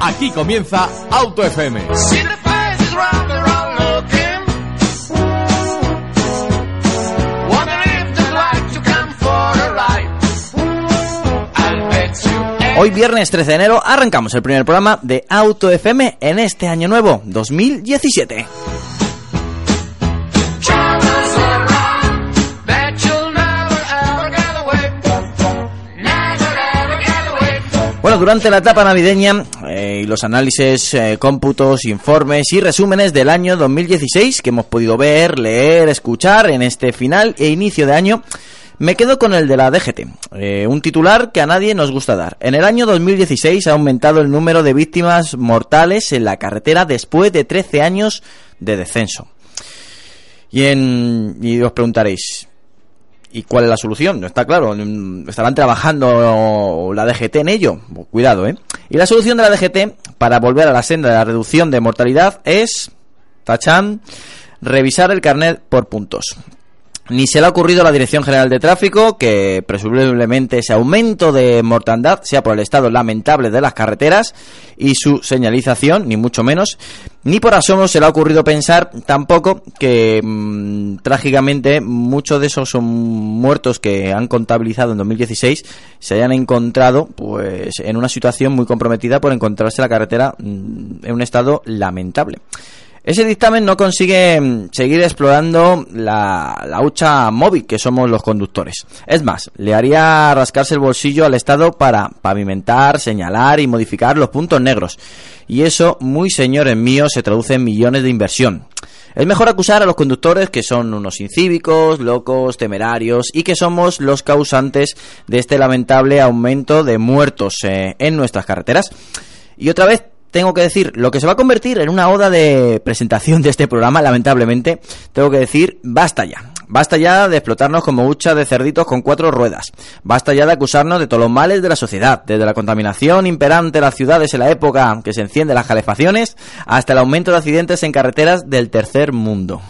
Aquí comienza Auto FM. Hoy viernes 13 de enero arrancamos el primer programa de Auto FM en este año nuevo 2017. Durante la etapa navideña eh, y los análisis, eh, cómputos, informes y resúmenes del año 2016 que hemos podido ver, leer, escuchar en este final e inicio de año, me quedo con el de la DGT, eh, un titular que a nadie nos gusta dar. En el año 2016 ha aumentado el número de víctimas mortales en la carretera después de 13 años de descenso. Y, en, y os preguntaréis, ¿Y cuál es la solución? No está claro. ¿Estarán trabajando la DGT en ello? Cuidado, ¿eh? Y la solución de la DGT para volver a la senda de la reducción de mortalidad es, tachan, revisar el carnet por puntos. Ni se le ha ocurrido a la Dirección General de Tráfico que presumiblemente ese aumento de mortandad sea por el estado lamentable de las carreteras y su señalización, ni mucho menos. Ni por asomo se le ha ocurrido pensar tampoco que mm, trágicamente muchos de esos muertos que han contabilizado en 2016 se hayan encontrado pues en una situación muy comprometida por encontrarse la carretera mm, en un estado lamentable. Ese dictamen no consigue mm, seguir explorando la, hucha móvil que somos los conductores. Es más, le haría rascarse el bolsillo al Estado para pavimentar, señalar y modificar los puntos negros. Y eso, muy señores míos, se traduce en millones de inversión. Es mejor acusar a los conductores que son unos incívicos, locos, temerarios y que somos los causantes de este lamentable aumento de muertos eh, en nuestras carreteras. Y otra vez tengo que decir, lo que se va a convertir en una oda de presentación de este programa, lamentablemente, tengo que decir, basta ya. Basta ya de explotarnos como hucha de cerditos con cuatro ruedas. Basta ya de acusarnos de todos los males de la sociedad, desde la contaminación imperante en las ciudades en la época que se encienden las calefacciones, hasta el aumento de accidentes en carreteras del tercer mundo.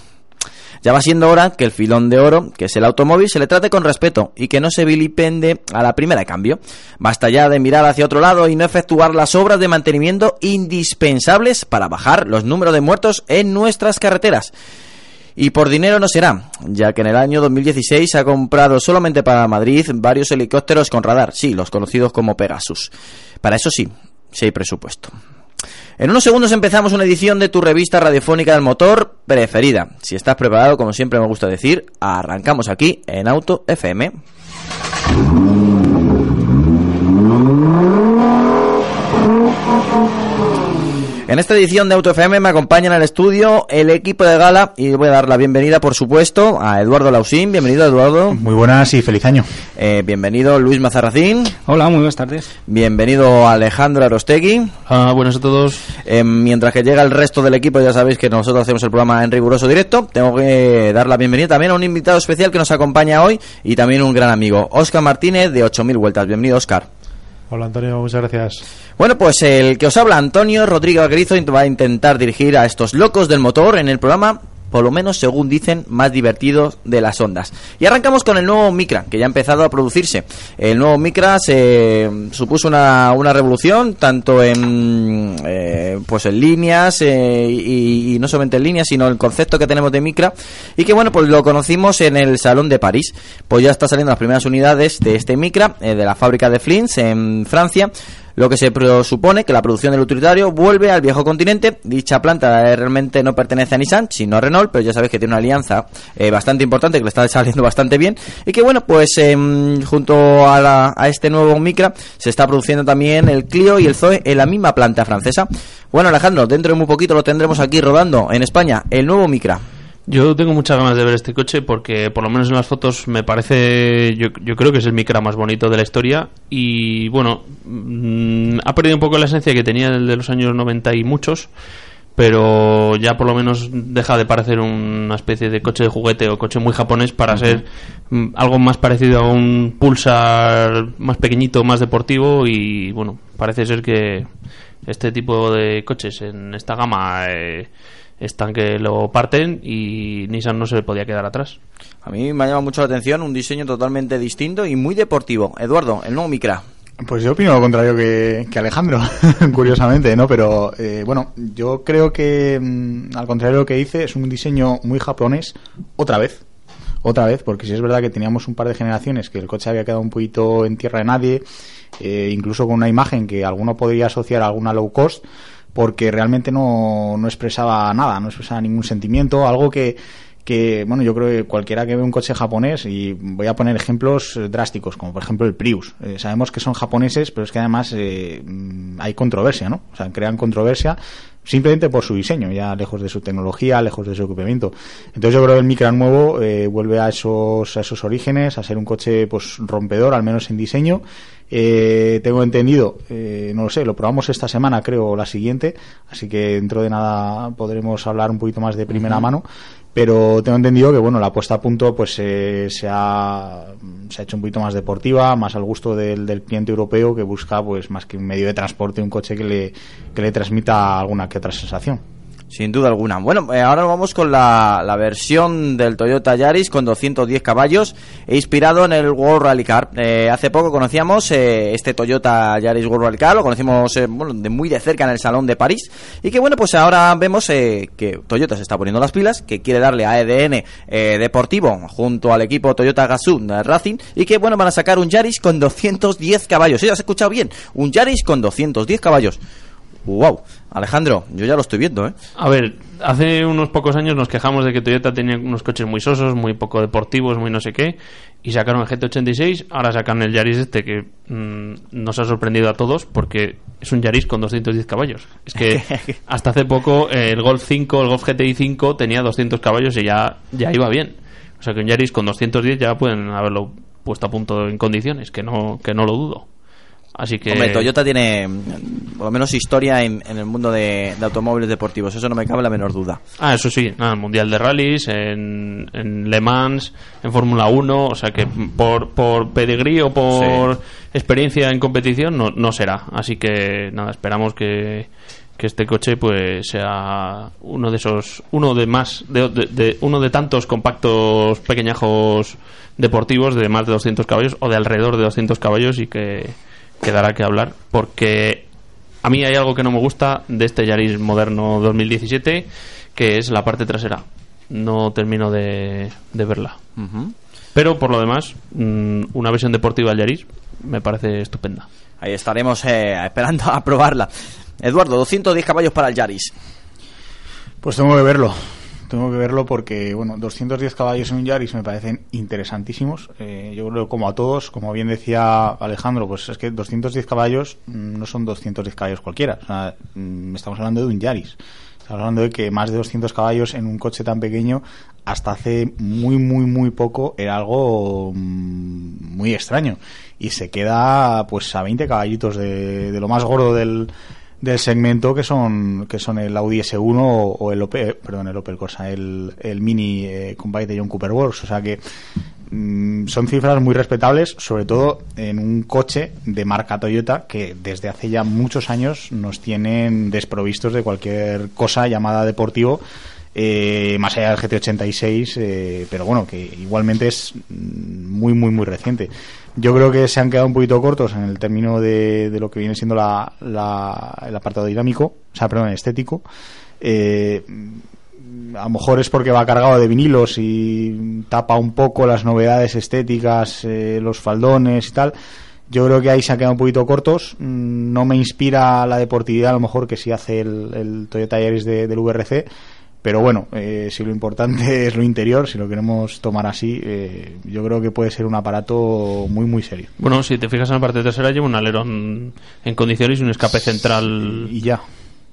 Ya va siendo hora que el filón de oro, que es el automóvil, se le trate con respeto y que no se vilipende a la primera de cambio. Basta ya de mirar hacia otro lado y no efectuar las obras de mantenimiento indispensables para bajar los números de muertos en nuestras carreteras. Y por dinero no será, ya que en el año 2016 se ha comprado solamente para Madrid varios helicópteros con radar, sí, los conocidos como Pegasus. Para eso sí, sí hay presupuesto. En unos segundos empezamos una edición de tu revista radiofónica del motor preferida. Si estás preparado, como siempre me gusta decir, arrancamos aquí en Auto FM. En esta edición de Auto FM me acompaña en el estudio el equipo de gala y voy a dar la bienvenida, por supuesto, a Eduardo Lausín. Bienvenido, Eduardo. Muy buenas y feliz año. Eh, bienvenido, Luis Mazarracín. Hola, muy buenas tardes. Bienvenido, Alejandro Arostegui. Ah, buenas a todos. Eh, mientras que llega el resto del equipo, ya sabéis que nosotros hacemos el programa en riguroso directo. Tengo que dar la bienvenida también a un invitado especial que nos acompaña hoy y también un gran amigo, Óscar Martínez de 8000 vueltas. Bienvenido, Óscar. Hola Antonio, muchas gracias. Bueno, pues el que os habla, Antonio Rodríguez Vaquerizo, va a intentar dirigir a estos locos del motor en el programa por lo menos según dicen, más divertidos de las ondas. Y arrancamos con el nuevo Micra, que ya ha empezado a producirse. El nuevo Micra se supuso una, una revolución, tanto en eh, pues en líneas, eh, y, no solamente en líneas, sino el concepto que tenemos de Micra, y que bueno, pues lo conocimos en el Salón de París. Pues ya está saliendo las primeras unidades de este Micra, eh, de la fábrica de Flins, en Francia, lo que se presupone que la producción del utilitario vuelve al viejo continente. Dicha planta realmente no pertenece a Nissan, sino a Renault, pero ya sabéis que tiene una alianza eh, bastante importante que le está saliendo bastante bien. Y que bueno, pues em, junto a, a este nuevo Micra se está produciendo también el Clio y el Zoe en la misma planta francesa. Bueno, Alejandro, dentro de muy poquito lo tendremos aquí rodando en España, el nuevo Micra. Yo tengo muchas ganas de ver este coche porque por lo menos en las fotos me parece, yo, yo creo que es el Micra más bonito de la historia. Y bueno, mm, ha perdido un poco la esencia que tenía el de los años 90 y muchos, pero ya por lo menos deja de parecer una especie de coche de juguete o coche muy japonés para ser mm, algo más parecido a un Pulsar más pequeñito, más deportivo. Y bueno, parece ser que este tipo de coches en esta gama... Eh, están que lo parten y Nissan no se le podía quedar atrás. A mí me ha llamado mucho la atención un diseño totalmente distinto y muy deportivo. Eduardo, el nuevo Micra. Pues yo opino lo contrario que, Alejandro, curiosamente, ¿no? Pero eh, bueno, yo creo que mm, al contrario de lo que dice, es un diseño muy japonés, otra vez. Otra vez, porque si es verdad que teníamos un par de generaciones que el coche había quedado un poquito en tierra de nadie, eh, incluso con una imagen que alguno podría asociar a alguna low cost, porque realmente no, no expresaba nada, no expresaba ningún sentimiento, algo que, que, bueno, yo creo que cualquiera que ve un coche japonés, y voy a poner ejemplos drásticos, como por ejemplo el Prius. Eh, sabemos que son japoneses, pero es que además eh, hay controversia, ¿no? O sea, crean controversia simplemente por su diseño, ya lejos de su tecnología, lejos de su equipamiento. Entonces yo creo que el Micra nuevo vuelve a esos, a esos orígenes, a ser un coche pues rompedor, al menos en diseño, eh, tengo entendido, eh, no lo sé, lo probamos esta semana, creo, o la siguiente, así que dentro de nada podremos hablar un poquito más de primera mano. Pero tengo entendido que bueno, la puesta a punto pues eh, se, ha, se ha hecho un poquito más deportiva, más al gusto del, del cliente europeo que busca pues más que un medio de transporte, un coche que le, que le transmita alguna que otra sensación. Sin duda alguna. Bueno, eh, ahora vamos con la, la, versión del Toyota Yaris con 210 caballos e inspirado en el World Rally Car. Eh, hace poco conocíamos eh, este Toyota Yaris World Rally Car, lo conocimos bueno, de muy de cerca en el Salón de París y que bueno, pues ahora vemos que Toyota se está poniendo las pilas, que quiere darle a EDN Deportivo junto al equipo Toyota Gazoo Racing y que bueno, van a sacar un Yaris con 210 caballos. ¿Sí? ¿Has escuchado bien? Un Yaris con 210 caballos. ¡Wow! Alejandro, yo ya lo estoy viendo, ¿eh? A ver, hace unos pocos años nos quejamos de que Toyota tenía unos coches muy sosos, muy poco deportivos, muy no sé qué, y sacaron el GT86, ahora sacan el Yaris este que mm, nos ha sorprendido a todos porque es un Yaris con 210 caballos. Es que hasta hace poco eh, el Golf 5, el Golf GTI 5 tenía 200 caballos y ya, ya iba bien. O sea que un Yaris con 210 ya pueden haberlo puesto a punto en condiciones, que no, que no lo dudo. Así que... Hombre, Toyota tiene mm, por lo menos historia en, el mundo de, automóviles deportivos, eso no me cabe la menor duda. Ah, eso sí, en el Mundial de Rallys, en, en Le Mans, en Fórmula 1, o sea que por, por pedigrí o por experiencia en competición no, no será. Así que nada, esperamos que, que este coche pues sea uno de esos uno de más de, de, uno de tantos compactos pequeñajos deportivos de más de 200 caballos o de alrededor de 200 caballos y que quedará que hablar porque a mí hay algo que no me gusta de este Yaris moderno 2017 que es la parte trasera. No termino de, verla. Pero por lo demás mm, una versión deportiva del Yaris me parece estupenda. Ahí estaremos eh, esperando a probarla. Eduardo 210 caballos para el Yaris. Pues tengo que verlo tengo que verlo porque, bueno, 210 caballos en un Yaris me parecen interesantísimos. Eh, yo creo como a todos, como bien decía Alejandro, pues es que 210 caballos mm, no son 210 caballos cualquiera. O sea, mm, estamos hablando de un Yaris. Estamos hablando de que más de 200 caballos en un coche tan pequeño hasta hace muy, muy, muy poco era algo mm, muy extraño. Y se queda pues a 20 caballitos de lo más gordo del, del segmento que son que son el Audi S1 o, el Opel, perdón, el Opel Corsa, el, el Mini eh, de John Cooper Works, o sea que mm, son cifras muy respetables, sobre todo en un coche de marca Toyota que desde hace ya muchos años nos tienen desprovistos de cualquier cosa llamada deportivo. Eh, más allá del GT86, eh, pero bueno, que igualmente es mm, muy, muy, muy reciente. Yo creo que se han quedado un poquito cortos en el término de, lo que viene siendo la, el apartado dinámico, o sea, perdón, estético. Eh, a lo mejor es porque va cargado de vinilos y tapa un poco las novedades estéticas, eh, los faldones y tal. Yo creo que ahí se han quedado un poquito cortos. Mm, no me inspira la deportividad, a lo mejor, que sí hace el, Toyota Yaris del VRC pero bueno, eh, si lo importante es lo interior, si lo queremos tomar así, eh, yo creo que puede ser un aparato muy, muy serio. Bueno, si te fijas en la parte trasera, lleva un alerón en condiciones y un escape central. Y ya.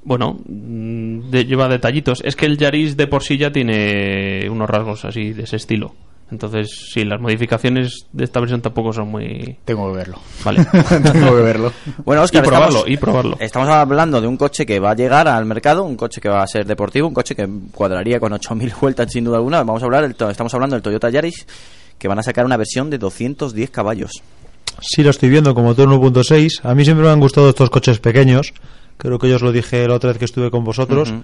bueno, mm, de- lleva detallitos. Es que el Yaris de por sí ya tiene unos rasgos así de ese estilo. Entonces, sí, las modificaciones de esta versión tampoco son muy... Tengo que verlo. Vale. Tengo que verlo. Bueno, Oscar, Y probarlo, estamos, y probarlo. Estamos hablando de un coche que va a llegar al mercado, un coche que va a ser deportivo, un coche que cuadraría con 8.000 vueltas sin duda alguna. Vamos a hablar, del to- estamos hablando del Toyota Yaris, que van a sacar una versión de 210 caballos. Sí, lo estoy viendo como motor 1.6. A mí siempre me han gustado estos coches pequeños. Creo que yo os lo dije la otra vez que estuve con vosotros. Ujú.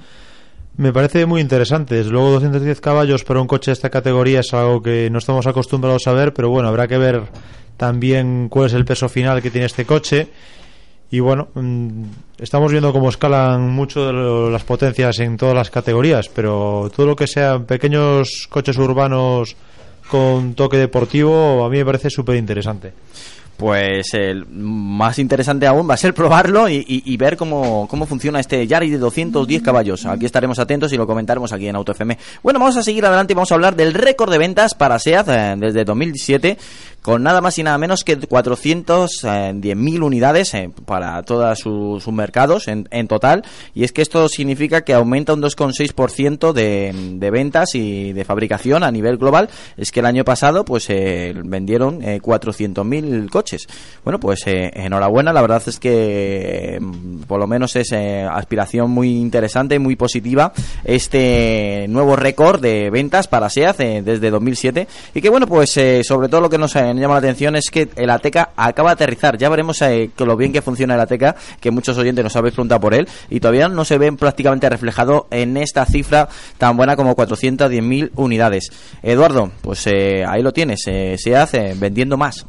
Me parece muy interesante. Desde luego 210 caballos para un coche de esta categoría es algo que no estamos acostumbrados a ver, pero bueno, habrá que ver también cuál es el peso final que tiene este coche. Y bueno, mm, estamos viendo cómo escalan mucho las potencias en todas las categorías, pero todo lo que sean pequeños coches urbanos con toque deportivo a mí me parece súper interesante. Pues el más interesante aún va a ser probarlo y, ver cómo, cómo funciona este Yaris de 210 caballos. Aquí estaremos atentos y lo comentaremos aquí en Auto FM. Bueno, vamos a seguir adelante y vamos a hablar del récord de ventas para SEAT eh, desde 2007 con nada más y nada menos que 410.000 unidades eh, para todos sus mercados en, en total. Y es que esto significa que aumenta un 2,6% de, de ventas y de fabricación a nivel global. Es que el año pasado pues eh, vendieron eh, 400.000 coches. Bueno, pues eh, enhorabuena. La verdad es que eh, por lo menos es eh, aspiración muy interesante, muy positiva este nuevo récord de ventas para SEAT eh, desde 2007 y que bueno pues sobre todo lo que nos eh, llama la atención es que el Ateca acaba de aterrizar. Ya veremos eh, que lo bien que funciona el Ateca que muchos oyentes nos habéis preguntado por él y todavía no se ven prácticamente reflejado en esta cifra tan buena como 410.000 unidades. Eduardo pues eh, ahí lo tienes eh, SEAT eh, vendiendo más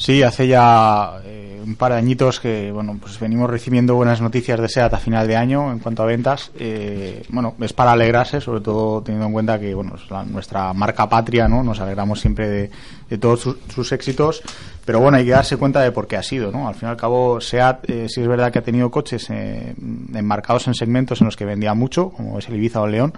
Sí, hace ya eh, un par de añitos que bueno, pues venimos recibiendo buenas noticias de SEAT a final de año en cuanto a ventas. Eh, bueno, es para alegrarse, sobre todo teniendo en cuenta que bueno, es la- nuestra marca patria, ¿no? Nos alegramos siempre de, todos sus, sus éxitos, pero bueno, hay que darse cuenta de por qué ha sido, ¿no? Al fin y al cabo, SEAT eh, sí es verdad que ha tenido coches eh, enmarcados en segmentos en los que vendía mucho, como es el Ibiza o el León,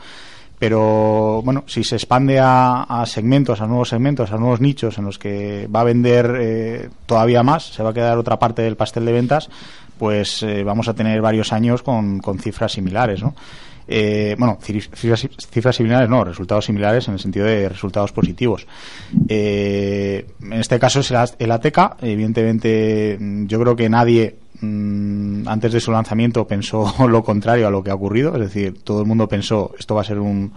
pero bueno, si se expande a, segmentos, a nuevos segmentos, a nuevos nichos en los que va a vender eh, todavía más, se va a quedar otra parte del pastel de ventas, pues eh, vamos a tener varios años con, con cifras similares, ¿no? Eh, bueno, cif- cifras, cifras similares no, resultados similares en el sentido de resultados positivos. Eh, en este caso es el, el ATK, evidentemente mm, yo creo que nadie mm, antes de su lanzamiento pensó lo contrario a lo que ha ocurrido, es decir, todo el mundo pensó esto va a ser un,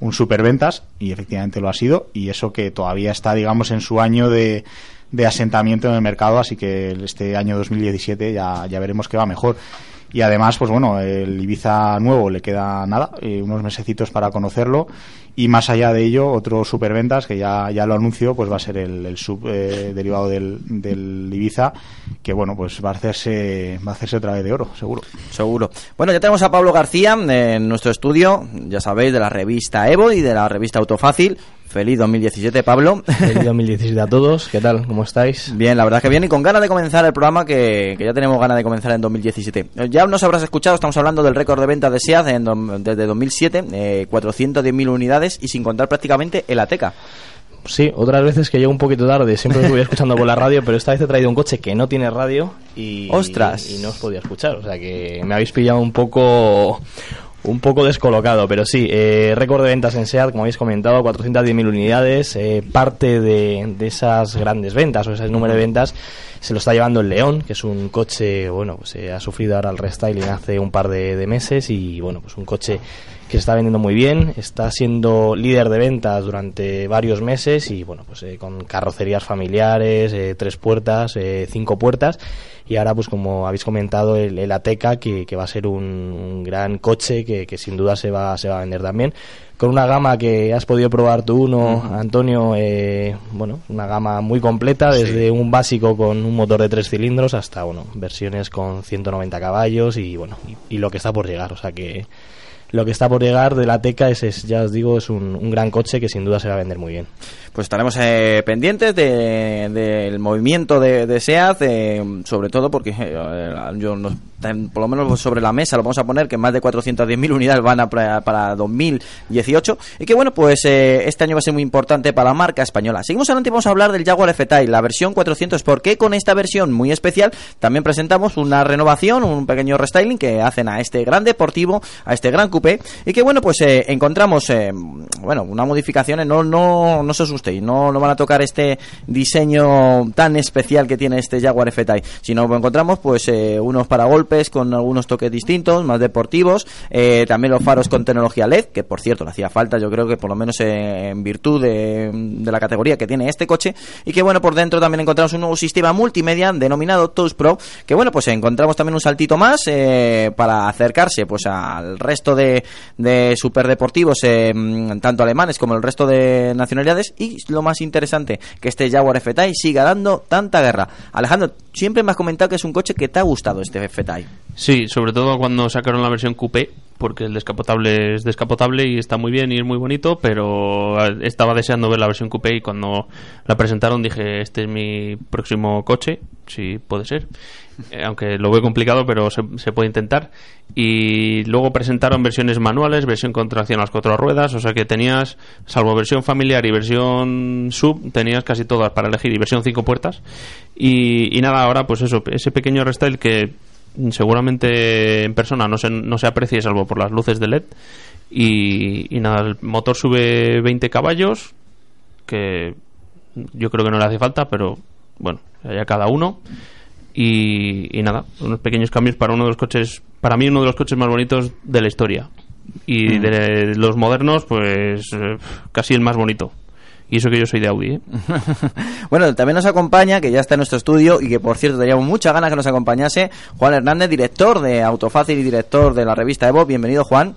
un superventas y efectivamente lo ha sido y eso que todavía está digamos en su año de, de asentamiento en el mercado, así que este año 2017 ya, ya veremos que va mejor. Y además, pues bueno, el Ibiza nuevo le queda nada, eh, unos mesecitos para conocerlo. Y más allá de ello, otro superventas que ya, ya lo anunció, pues va a ser el, el sub eh, derivado del, del Ibiza, que bueno, pues va a hacerse, va a hacerse otra vez de oro, seguro. Seguro. Bueno, ya tenemos a Pablo García en nuestro estudio, ya sabéis, de la revista Evo y de la revista Autofácil. Feliz 2017, Pablo. Feliz 2017 a todos. ¿Qué tal? ¿Cómo estáis? Bien, la verdad que bien y con ganas de comenzar el programa que, que ya tenemos ganas de comenzar en 2017. Eh, Ya nos habrás escuchado, estamos hablando del récord de ventas de SEAT en desde 2007, eh, 410.000 unidades y sin contar prácticamente el Ateca. Sí, otras veces que llego un poquito tarde, siempre os voy escuchando por la radio, pero esta vez he traído un coche que no tiene radio y, ¡Ostras! y no os podía escuchar. O sea que me habéis pillado un poco un poco descolocado, pero sí, eh, récord de ventas en SEAT, como habéis comentado, 410.000 unidades, eh, parte de, de esas grandes ventas o ese número de ventas se lo está llevando el León, que es un coche, bueno, pues eh, ha sufrido ahora el restyling hace un par de, de meses y bueno, pues un coche que se está vendiendo muy bien, está siendo líder de ventas durante varios meses y bueno, pues eh, con carrocerías familiares, eh, tres puertas, cinco puertas y ahora pues como habéis comentado el, el Ateca que, que va a ser un, un gran coche que, que sin duda se va, se va a vender también. Con una gama que has podido probar tú uno, Antonio, eh, bueno, una gama muy completa, desde un básico con un motor de tres cilindros hasta, bueno, versiones con 190 caballos y, bueno, y, y lo que está por llegar, o sea que lo que está por llegar de la Teca es, ya os digo, es un, un gran coche que sin duda se va a vender muy bien. Pues estaremos eh, pendientes de- del movimiento de, de SEAT, eh, sobre todo porque eh, yo no- por lo menos sobre la mesa lo vamos a poner que más de 410.000 unidades van a para, para 2018 y que bueno, pues eh, este año va a ser muy importante para la marca española. Seguimos adelante y vamos a hablar del Jaguar F-Type, la versión 400, porque con esta versión muy especial también presentamos una renovación, un pequeño restyling que hacen a este gran deportivo, a este gran coupé. Y que bueno, pues eh, encontramos eh, bueno, unas modificaciones, no, no, no se asustéis, no, no van a tocar este diseño tan especial que tiene este Jaguar F-Type, sino encontramos pues unos paragolpes con algunos toques distintos, más deportivos, eh, también los faros con tecnología LED, que por cierto le hacía falta, yo creo que por lo menos en virtud de, la categoría que tiene este coche, y que bueno, por dentro también encontramos un nuevo sistema multimedia denominado Touch Pro, que bueno, pues encontramos también un saltito más eh, para acercarse pues al resto de, de superdeportivos, eh, tanto alemanes como el resto de nacionalidades, y lo más interesante, que este Jaguar F-Type siga dando tanta guerra. Alejandro, siempre me has comentado que es un coche que te ha gustado este Sí, sobre todo cuando sacaron la versión coupé, porque el descapotable es descapotable y está muy bien y es muy bonito, pero eh, estaba deseando ver la versión coupé y cuando la presentaron dije, este es mi próximo coche, sí puede ser. Eh, aunque lo veo complicado, pero se, se puede intentar. Y luego presentaron versiones manuales, versión con tracción a las cuatro ruedas, o sea que tenías, salvo versión familiar y versión sub, tenías casi todas para elegir y versión cinco puertas. Y, y nada, ahora pues eso, ese pequeño restyle que seguramente en persona no se, no se aprecie salvo por las luces de LED. Y, y nada, el motor sube 20 caballos, que yo creo que no le hace falta, pero bueno, allá cada uno. Y, y nada, unos pequeños cambios para uno de los coches, para mí uno de los coches más bonitos de la historia. Y de los modernos, pues eh, casi el más bonito. Y eso que yo soy de Audi, ¿eh? Bueno, también nos acompaña, que ya está en nuestro estudio y que por cierto teníamos muchas ganas que nos acompañase, Juan Hernández, director de Autofácil y director de la revista Evo. Bienvenido, Juan.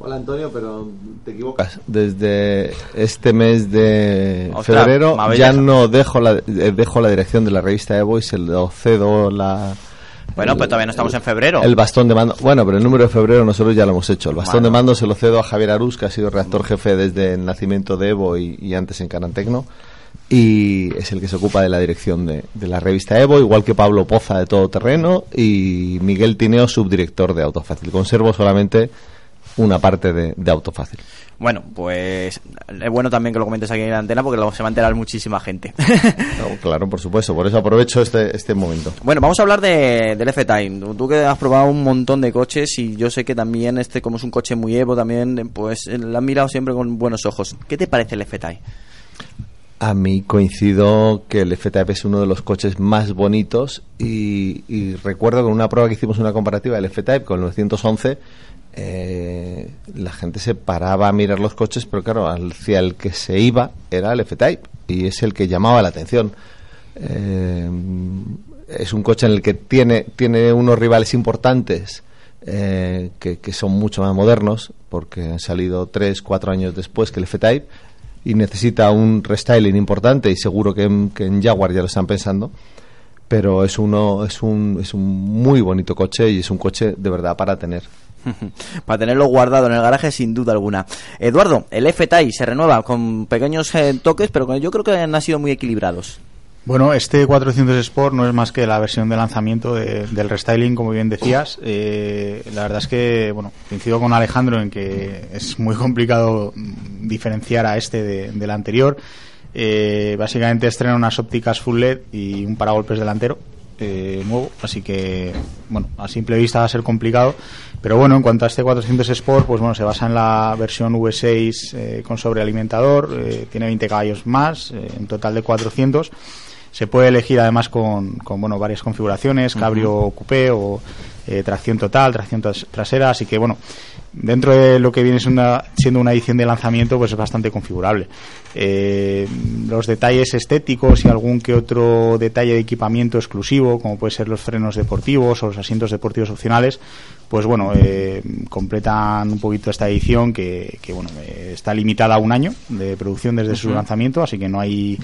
Hola Antonio, pero te equivocas. Desde este mes de Ostras, febrero ya no dejo la, eh, dejo la dirección de la revista Evo y se lo cedo la... Bueno, pues todavía no estamos en febrero. El bastón de mando. Bueno, pero el número de febrero nosotros ya lo hemos hecho. El bastón Bueno. de mando se lo cedo a Javier Arús, que ha sido redactor jefe desde el nacimiento de Evo y, y antes en Canantecno. Y es el que se ocupa de la dirección de, de la revista Evo, igual que Pablo Poza de Todo Terreno y Miguel Tineo, subdirector de Autofácil. Conservo solamente una parte de, de Autofácil. Bueno, pues es bueno también que lo comentes aquí en la antena porque lo- se va a enterar muchísima gente. No, claro, por supuesto. Por eso aprovecho este, este momento. Bueno, vamos a hablar de, del F-Time. Tú- que has probado un montón de coches y yo sé que también este, como es un coche muy Evo, también pues eh, lo has mirado siempre con buenos ojos. ¿Qué te parece el F-Type? A mí coincido que el F-Type es uno de los coches más bonitos y, y recuerdo que en una prueba que hicimos una comparativa del F-Type con el 911 eh, la gente se paraba a mirar los coches, pero claro, hacia el que se iba era el F-Type y es el que llamaba la atención. Eh, es un coche en el que tiene, tiene unos rivales importantes eh, que, que son mucho más modernos porque han salido 3, 4 años después que el F-Type y necesita un restyling importante y seguro que en, que en Jaguar ya lo están pensando pero es uno es un es un muy bonito coche y es un coche de verdad para tener Para tenerlo guardado en el garaje sin duda alguna. Eduardo, el F-Type se renueva con pequeños eh, toques, pero yo creo que han sido muy equilibrados. Bueno, este 400 Sport no es más que la versión de lanzamiento de- del restyling, como bien decías. Eh, la verdad es que, bueno, coincido con Alejandro en que es muy complicado diferenciar a este de- del anterior. Eh, básicamente estrena unas ópticas full LED y un paragolpes delantero eh, nuevo, así que, bueno, a simple vista va a ser complicado. Pero bueno, en cuanto a este 400 Sport, pues bueno, se basa en la versión V6 eh, con sobrealimentador, eh, tiene 20 caballos más, eh, en total de 400. Se puede elegir además con, con bueno, varias configuraciones, cabrio o coupé o eh, tracción total, tracción tras- trasera, así que bueno, dentro de lo que viene siendo una, siendo una edición de lanzamiento, pues es bastante configurable. Eh, los detalles estéticos y algún que otro detalle de equipamiento exclusivo, como puede ser los frenos deportivos o los asientos deportivos opcionales, pues bueno, eh, completan un poquito esta edición que, que, bueno, eh, está limitada a un año de producción desde su lanzamiento, así que no hay,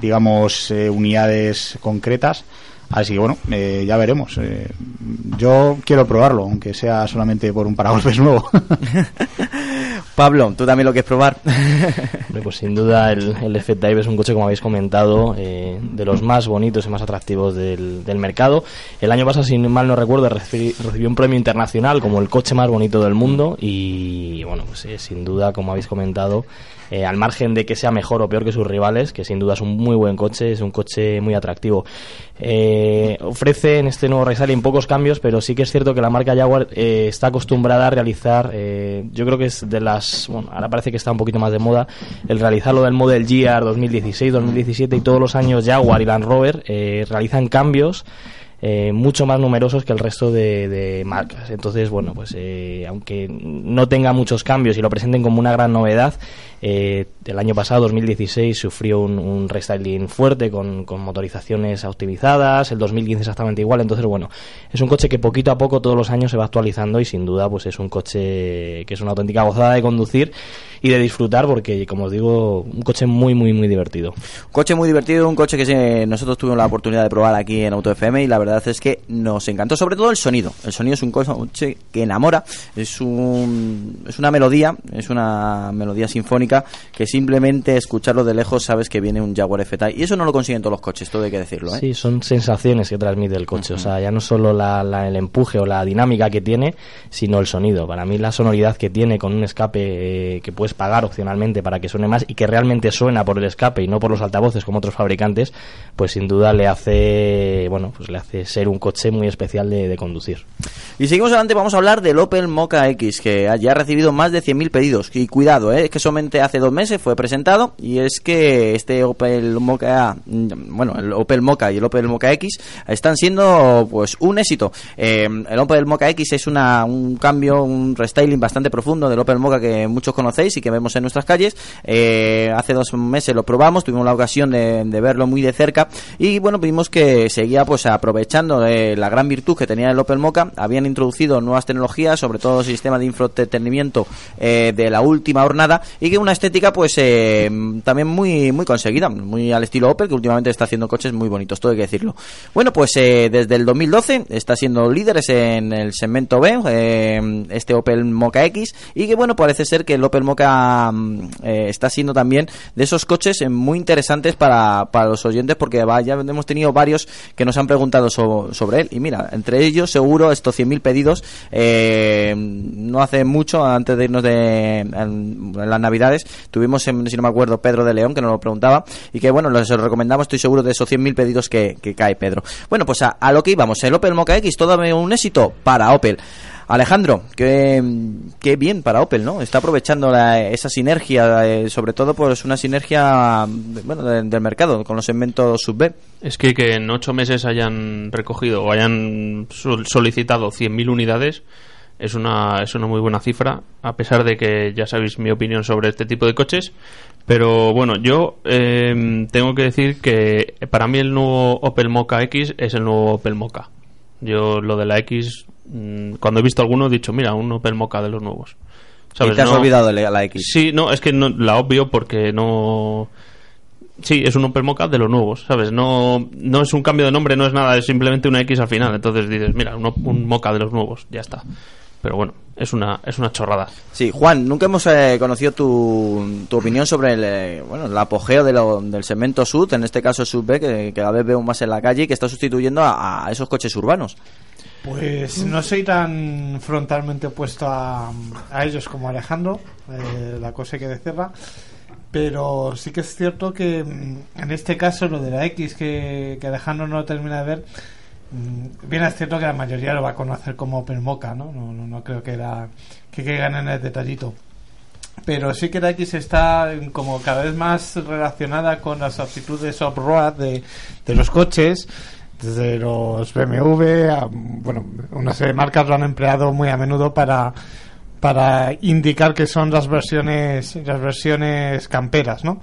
digamos, unidades concretas. Así que bueno, eh, ya veremos. Eh, yo quiero probarlo, aunque sea solamente por un paragolpes nuevo. Pablo, ¿tú también lo quieres probar? Pues sin duda el, el F-Type es un coche, como habéis comentado, eh, de los más bonitos y más atractivos del, del mercado. El año pasado, si mal no recuerdo, recibi- recibió un premio internacional como el coche más bonito del mundo y, bueno, pues eh, sin duda, como habéis comentado, eh, al margen de que sea mejor o peor que sus rivales, que sin duda es un muy buen coche, es un coche muy atractivo. Eh, ofrece en este nuevo restyling pocos cambios, pero sí que es cierto que la marca Jaguar eh, está acostumbrada a realizar, yo creo que es de las, bueno, ahora parece que está un poquito más de moda, el realizar lo del Model GR 2016, 2017 y todos los años Jaguar y Land Rover realizan cambios eh, mucho más numerosos que el resto de, de marcas. Entonces, bueno, pues eh, aunque no tenga muchos cambios y lo presenten como una gran novedad, eh, el año pasado, 2016, sufrió un, un restyling fuerte con, motorizaciones optimizadas, el 2015 exactamente igual. Entonces, bueno, es un coche que poquito a poco todos los años se va actualizando y sin duda, pues es un coche que es una auténtica gozada de conducir y de disfrutar porque, como os digo, un coche muy, muy, muy divertido. Un coche muy divertido, un coche que nosotros tuvimos la oportunidad de probar aquí en Auto FM y la verdad es que nos encantó, sobre todo el sonido. El sonido es un coche que enamora, es, un, es una melodía, es una melodía sinfónica que simplemente escucharlo de lejos sabes que viene un Jaguar F-Type y eso no lo consiguen todos los coches, todo hay que decirlo. ¿eh? Sí, son sensaciones que transmite el coche. O sea, ya no solo la, la- el empuje o la dinámica que tiene, sino el sonido. Para mí la sonoridad que tiene con un escape eh, que puedes pagar opcionalmente para que suene más y que realmente suena por el escape y no por los altavoces como otros fabricantes, pues sin duda le hace, bueno, pues le hace ser un coche muy especial de, de conducir. Y seguimos adelante, vamos a hablar del Opel Mocha X, que ya ha recibido más de 100.000 pedidos. Y cuidado, ¿eh? es que solamente hace dos meses fue presentado y es que este Opel Mocha, bueno, el Opel Mocha y el Opel Mocha X están siendo pues un éxito. Eh, el Opel Mocha X es una, un cambio, un restyling bastante profundo del Opel Mocha que muchos conocéis y que vemos en nuestras calles. Eh, hace dos meses lo probamos, tuvimos la ocasión de, de verlo muy de cerca y bueno, vimos que seguía pues aprovechando eh, la gran virtud que tenía el Opel Mocha. Habían introducido nuevas tecnologías, sobre todo el sistema de infoentretenimiento eh, de la última hornada y que una estética pues eh, también muy muy conseguida, muy al estilo Opel que últimamente está haciendo coches muy bonitos, todo hay que decirlo. Bueno, pues eh, desde el 2012 está siendo líderes en el segmento B, eh, este Opel Mocha X y que bueno, parece ser que el Opel Mocha mm, está siendo también de esos coches muy interesantes para, para los oyentes porque va, ya hemos tenido varios que nos han preguntado so- sobre él y mira, entre ellos seguro estos 100.000 pedidos no hace mucho antes de irnos de las navidades tuvimos si no me acuerdo Pedro de León que nos lo preguntaba y que bueno les recomendamos estoy seguro de esos 100.000 pedidos que, cae Pedro bueno pues a, lo que íbamos el Opel Mocha X todavía un éxito para Opel Alejandro, qué, qué bien para Opel, ¿no? Está aprovechando esa sinergia, eh, sobre todo pues una sinergia bueno, de- del mercado con los segmentos sub-B. Es que que en ocho meses hayan recogido o hayan sol- solicitado 100.000 unidades es una, es una muy buena cifra, a pesar de que ya sabéis mi opinión sobre este tipo de coches. Pero bueno, yo eh, tengo que decir que para mí el nuevo Opel Mocha X es el nuevo Opel Mocha. Yo lo de la X, mm, cuando he visto alguno, he dicho, mira, un Opel Mocha de los nuevos. Y te has No- olvidado de la la X. Sí, no, es que no, la obvio porque no... Sí, es un Opel Mocha de los nuevos, ¿sabes? No, no es un cambio de nombre, no es nada, es simplemente una X al final. Entonces dices, mira, un, un Mocha de los nuevos, ya está. Pero bueno, es una, es una chorrada. Sí, Juan, nunca hemos eh, conocido tu, tu opinión sobre el, eh, bueno, el apogeo de lo- del segmento SUV, en este caso SUV, que, que cada vez veo más en la calle y que está sustituyendo a, a esos coches urbanos. Pues no soy tan frontalmente opuesto a, a ellos como Alejandro, eh, la cosa hay que decirla, pero sí que es cierto que mm, en este caso lo de la X que, que Alejandro no termina de ver, bien es cierto que la mayoría lo va a conocer como Opel Mocha, ¿no? No, no, no creo que, la, que caigan en el detallito. Pero sí que la X está mm, como cada vez más relacionada con las aptitudes off-road de, de los coches, desde los BMW, a, bueno, una serie de marcas lo han empleado muy a menudo para para indicar que son las versiones las versiones camperas, ¿no?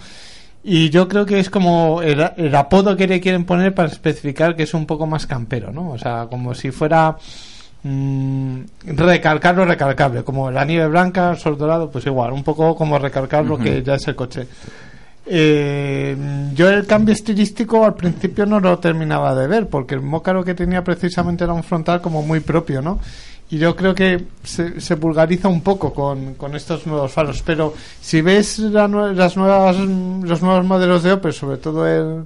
Y yo creo que es como el, el apodo que le quieren poner para especificar que es un poco más campero, ¿no? O sea, como si fuera mm, recalcar lo recalcable, como la nieve blanca, el sol dorado, pues igual, un poco como recalcar lo que ya es el coche. eh, yo el cambio estilístico al principio no lo terminaba de ver, porque el Mocha lo que tenía precisamente era un frontal como muy propio, ¿no? Y yo creo que se, se vulgariza un poco con, con estos nuevos faros, pero si ves la las nuevas, los nuevos modelos de Opel, sobre todo el,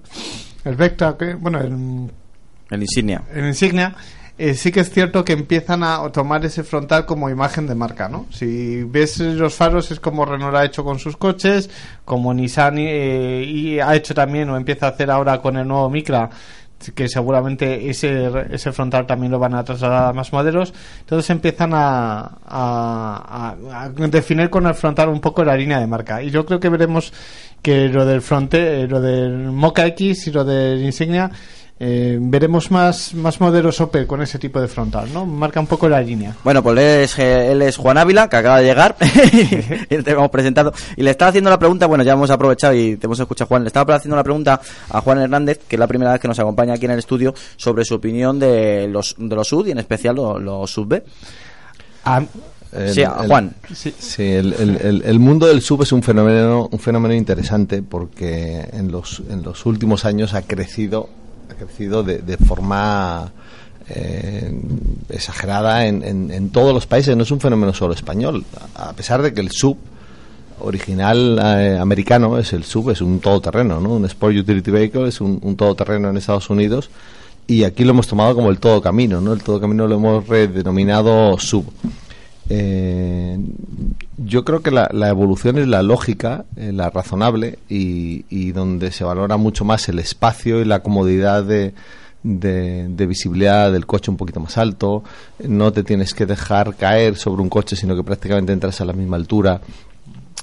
el Vectra, que, bueno, el, El insignia. el Insignia, eh, sí que es cierto que empiezan a tomar ese frontal como imagen de marca, ¿no? Si ves los faros es como Renault ha hecho con sus coches, como Nissan eh, y ha hecho también o empieza a hacer ahora con el nuevo Micra, que seguramente ese, ese frontal también lo van a trasladar a más modelos. Entonces empiezan a, a- a- definir con el frontal un poco la línea de marca. Y yo creo que veremos que lo del fronte, eh, lo del Mocha X y lo del Insignia eh, veremos más, más modelos Opel con ese tipo de frontal, ¿no? Marca un poco la línea. Bueno, pues él es, él es Juan Ávila, que acaba de llegar, y te hemos presentado. Y le estaba haciendo la pregunta, bueno, ya hemos aprovechado y te hemos escuchado, Juan. Le estaba haciendo la pregunta a Juan Hernández, que es la primera vez que nos acompaña aquí en el estudio, sobre su opinión de los, de los SUD y en especial los, los sub-B. El- Sí, el- Juan. Sí, el, el- el- el mundo del sub es un fenómeno, un fenómeno interesante porque en los, en los últimos años ha crecido, crecido de, forma eh, exagerada en, en- en todos los países. No es un fenómeno solo español, a pesar de que el sub original eh, americano es el sub, es un todoterreno, ¿no? Un Sport Utility Vehicle es un, un todoterreno en Estados Unidos y aquí lo hemos tomado como el todo camino, ¿no? El todo camino lo hemos redenominado sub. Eh, yo creo que la, evolución es la lógica, eh, la razonable y, y donde se valora mucho más el espacio y la comodidad de, de, de visibilidad del coche un poquito más alto. No te tienes que dejar caer sobre un coche, sino que prácticamente entras a la misma altura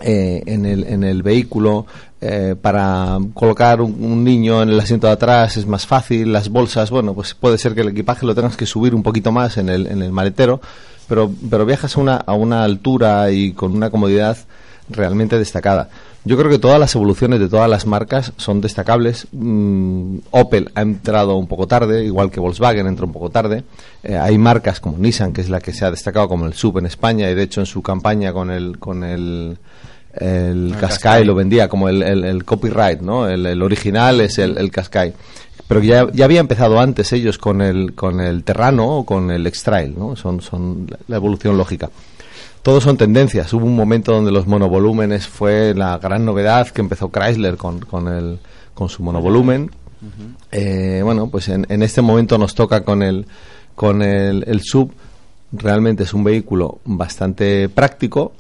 eh, en, el, en el vehículo. eh, para colocar un, un niño en el asiento de atrás es más fácil. Las bolsas, bueno, pues puede ser que el equipaje lo tengas que subir un poquito más en el, en el maletero, pero, pero viajas a una, a una altura y con una comodidad realmente destacada. Yo creo que todas las evoluciones de todas las marcas son destacables. Mm, Opel ha entrado un poco tarde, igual que Volkswagen entró un poco tarde. Eh, hay marcas como Nissan, que es la que se ha destacado como el sub en España, y de hecho en su campaña con el, con el, el El Qashqai. lo vendía como el, el- el copyright, ¿no? El, el original es el, el Qashqai. Pero ya, ya había empezado antes ellos con el, con el Terrano o con el X-Trail, ¿no? Son, son la- evolución lógica. Todos son tendencias. Hubo un momento donde los monovolúmenes fue la gran novedad que empezó Chrysler con, con, el, con su monovolumen. Eh, bueno, pues en, en este momento nos toca con el, con el, el sub. Realmente es un vehículo bastante práctico.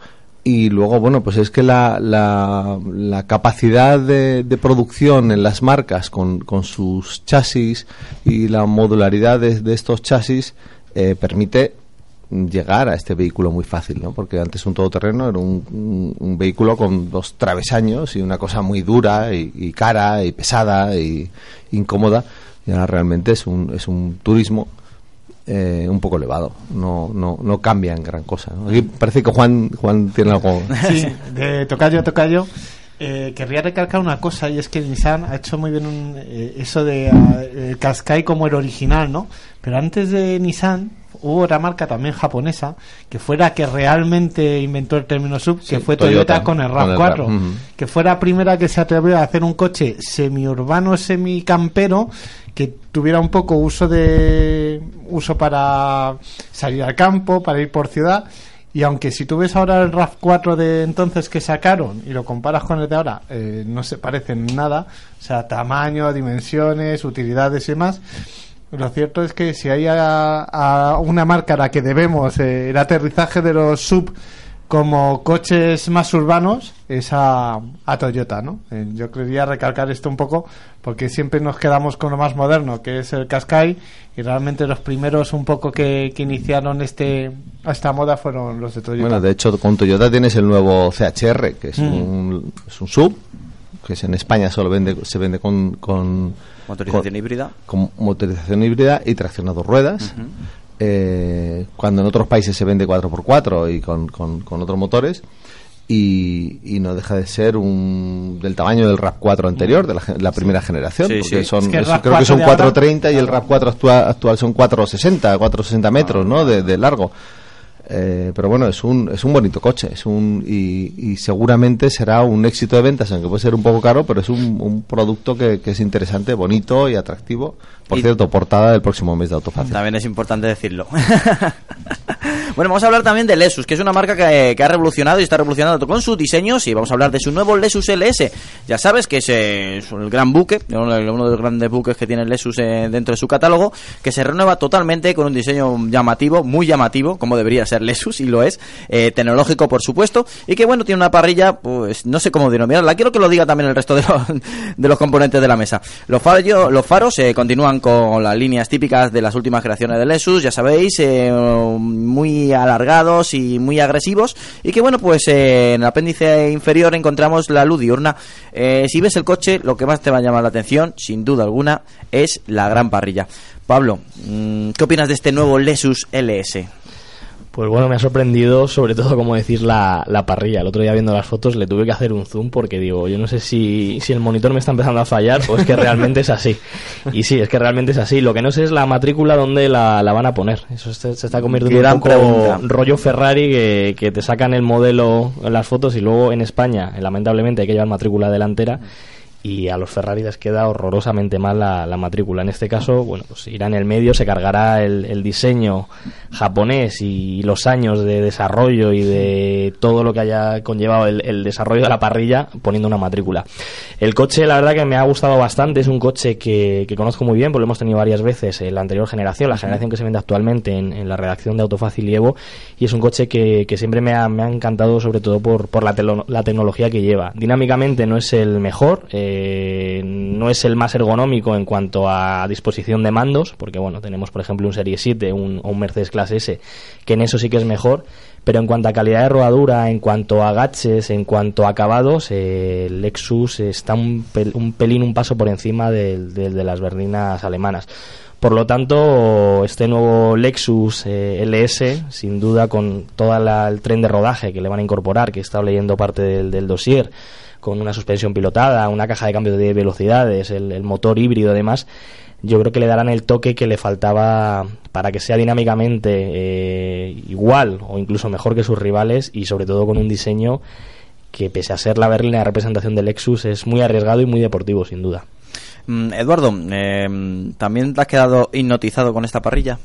Y luego, bueno, pues es que la, la, la capacidad de, de producción en las marcas con, con sus chasis y la modularidad de, de estos chasis eh, permite llegar a este vehículo muy fácil, ¿no? Porque antes un todoterreno era un, un- vehículo con dos travesaños y una cosa muy dura y, y cara y pesada y incómoda. Y ahora realmente es un, es un turismo eh, un poco elevado. No, no, no cambia en gran cosa. Aquí parece que Juan, Juan tiene algo. Sí, de tocayo a tocayo. Eh, querría recalcar una cosa y es que Nissan ha hecho muy bien un, eh, eso de ah, el como el original, ¿no? Pero antes de Nissan hubo otra marca también japonesa que fue la que realmente inventó el término sub, que fue Toyota, Toyota, con el con el RAV4, RAV, ujú. que fue la primera que se atrevió a hacer un coche semiurbano, semicampero que tuviera un poco uso de uso para salir al campo, para ir por ciudad y aunque si tú ves ahora el RAV4 de entonces que sacaron y lo comparas con el de ahora, eh, no se parecen nada. O sea, tamaño, dimensiones, utilidades y demás. Lo cierto es que si hay a, a una marca a la que debemos eh, el aterrizaje de los sub como coches más urbanos es a, a Toyota, ¿no? Eh, yo quería recalcar esto un poco porque siempre nos quedamos con lo más moderno, que es el Qashqai, y realmente los primeros un poco que, que iniciaron este esta moda fueron los de Toyota. Bueno, de hecho, con Toyota tienes el nuevo CHR, que es, Mm. un, es un sub, que es en España solo vende, se vende con, con Motorización con- híbrida. con motorización híbrida y tracción a dos ruedas. Eh, cuando en otros países se vende 4x4 y con, con, con otros motores. Y, y no deja de ser un del tamaño del RAV4 anterior, de la, primera generación, Sí, porque sí. son, Es que el eso RAV4 creo que son de ahora- 430 y el RAV4 actual, actual son 460, 460 metros ¿no? de, de largo. Eh, pero bueno, es un, es un bonito coche es un, y, y seguramente será un éxito de ventas, aunque puede ser un poco caro, pero es un, un producto que, que es interesante, bonito y atractivo. Por Y- cierto, portada del próximo mes de Autofácil. También es importante decirlo. bueno, vamos a hablar también de Lexus, que es una marca que, ha revolucionado y está revolucionando con sus diseños. Y vamos a hablar de su nuevo Lexus LS. Ya sabes que es, eh, el gran buque, uno de los grandes buques que tiene el Lexus eh, dentro de su catálogo, que se renueva totalmente con un diseño llamativo, muy llamativo, como debería ser Lexus, y lo es, eh, tecnológico por supuesto, y que bueno, tiene una parrilla, pues no sé cómo denominarla, quiero que lo diga también el resto de los, de los componentes de la mesa. Los, fallo- los faros eh, continúan con las líneas típicas de las últimas creaciones de Lexus, ya sabéis, eh, alargados y muy agresivos, y que bueno, pues eh, en el apéndice inferior encontramos la luz diurna. Eh, si ves el coche, lo que más te va a llamar la atención, sin duda alguna, es la gran parrilla. Pablo, mm, ¿qué opinas de este nuevo Lexus LS? Pues bueno, me ha sorprendido sobre todo, como decís, la, la parrilla. El otro día viendo las fotos le tuve que hacer un zoom porque digo, yo no sé si, si el monitor me está empezando a fallar o es que realmente es así. Y sí, es que realmente es así. Lo que no sé es la matrícula donde la, la van a poner. Eso se, se está convirtiendo en un poco pregunta. rollo Ferrari que, que te sacan el modelo en las fotos y luego en España, lamentablemente, hay que llevar matrícula delantera. Y a los Ferrari les queda horrorosamente mal la, la matrícula. En este caso, bueno, pues irá en el medio, se cargará el, el diseño japonés y los años de desarrollo y de todo lo que haya conllevado el, el desarrollo de la parrilla poniendo una matrícula. El coche, la verdad que me ha gustado bastante, es un coche que, que conozco muy bien, porque lo hemos tenido varias veces en la anterior generación, la generación que se vende actualmente en, en la redacción de Autofácil y Evo, y es un coche que, que siempre me ha, me ha encantado, sobre todo por, por la, telo- la tecnología que lleva. Dinámicamente no es el mejor, eh, no es el más ergonómico en cuanto a disposición de mandos, porque bueno, tenemos por ejemplo un Serie 7 un, o un Mercedes Clase S, que en eso sí que es mejor, pero en cuanto a calidad de rodadura, en cuanto a gaches, en cuanto a acabados, eh, el Lexus está un, pel- un pelín, un paso por encima del- del de las berlinas alemanas. Por lo tanto, este nuevo Lexus eh, LS, sin duda con todo el tren de rodaje que le van a incorporar, que he estado leyendo parte del, del dossier, con una suspensión pilotada, una caja de cambio de velocidades, el, motor híbrido además, yo creo que le darán el toque que le faltaba para que sea dinámicamente eh, igual o incluso mejor que sus rivales y sobre todo con un diseño que pese a ser la berlina representación del Lexus es muy arriesgado y muy deportivo sin duda. Mm, Eduardo, eh, ¿también te has quedado hipnotizado con esta parrilla?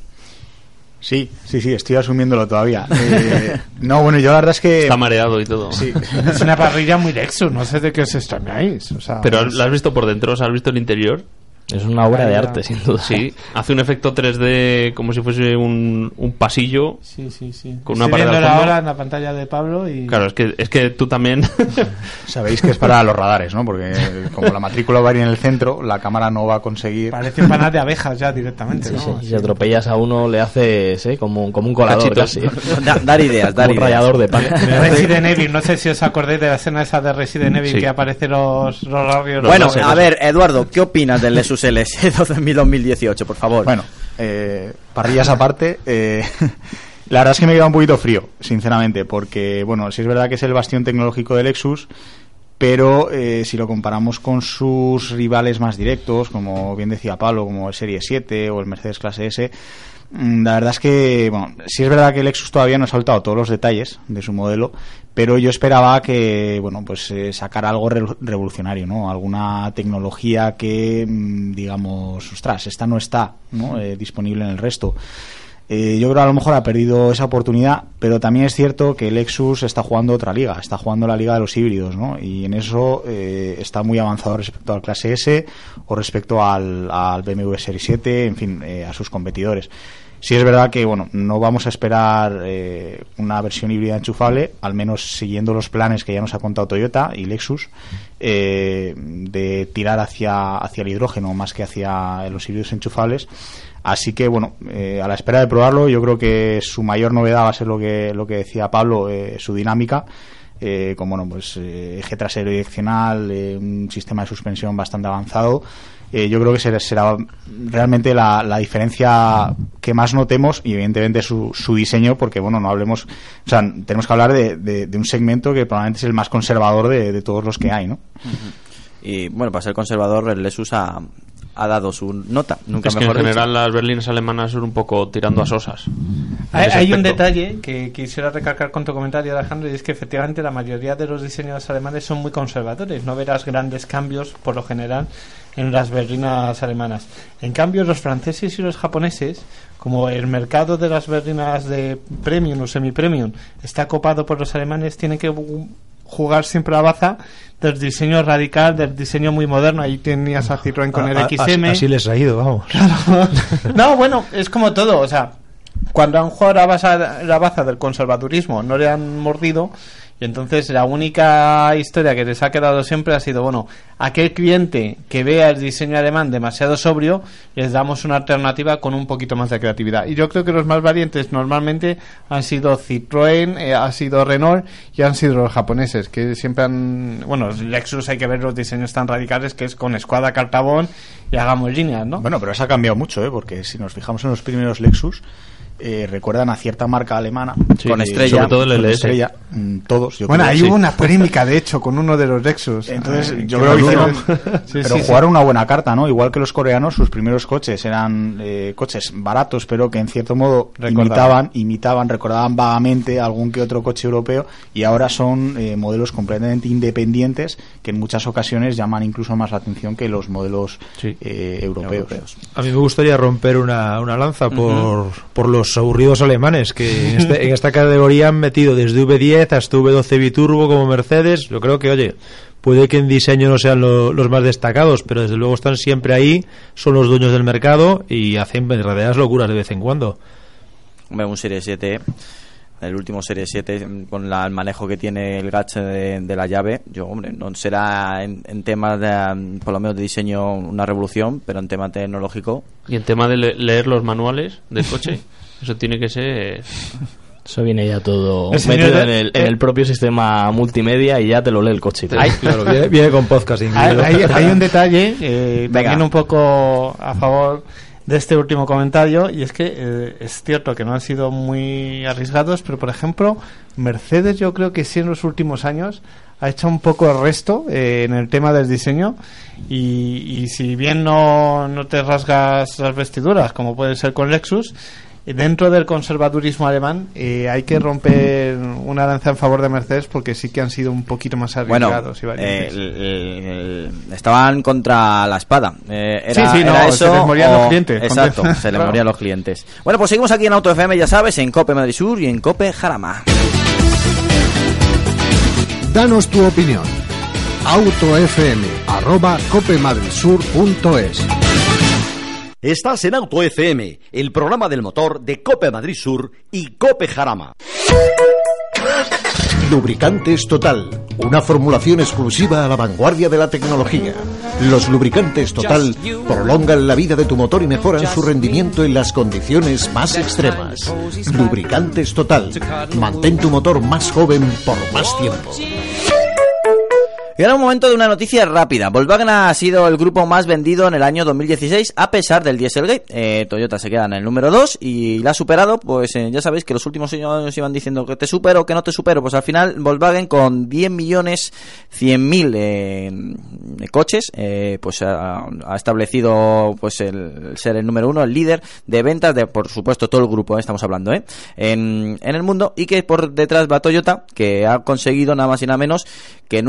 Sí, sí, sí, estoy asumiéndolo todavía. Eh, no, bueno, yo la verdad es que... Está mareado y todo. Sí. Es una parrilla muy Lexus, no sé de qué os extrañáis. O sea, Pero es- ¿la has visto por dentro? O sea, ¿Has visto el interior? Es una obra de arte sin duda. Sí, hace un efecto 3D como si fuese un, un pasillo. Sí, sí, sí. Con una Estoy pared ahora en la pantalla de Pablo y... Claro, es que, es que tú también. Sabéis que es para los radares, ¿no? Porque como la matrícula va a ir en el centro, la cámara no va a conseguir... Parece un panal de abejas ya directamente, Sí, ¿no? sí. Si atropellas a uno le haces ¿eh? como, un- como un colador Cachitos. casi. Da- dar ideas, dar un ideas. rallador de pan. Resident Evil, no sé si os acordáis de la escena esa de Resident Evil Sí. que aparecen los, los radios. Bueno, sé, a ver, Eduardo, ¿qué opinas del Lexus LS 2018, por favor? Bueno, eh, parrillas aparte, eh, la verdad es que me queda un poquito frío, sinceramente, porque, bueno, sí es verdad que es el bastión tecnológico de Lexus, pero eh, si lo comparamos con sus rivales más directos, como bien decía Pablo, como el Serie 7 o el Mercedes Clase S, la verdad es que, bueno, sí es verdad que Lexus todavía no ha soltado todos los detalles de su modelo, pero yo esperaba que, bueno, pues eh, sacara algo re- revolucionario, ¿no? Alguna tecnología que, mm, digamos, ostras, esta no está, ¿no? Eh, disponible en el resto. Eh, yo creo que a lo mejor ha perdido esa oportunidad, pero también es cierto que Lexus está jugando otra liga, está jugando la liga de los híbridos, ¿no? Y en eso eh, está muy avanzado respecto al clase S o respecto al, al BMW Serie 7, en fin, eh, a sus competidores. Sí es verdad que, bueno, no vamos a esperar eh, una versión híbrida enchufable, al menos siguiendo los planes que ya nos ha contado Toyota y Lexus, eh, de tirar hacia, hacia el hidrógeno más que hacia los híbridos enchufables. Así que, bueno, eh, a la espera de probarlo, yo creo que su mayor novedad va a ser lo que, lo que decía Pablo, eh, su dinámica. Eh, con bueno, pues eh, eje trasero direccional, eh, un sistema de suspensión bastante avanzado. Eh, yo creo que será, será realmente la, la diferencia que más notemos y evidentemente su, su diseño, porque bueno, no hablemos, o sea, tenemos que hablar de, de- de un segmento que probablemente es el más conservador de, de todos los que hay, ¿no? Y bueno, para ser conservador, el Lexus ha, ha dado su nota. Nunca es que en dicho. general las berlinas alemanas son un poco tirando a sosas. Hay, hay un detalle que quisiera recalcar con tu comentario, Alejandro, y es que efectivamente la mayoría de los diseños alemanes son muy conservadores. No verás grandes cambios, por lo general, en las berlinas alemanas. En cambio, los franceses y los japoneses, como el mercado de las berlinas de premium o semi-premium está copado por los alemanes, tienen que jugar siempre a la baza del diseño radical, del diseño muy moderno. Ahí tenías a Citroën con el A- a- XM. Así les ha ido, vamos. No, bueno, es como todo, o sea, cuando han jugado la baza, la baza del conservadurismo no le han mordido y entonces la única historia que les ha quedado siempre ha sido, bueno, aquel cliente que vea el diseño alemán demasiado sobrio, les damos una alternativa con un poquito más de creatividad. Y yo creo que los más valientes normalmente han sido Citroën, eh, ha sido Renault y han sido los japoneses, que siempre han, bueno, Lexus hay que ver los diseños tan radicales que es con escuadra cartabón y hagamos líneas, ¿no? Bueno, pero eso ha cambiado mucho, ¿eh? porque si nos fijamos en los primeros Lexus, eh, recuerdan a cierta marca alemana. Sí, con estrella. sobre todo el con LS. estrella, mm, todos. yo Bueno, creo, ahí sí. hubo una polémica, de hecho, con uno de los Lexus. Entonces, Ay, yo creo que mal. hicieron. Sí, pero sí, sí. jugaron una buena carta, ¿no? Igual que los coreanos, sus primeros coches eran eh, coches baratos, pero que en cierto modo Recordaban. imitaban, imitaban, recordaban vagamente algún que otro coche europeo y ahora son eh, modelos completamente independientes que en muchas ocasiones llaman incluso más la atención que los modelos Sí. eh, europeos. A mí me gustaría romper una, una lanza por, por los aburridos alemanes que en, este- en esta categoría han metido desde V10 hasta V12 biturbo como Mercedes. Yo creo que, oye, puede que en diseño no sean lo- los más destacados, pero desde luego están siempre ahí, son los dueños del mercado y hacen verdaderas locuras de vez en cuando. Hombre, un Serie 7, el último Serie 7, mm, con la- el manejo que tiene el gache de, de la llave, yo, hombre, no será en, en temas de, por lo menos de diseño una revolución, pero en tema tecnológico, Y en tema de le- leer los manuales del coche, eso tiene que ser... Eso viene ya todo El metido de- en el, en el propio sistema multimedia y ya te lo lee el coche. y todo. Claro, viene, viene con podcast Hay, hay- hay un detalle, eh, Venga. también un poco a favor de este último comentario, y es que eh, es cierto que no han sido muy arriesgados, pero por ejemplo, Mercedes yo creo que sí en los últimos años ha hecho un poco el resto eh, en el tema del diseño y, y si bien no, no te rasgas las vestiduras como puede ser con Lexus, dentro del conservadurismo alemán eh, hay que romper una lanza en favor de Mercedes porque sí que han sido un poquito más bueno, arriesgados y eh, el- el- el- estaban contra la espada. Eh, era, Sí, sí, no, era se eso les morían o- los clientes. Exacto, se les Claro. morían los clientes. Bueno, pues seguimos aquí en Auto FM, ya sabes, en Cope Madrid Sur y en Cope Jarama. Danos tu opinión. autofm arroba copemadridsur.es Estás en Auto FM, el programa del motor de Cope Madrid Sur y Cope Jarama. Lubricantes Total, una formulación exclusiva a la vanguardia de la tecnología. Los lubricantes Total prolongan la vida de tu motor y mejoran su rendimiento en las condiciones más extremas. Lubricantes Total, mantén tu motor más joven por más tiempo. Y ahora un momento de una noticia rápida. Volkswagen ha sido el grupo más vendido en el año 2016 a pesar del Dieselgate. Eh, Toyota se queda en el número 2 y la ha superado. Pues eh, ya sabéis que los últimos años iban diciendo que te supero, que no te supero. Pues al final Volkswagen con 10 millones 100 mil eh, coches eh, pues ha, establecido pues el, ser el número uno, el líder de ventas de por supuesto todo el grupo, estamos hablando, en, en el mundo y que por detrás va Toyota que ha conseguido nada más y nada menos que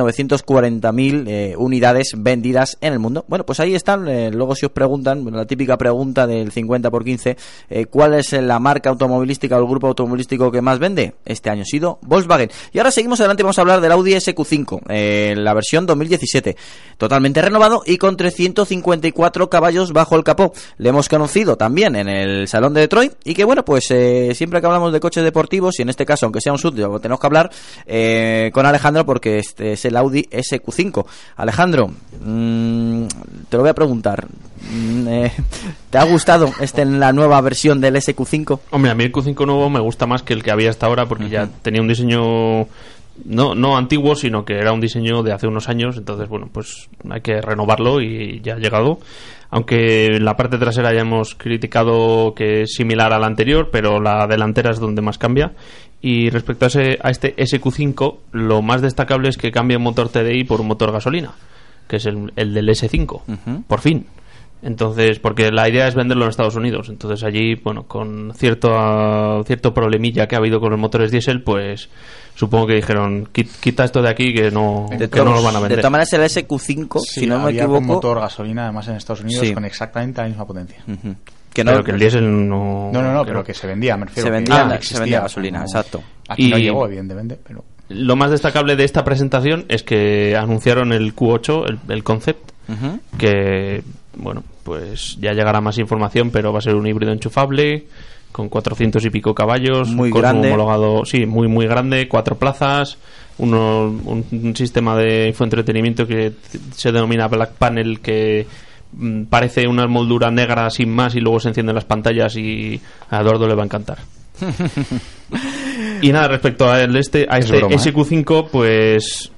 9.940.000 eh, unidades vendidas en el mundo. Bueno, pues ahí están. eh, luego si os preguntan, bueno, la típica pregunta del 50 por 15, eh, ¿cuál es la marca automovilística o el grupo automovilístico que más vende? Este año ha sido Volkswagen. Y ahora seguimos adelante, vamos a hablar del Audi SQ5, eh, la versión 2017. Totalmente renovado y con 354 caballos bajo el capó. Le hemos conocido también en el Salón de Detroit y que bueno, pues eh, siempre que hablamos de coches deportivos, y en este caso, aunque sea un sub, tenemos que hablar eh, con Alejandro porque este es el Audi SQ5. Alejandro, mm, te lo voy a preguntar. Mm, eh, ¿Te ha gustado este en la nueva versión del SQ5? Hombre, a mí el Q5 nuevo me gusta más que el que había hasta ahora porque ya tenía un diseño no, no antiguo, sino que era un diseño de hace unos años. Entonces, bueno, pues hay que renovarlo y ya ha llegado. Aunque en la parte trasera ya hemos criticado que es similar a la anterior, pero la delantera es donde más cambia. Y respecto a, ese, a este SQ5, lo más destacable es que cambia un motor TDI por un motor gasolina, que es el, el del S5. Ujú. Por fin. Entonces, porque la idea es venderlo en Estados Unidos. Entonces allí, bueno, con cierto, cierto problemilla que ha habido con los motores diésel, pues supongo que dijeron, "Qui- quita esto de aquí que no, De, que no lo van a de vender. todas maneras, el SQ5, Sí, si no me había equivoco. un motor gasolina además en Estados Unidos Sí. con exactamente la misma potencia. Que no, Pero que el diésel no... No, no, no, que pero que se vendía, me refiero. Se que vendía- no se vendía gasolina, no- exacto. Aquí no Y- llegó, evidentemente, pero... Lo más destacable de esta presentación es que anunciaron el Q8, el, el concept, que, bueno, pues ya llegará más información, pero va a ser un híbrido enchufable con 400 y pico caballos, Muy con grande. homologado, sí, muy muy grande, cuatro plazas, uno, un, un sistema de infoentretenimiento que se denomina Black Panel que parece una moldura negra sin más y luego se encienden las pantallas y a Eduardo le va a encantar. Y nada, respecto a el este, a Es este broma, ¿eh? SQ5, pues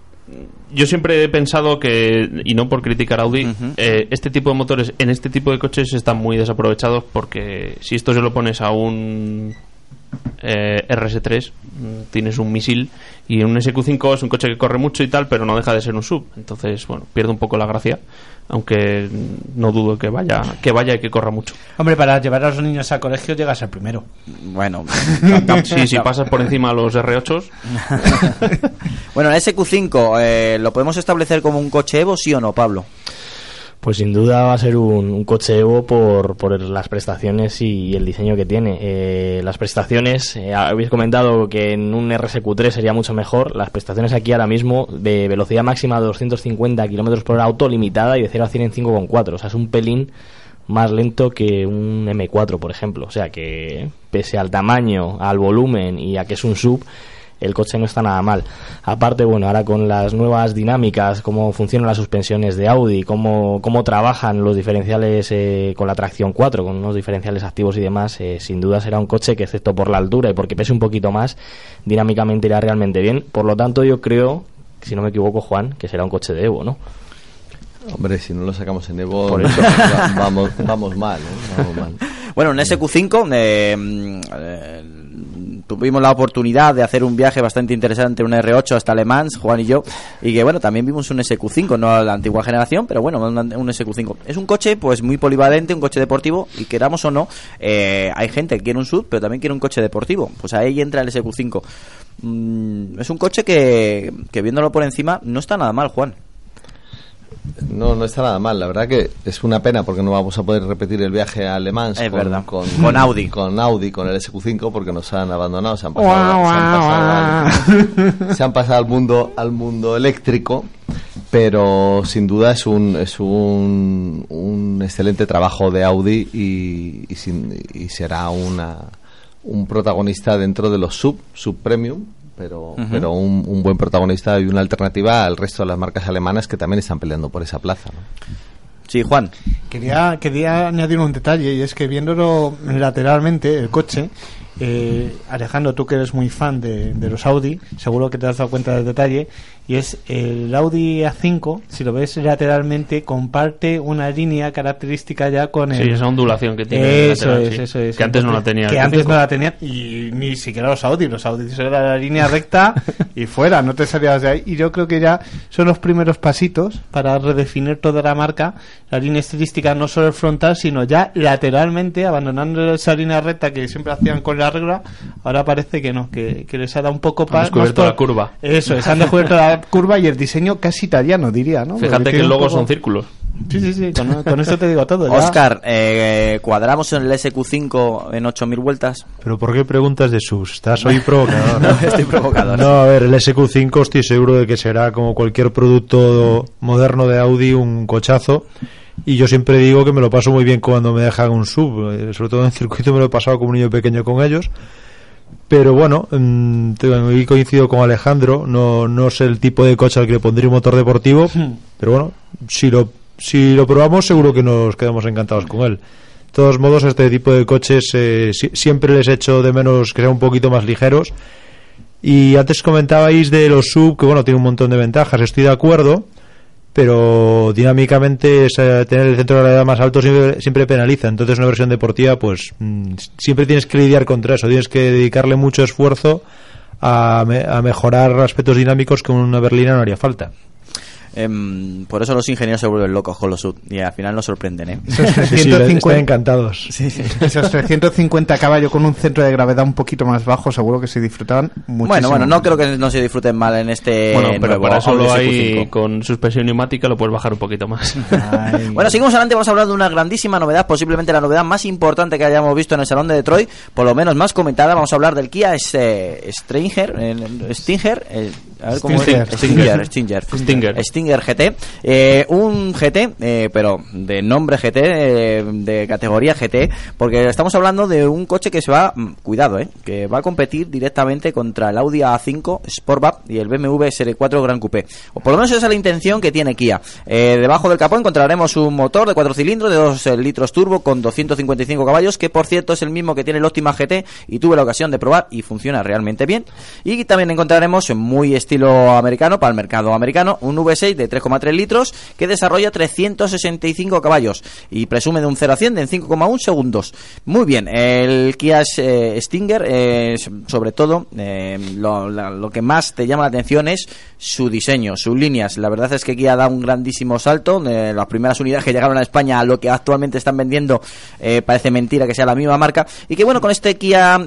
yo siempre he pensado que, y no por criticar a Audi, eh, este tipo de motores en este tipo de coches están muy desaprovechados porque si esto se lo pones a un eh, RS3, mm, tienes un misil y un SQ5 es un coche que corre mucho y tal, pero no deja de ser un sub. Entonces, bueno, pierde un poco la gracia, aunque no dudo que vaya, que vaya y que corra mucho. Hombre, para llevar a los niños al colegio llegas al primero. Bueno, Sí, si pasas por encima a los R8s, bueno, el SQ5, eh, ¿lo podemos establecer como un coche Evo, sí o no, Pablo? Pues sin duda va a ser un, un coche Evo por, por las prestaciones y, el diseño que tiene. Eh, las prestaciones, eh, habéis comentado que en un RSQ3 sería mucho mejor. Las prestaciones aquí ahora mismo de velocidad máxima de 250 km por hora autolimitada y de 0 a 100 en 5,4. O sea, es un pelín más lento que un M4, por ejemplo. O sea que pese al tamaño, al volumen y a que es un sub, el coche no está nada mal. Aparte, bueno, ahora con las nuevas dinámicas, cómo funcionan las suspensiones de Audi, cómo, cómo trabajan los diferenciales eh, con la tracción 4, con unos diferenciales activos y demás, eh, sin duda será un coche que, excepto por la altura y porque pese un poquito más, dinámicamente irá realmente bien. Por lo tanto, yo creo, si no me equivoco, Juan, que será un coche de Evo, ¿no? Hombre, si no lo sacamos en Evo, Por eso. va- vamos, vamos mal, ¿eh? Vamos mal. Bueno, en SQ5 eh, mm, eh, tuvimos la oportunidad de hacer un viaje bastante interesante, un R8 hasta Le Mans, Juan y yo, y que bueno, también vimos un SQ5, no la antigua generación, pero bueno, un, un SQ5. Es un coche pues muy polivalente, un coche deportivo, y queramos o no, eh, hay gente que quiere un sub, pero también quiere un coche deportivo. Pues ahí entra el SQ5. Mm, es un coche que, que viéndolo por encima no está nada mal, Juan. No, no está nada mal. La verdad que es una pena porque no vamos a poder repetir el viaje a Le Mans Es con, verdad. Con, Con Audi. Con Audi, con el SQ5 porque nos han abandonado, se han pasado, se han pasado al, se han pasado al mundo al mundo eléctrico. Pero sin duda es un es un, un excelente trabajo de Audi y, y, sin- y será una un protagonista dentro de los sub sub premium pero, pero un, un buen protagonista y una alternativa al resto de las marcas alemanas que también están peleando por esa plaza. ¿no? Sí, Juan. Quería, quería añadir un detalle y es que viéndolo lateralmente, el coche, eh, Alejandro, tú que eres muy fan de, de los Audi, seguro que te has dado cuenta del detalle, y es el Audi A5, si lo ves lateralmente, comparte una línea característica ya con el... Sí, esa ondulación que tiene Eso lateral, es, sí. eso es. Que antes no la tenía Que antes Q5. no la tenía y ni siquiera los Audi. Los Audi era la línea recta y fuera, no te salías de ahí. Y yo creo que ya son los primeros pasitos para redefinir toda la marca, la línea estilística, no solo el frontal, sino ya lateralmente, abandonando esa línea recta que siempre hacían con la regla. Ahora parece que no, que, que les ha dado un poco Han para. descubierto la curva. Eso, se han descubierto la curva y el diseño casi italiano, diría, ¿no? Fíjate que el logo poco- son círculos. Sí, sí, sí, con, con eso te digo todo. ya. Oscar, eh, ¿cuadramos en el SQ5 en 8.000 vueltas? Pero ¿por qué preguntas de sus? Estás hoy provocador. No, estoy provocador. No, a ver, el SQ5 estoy seguro de que será como cualquier producto moderno de Audi, un cochazo. Y yo siempre digo que me lo paso muy bien cuando me dejan un sub. eh, Sobre todo en circuito me lo he pasado como un niño pequeño con ellos. Pero bueno, mm, hoy coincido con Alejandro. No, no es el tipo de coche al que le pondría un motor deportivo. Pero bueno, si lo, si lo probamos, seguro que nos quedamos encantados con él. De todos modos, este tipo de coches eh, si- siempre les echo de menos que sean un poquito más ligeros. Y antes comentabais de los sub, que bueno, tiene un montón de ventajas, estoy de acuerdo, pero dinámicamente tener el centro de gravedad más alto siempre, siempre penaliza. Entonces, una versión deportiva, pues mm, siempre tienes que lidiar contra eso, tienes que dedicarle mucho esfuerzo a, a mejorar aspectos dinámicos que una berlina no haría falta. Em, por eso los ingenieros se vuelven locos con los y al final nos sorprenden, ¿eh? Esos Sí, sí, 350 están encantados. Esos 350 caballos con un centro de gravedad un poquito más bajo, seguro que se disfrutaban muchísimo. Bueno, bueno, no creo que no se disfruten mal en este Bueno, pero nuevo para eso lo SQ5. hay con suspensión neumática, lo puedes bajar un poquito más. Bueno, seguimos adelante, vamos a hablar de una grandísima novedad, posiblemente la novedad más importante que hayamos visto en el Salón de Detroit, por lo menos más comentada, vamos a hablar del Kia eh, Stinger, el- a ver cómo Stinger. es, Stinger, Stinger, Stinger. Stinger GT, eh, un GT, eh, pero de nombre GT, eh, de categoría GT, porque estamos hablando de un coche que se va, mm, cuidado, eh, que va a competir directamente contra el Audi A5 Sportback y el BMW Serie 4 Gran Coupé, o por lo menos esa es la intención que tiene Kia. Debajo del capó encontraremos un motor de 4 cilindros de 2 litros turbo con 255 caballos, que por cierto es el mismo que tiene el Optima GT y tuve la ocasión de probar y funciona realmente bien. Y también encontraremos muy estilo americano, para el mercado americano, un V6 de 3,3 litros que desarrolla 365 caballos y presume de un 0 a 100 en 5,1 segundos. Muy bien, el Kia eh, Stinger, eh, sobre todo, eh, lo, que más te llama la atención es su diseño, sus líneas. La verdad es que Kia da un grandísimo salto. las primeras unidades que llegaron a España a lo que actualmente están vendiendo parece mentira que sea la misma marca. Y que bueno, con este Kia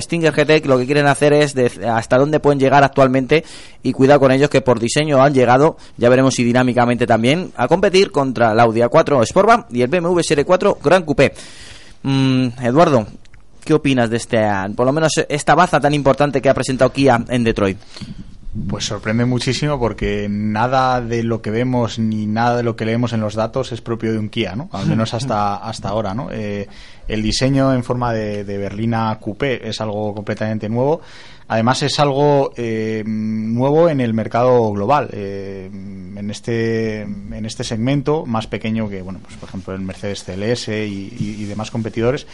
Stinger GT lo que quieren hacer es de hasta dónde pueden llegar actualmente y cuidado con ellos que por diseño han llegado, ya veremos si dinámicamente también, a competir contra el Audi A4 Sportback y el BMW Serie 4 Gran Coupé. Mm, Eduardo, ¿qué opinas de este, por lo menos esta baza tan importante que ha presentado Kia en Detroit? Pues sorprende muchísimo porque nada de lo que vemos ni nada de lo que leemos en los datos es propio de un Kia, ¿no? Al menos hasta, hasta ahora, ¿no? Eh, el diseño en forma de, de berlina coupé es algo completamente nuevo. Además es algo eh, nuevo en el mercado global. eh, en este en este segmento más pequeño que bueno, pues por ejemplo el Mercedes CLS y, y- y demás competidores.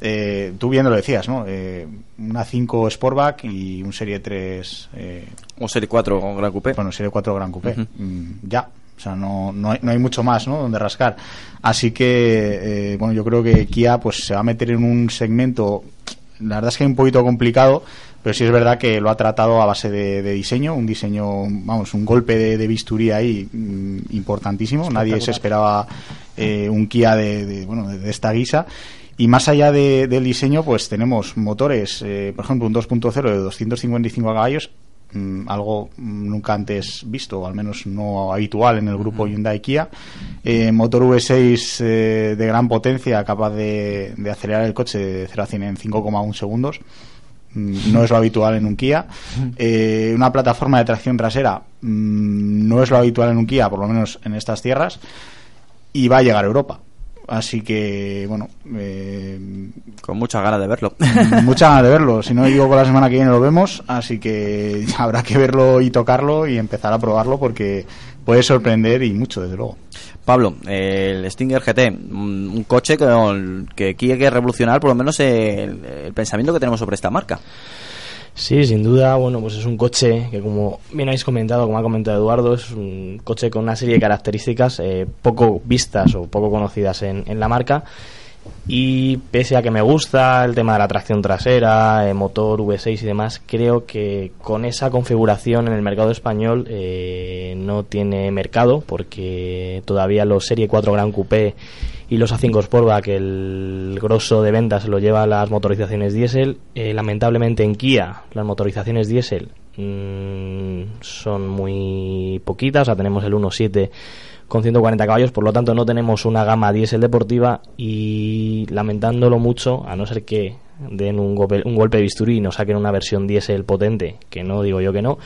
Eh, tú bien lo decías, ¿no? Eh, una 5 Sportback y un Serie 3 eh, O Serie 4 con Gran Coupé. bueno, Serie 4 Gran Coupé. Mm, ya. O sea, no, no, hay, no hay mucho más, ¿no? Donde rascar. Así que, eh, bueno, yo creo que Kia pues se va a meter en un segmento, la verdad es que es un poquito complicado, pero sí es verdad que lo ha tratado a base de, de diseño, un diseño, vamos, un golpe de, de bisturí ahí mm, importantísimo. Nadie se esperaba eh, un Kia de, de, bueno, de, de esta guisa. Y más allá de- del diseño, pues tenemos motores, eh, por ejemplo, un 2.0 de 255 caballos, mm, algo mm, nunca antes visto, o al menos no habitual en el grupo Hyundai Kia. Eh, motor V6 eh, de gran potencia, capaz de, de acelerar el coche de 0 a 100 en 5,1 segundos. Mm, No es lo habitual en un Kia. Eh, una plataforma de tracción trasera mm, no es lo habitual en un Kia, por lo menos en estas tierras. Y va a llegar a Europa. Así que, bueno, eh, Con muchas ganas de verlo. mucha ganas de verlo. Si no digo que la semana que viene lo vemos, así que habrá que verlo y tocarlo y empezar a probarlo porque puede sorprender y mucho, desde luego. Pablo, el Stinger GT, un coche que, que quiere revolucionar por lo menos el, el pensamiento que tenemos sobre esta marca. Sí, sin duda, bueno, pues es un coche que como bien habéis comentado, como ha comentado Eduardo, es un coche con una serie de características eh, poco vistas o poco conocidas en, en la marca. Y pese a que me gusta el tema de la tracción trasera, eh, motor V6 y demás, creo que con esa configuración en el mercado español eh, no tiene mercado porque todavía los Serie 4 Gran Coupé y los A5 Sportback el grosso de ventas lo lleva las motorizaciones diésel. Eh, lamentablemente en Kia las motorizaciones diésel mm, son muy poquitas, o sea, tenemos el 1.7 con 140 caballos, por lo tanto no tenemos una gama diésel deportiva y lamentándolo mucho, a no ser que den un golpe, un golpe de bisturí y nos saquen una versión diésel potente, que no digo yo que no,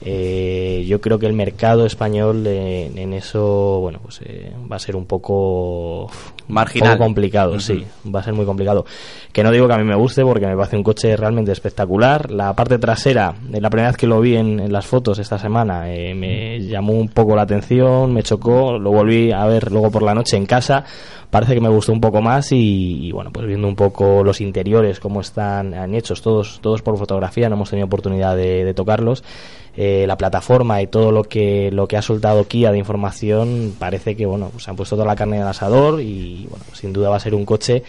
eh, yo creo que el mercado español eh, en eso, bueno, pues eh, va a ser un poco Marginal. poco complicado, sí, va a ser muy complicado. Que no digo que a mí me guste porque me parece un coche realmente espectacular. La parte trasera, eh, la primera vez que lo vi en, en las fotos esta semana, eh, me llamó un poco la atención, me chocó, lo volví a ver luego por la noche en casa. Parece que me gustó un poco más y, y, bueno, pues viendo un poco los interiores, cómo están hechos, todos, todos por fotografía, no hemos tenido oportunidad de, de tocarlos. Eh, la plataforma y todo lo que lo que ha soltado Kia de información parece que bueno pues han puesto toda la carne en el asador y bueno sin duda va a ser un coche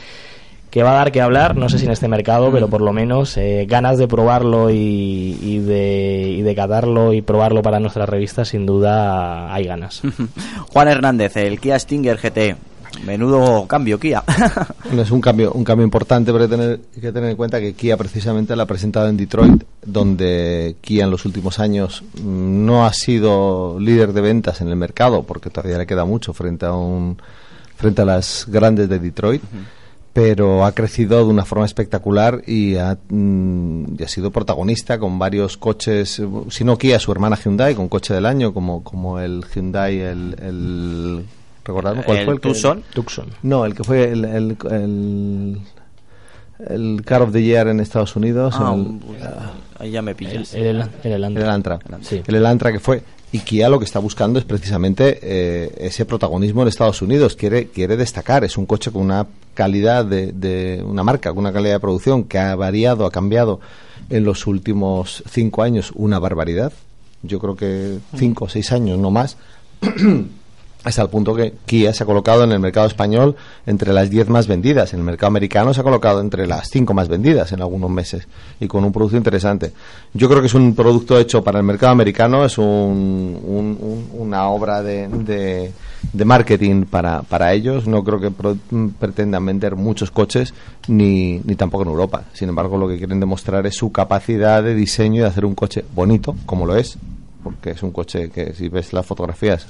que va a dar que hablar, no sé si en este mercado, pero por lo menos eh, ganas de probarlo y, y de, y de catarlo y probarlo para nuestra revista, sin duda hay ganas. Juan Hernández, el Kia Stinger GT. Menudo cambio, Kia. Bueno, es un cambio, un cambio importante, pero hay que tener, hay que tener en cuenta que Kia precisamente la ha presentado en Detroit, donde Kia en los últimos años mm, no ha sido líder de ventas en el mercado, porque todavía le queda mucho frente a un frente a las grandes de Detroit. Pero ha crecido de una forma espectacular y ha, mm, y ha sido protagonista con varios coches, si no Kia, su hermana Hyundai, con coche del año, como, como el Hyundai, el, el ¿Recordadme cuál El fue el que- Tucson. Tucson. no, el que fue el, el, el, el Car of the Year en Estados Unidos. Ah, el, un- ahí ya me pillas. El, el, el Elantra. el Elantra. Sí. El Elantra que fue. Y Kia lo que está buscando es precisamente eh, ese protagonismo en Estados Unidos. Quiere, quiere destacar. Es un coche con una calidad de, de una marca, con una calidad de producción que ha variado, ha cambiado en los últimos cinco años una barbaridad. Yo creo que cinco o seis años, no más. hasta el punto que Kia se ha colocado en el mercado español entre las 10 más vendidas. En el mercado americano se ha colocado entre las 5 más vendidas en algunos meses y con un producto interesante. Yo creo que es un producto hecho para el mercado americano, es un- un- un- una obra de, de- marketing para, para ellos. No creo que pro- pretendan vender muchos coches ni, ni tampoco en Europa. Sin embargo, lo que quieren demostrar es su capacidad de diseño y de hacer un coche bonito, como lo es, porque es un coche que si ves las fotografías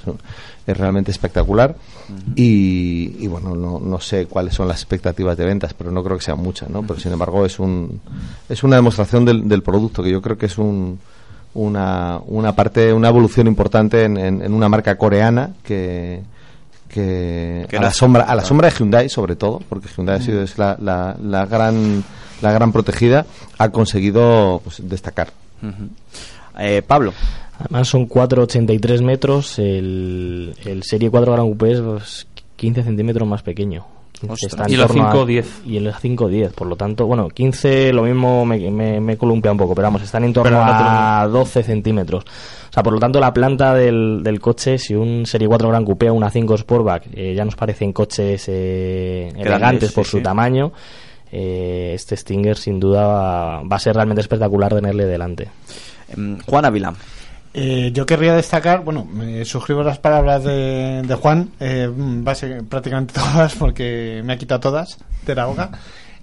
es, realmente espectacular y, y bueno no, no sé cuáles son las expectativas de ventas pero no creo que sean muchas no pero sin embargo es un es una demostración del, del producto que yo creo que es un una, una parte una evolución importante en, en- en una marca coreana que que, a la sombra a la claro. sombra de Hyundai sobre todo porque Hyundai ha sido es la, la, la gran la gran protegida ha conseguido pues, destacar. Eh, Pablo. Además son 4,83 metros, el, el Serie 4 Gran Coupé es pues, 15 centímetros más pequeño. 15 Ostras. está en Y la torno a- 5,10. Y el 5,10, por lo tanto, bueno, 15 lo mismo me, me, me columpia un poco, pero vamos, están en torno a 12 centímetros. O sea, por lo tanto, la planta del, del coche, si un Serie 4 Gran Coupé o una 5 Sportback eh, ya nos parecen coches eh, elegantes por sí, su sí. tamaño, eh, este Stinger sin duda va, va a ser realmente espectacular tenerle delante. Em, Juan Ávila. Eh, yo querría destacar, bueno, me suscribo las palabras de, de Juan, eh, base- prácticamente todas, porque me ha quitado todas de la.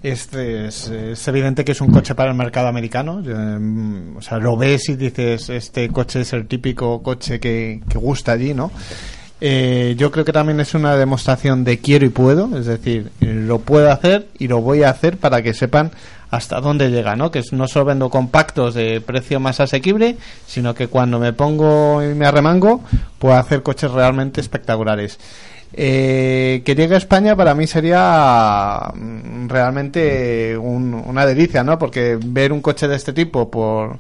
Este es, es evidente que es un coche para el mercado americano. eh, o sea, lo ves y dices, este coche es el típico coche que, que gusta allí, ¿no? Eh, yo creo que también es una demostración de quiero y puedo, es decir, eh, lo puedo hacer y lo voy a hacer para que sepan hasta dónde llega, ¿no? Que no solo vendo compactos de precio más asequible, sino que cuando me pongo y me arremango, puedo hacer coches realmente espectaculares. Eh, que llegue a España para mí sería mm, realmente un- una delicia, ¿no? Porque ver un coche de este tipo por,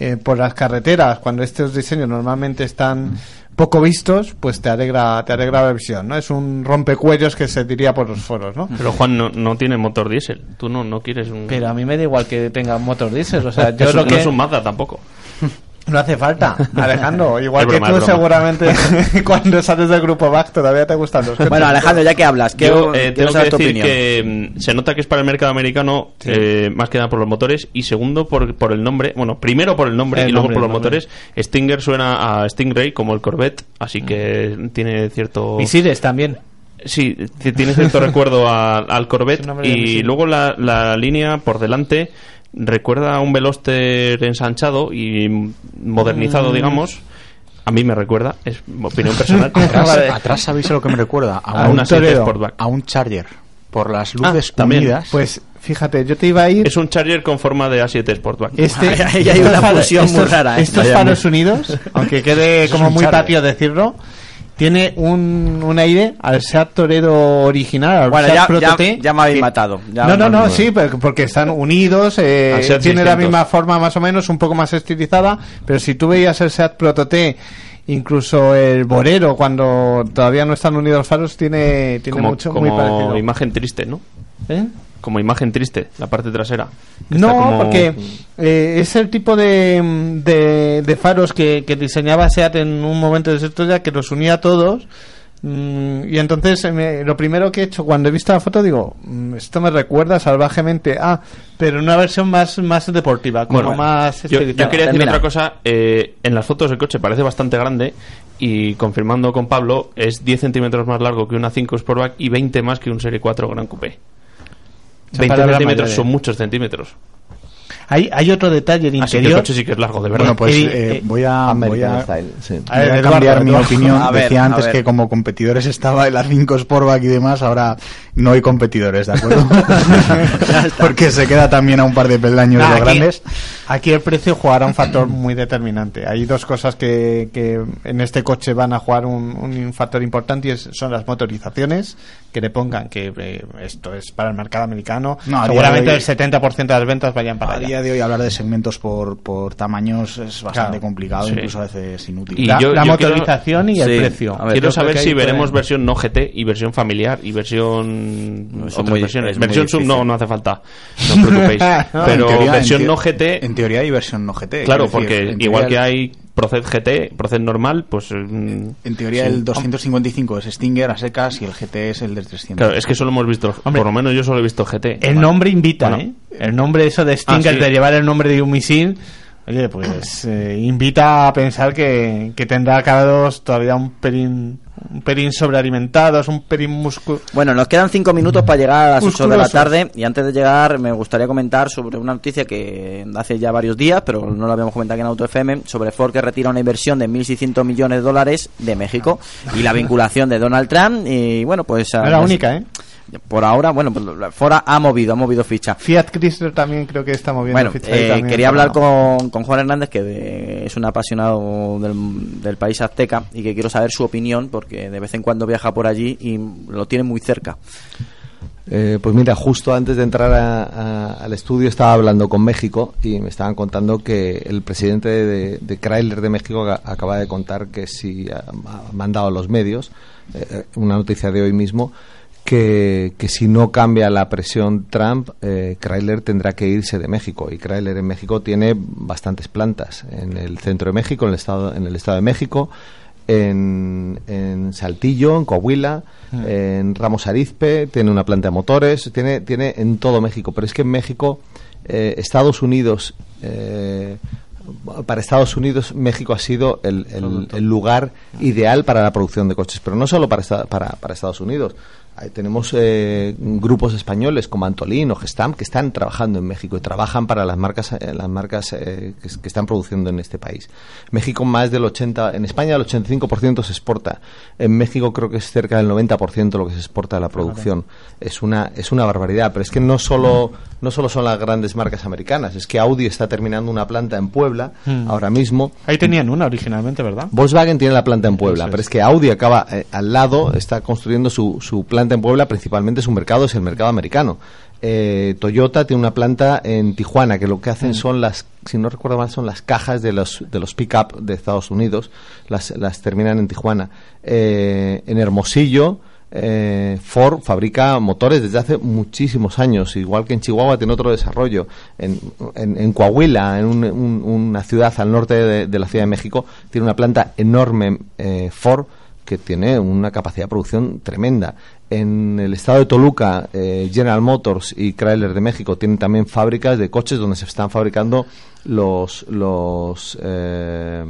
eh, por las carreteras, cuando estos diseños normalmente están poco vistos, pues te alegra, te alegra la visión, ¿no? Es un rompecuellos que se diría por los foros, ¿no? Pero Juan no, no tiene motor diésel. Tú no, no quieres un. Pero a mí me da igual que tenga un motor diésel, o sea, yo Es lo un- que No es un Mazda tampoco. No hace falta, Alejandro, igual Es que broma, tú seguramente cuando sales del grupo back todavía te gustan los coches. Bueno, Alejandro, ya que hablas, ¿qué, Yo eh, quiero tengo que saber tu decir opinión. que mm, se nota que es para el mercado americano, eh, más que nada por los motores, y segundo por, por el nombre. Bueno, primero por el nombre El y luego nombre, por los motores. Stinger suena a Stingray como el Corvette, así que tiene cierto. Misiles también. Sí, tiene cierto recuerdo a- al Corvette y luego la, la línea por delante recuerda a un Veloster ensanchado y modernizado, Mm. digamos. A mí me recuerda, es mi opinión personal. Atrás, atrás sabéis a lo que me recuerda a, A un, Seat Toledo. Sportback. a un Charger por las luces Ah, también. unidas Pues fíjate, yo te iba a ir Es un Charger con forma de A7 Sportback. Este, Ahí hay una fusión muy rara, ¿eh? Estos Vaya faros unidos, aunque quede como un muy patio decirlo, tiene un, un aire al Seat Toledo original, al Bueno, Seat ya, Proto ya, ya me habéis que- matado. Ya no, no, no, sí, porque están unidos, eh, tiene la 600. misma forma más o menos, un poco más estilizada, pero si tú veías el Seat Proto T, incluso el Borero, cuando todavía no están unidos los faros, tiene, tiene como, mucho, como muy parecido. imagen triste, ¿no? ¿Eh? Como imagen triste, la parte trasera. No, como- porque eh, es el tipo de, de, de faros que, que diseñaba SEAT en un momento de su historia que los unía a todos Mm, y entonces eh, me- lo primero que he hecho cuando he visto la foto digo, mm, esto me recuerda salvajemente a, pero en una versión más, más deportiva, como Bueno, más yo, yo quería decir otra cosa. eh, en las fotos el coche parece bastante grande y confirmando con Pablo es 10 centímetros más largo que una 5 Sportback y 20 más que un Serie 4 Gran Coupé. Esa 20 palabra centímetros son eh. muchos centímetros. Hay, hay otro detalle, el Así que el interior. coche sí que es largo, de verdad. Bueno, pues Y- eh, eh, voy a, voy a, Style, sí. A ver, voy a Eduardo, cambiar mi Eduardo. opinión. A ver, Decía antes que como competidores estaba el A5 Sportback y demás, ahora no hay competidores, ¿de acuerdo? Porque se queda también a un par de peldaños de Ah, los aquí, grandes. aquí el precio jugará un factor muy determinante. Hay dos cosas que, que en este coche van a jugar un, un factor importante y es- son las motorizaciones, que le pongan que eh, esto es para el mercado americano. No, Seguramente de el hoy- 70% de las ventas vayan para A allá. día de hoy hablar de segmentos por, por tamaños es bastante Claro. complicado, Sí. incluso a veces inútil. Y la yo- la yo quiero- motorización y el Sí, precio. ver, Quiero saber si pueden- veremos versión no GT y versión familiar y versión No, otras muy- versiones. versión sub no, no hace falta. No os preocupéis. No, Pero teoría- versión no GT, En teoría hay versión no GT. claro, decir, porque igual que hay Proced GT, Proced normal, pues mm, En teoría el 255 es Stinger a secas y el GT es el del 300. claro, es que solo hemos visto, Hombre, por lo menos yo solo he visto GT. El nombre invita, Bueno. ¿eh? El nombre eso de Stinger, Ah, sí. de llevar el nombre de un misil, oye, pues eh, invita a pensar que, que tendrá carros todavía un pelín, un pelín sobrealimentados, un pelín músculo. Bueno, nos quedan cinco minutos para llegar a las 8 de la Musculosos. tarde y antes de llegar me gustaría comentar sobre una noticia que hace ya varios días, pero no la habíamos comentado aquí en Auto FM, sobre Ford que retira una inversión de 1.600 millones de dólares de México y la vinculación de Donald Trump y bueno, pues... No es la única, ¿eh? Por ahora, bueno, pues Ford ha movido, ha movido ficha. Fiat Chrysler también creo que está moviendo Bueno, ficha eh, también, quería hablar no. con, con Juan Hernández, que de- es un apasionado del, del país azteca y que quiero saber su opinión, porque de vez en cuando viaja por allí y lo tiene muy cerca. Eh, pues mira, justo antes de entrar a- a- al estudio estaba hablando con México y me estaban contando que el presidente de, de Chrysler de México a- acaba de contar que si ha, ha mandado a los medios, eh, una noticia de hoy mismo, que, que si no cambia la presión Trump, eh, Chrysler tendrá que irse de México. Y Chrysler en México tiene bastantes plantas. En el centro de México, en el estado, en el estado de México, en, en Saltillo, en Coahuila, en Ramos Arizpe, tiene una planta de motores, tiene, tiene en todo México. Pero es que en México, eh, Estados Unidos, eh, para Estados Unidos, México ha sido el, el- el lugar ideal para la producción de coches, pero no solo para, esta- para, para Estados Unidos. Ahí tenemos eh, grupos españoles como Antolín o Gestam que están trabajando en México y trabajan para las marcas eh, las marcas eh, que, que están produciendo en este país. México más del 80, en España el 85% se exporta. En México creo que es cerca del 90% lo que se exporta de la producción. Es una es una barbaridad, pero es que no solo no solo son las grandes marcas americanas, es que Audi está terminando una planta en Puebla Mm. ahora mismo. Ahí tenían una originalmente, ¿verdad? Volkswagen tiene la planta en Puebla, pero es. es que Audi acaba eh, al lado, está construyendo su, su planta en Puebla, principalmente su mercado es el mercado americano. Eh, Toyota tiene una planta en Tijuana, que lo que hacen son las, si no recuerdo mal, son las cajas de los, de los pick-up de Estados Unidos, las, las terminan en Tijuana. Eh, en Hermosillo, eh, Ford fabrica motores desde hace muchísimos años, igual que en Chihuahua tiene otro desarrollo. En, en- en Coahuila, en un- un- una ciudad al norte de, de la Ciudad de México, tiene una planta enorme eh, Ford que tiene una capacidad de producción tremenda. En el estado de Toluca, eh, General Motors y Chrysler de México tienen también fábricas de coches donde se están fabricando los los eh,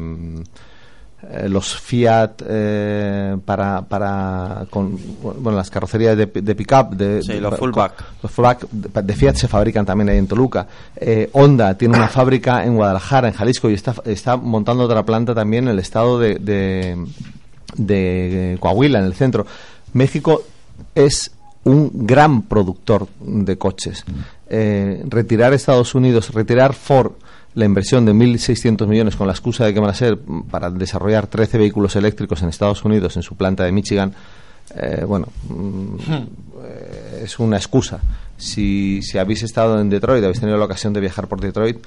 eh, los Fiat eh, para para con bueno las carrocerías de, de pickup de, Sí, de- los con- fullback. los fullback de, Fiat se fabrican también ahí en Toluca Eh, Honda tiene una fábrica en Guadalajara en Jalisco y está está montando otra planta también en el estado de, de de Coahuila en el centro México es un gran productor de coches. Eh, retirar Estados Unidos, retirar Ford la inversión de 1.600 millones con la excusa de que van a ser mm, para desarrollar 13 vehículos eléctricos en Estados Unidos en su planta de Michigan, eh, bueno, mm, eh, es una excusa. Si, si habéis estado en Detroit, habéis tenido la ocasión de viajar por Detroit,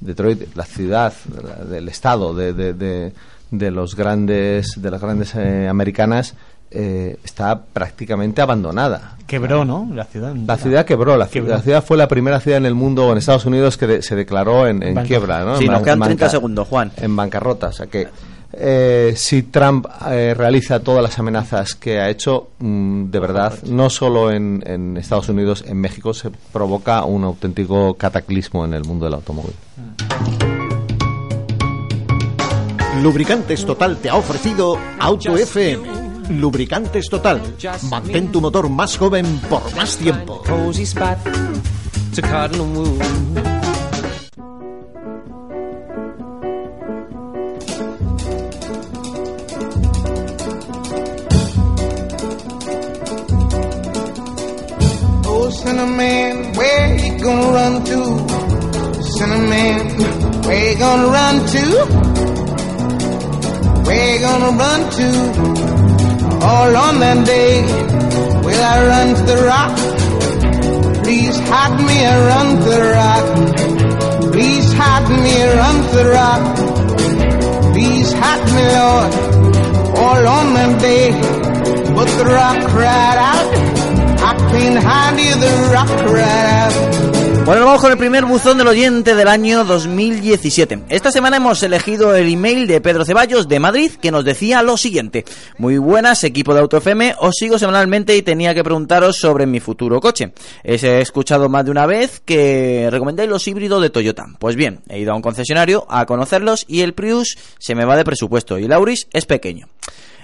Detroit, la ciudad la- del estado de, de, de- de los grandes de las grandes eh, americanas eh, está prácticamente abandonada. Quebró, ¿no? La ciudad. La ciudad quebró, la, Quebró. la ciudad fue la primera ciudad en el mundo o en Estados Unidos que de- se declaró en, quiebra, ¿no? Sí, En nos quedan en 30 banca- segundos, Juan. En bancarrota, o sea que eh, si Trump eh, realiza todas las amenazas que ha hecho, mm, de verdad, no solo en, en Estados Unidos, en México se provoca un auténtico cataclismo en el mundo del automóvil. Lubricantes Total te ha ofrecido Auto FM. Lubricantes Total. Mantén tu motor más joven por más tiempo. Oh, Cinnamon, where you gonna run to? Cinnamon, where you gonna run to? Where you gonna run to? All on that day, will I run to the rock? Please hide me, I run to the rock. Please hide me, I run to the rock. Please hide me, Lord. All on that day, but the rock cried out. I can't hide you, the rock cried out. Bueno, vamos con el primer buzón del oyente del año 2017. Esta semana hemos elegido el email de Pedro Ceballos de Madrid que nos decía lo siguiente. Muy buenas, equipo de Auto FM, os sigo semanalmente y tenía que preguntaros sobre mi futuro coche. He escuchado más de una vez que recomendáis los híbridos de Toyota. Pues bien, he ido a un concesionario a conocerlos y el Prius se me va de presupuesto y el Auris es pequeño.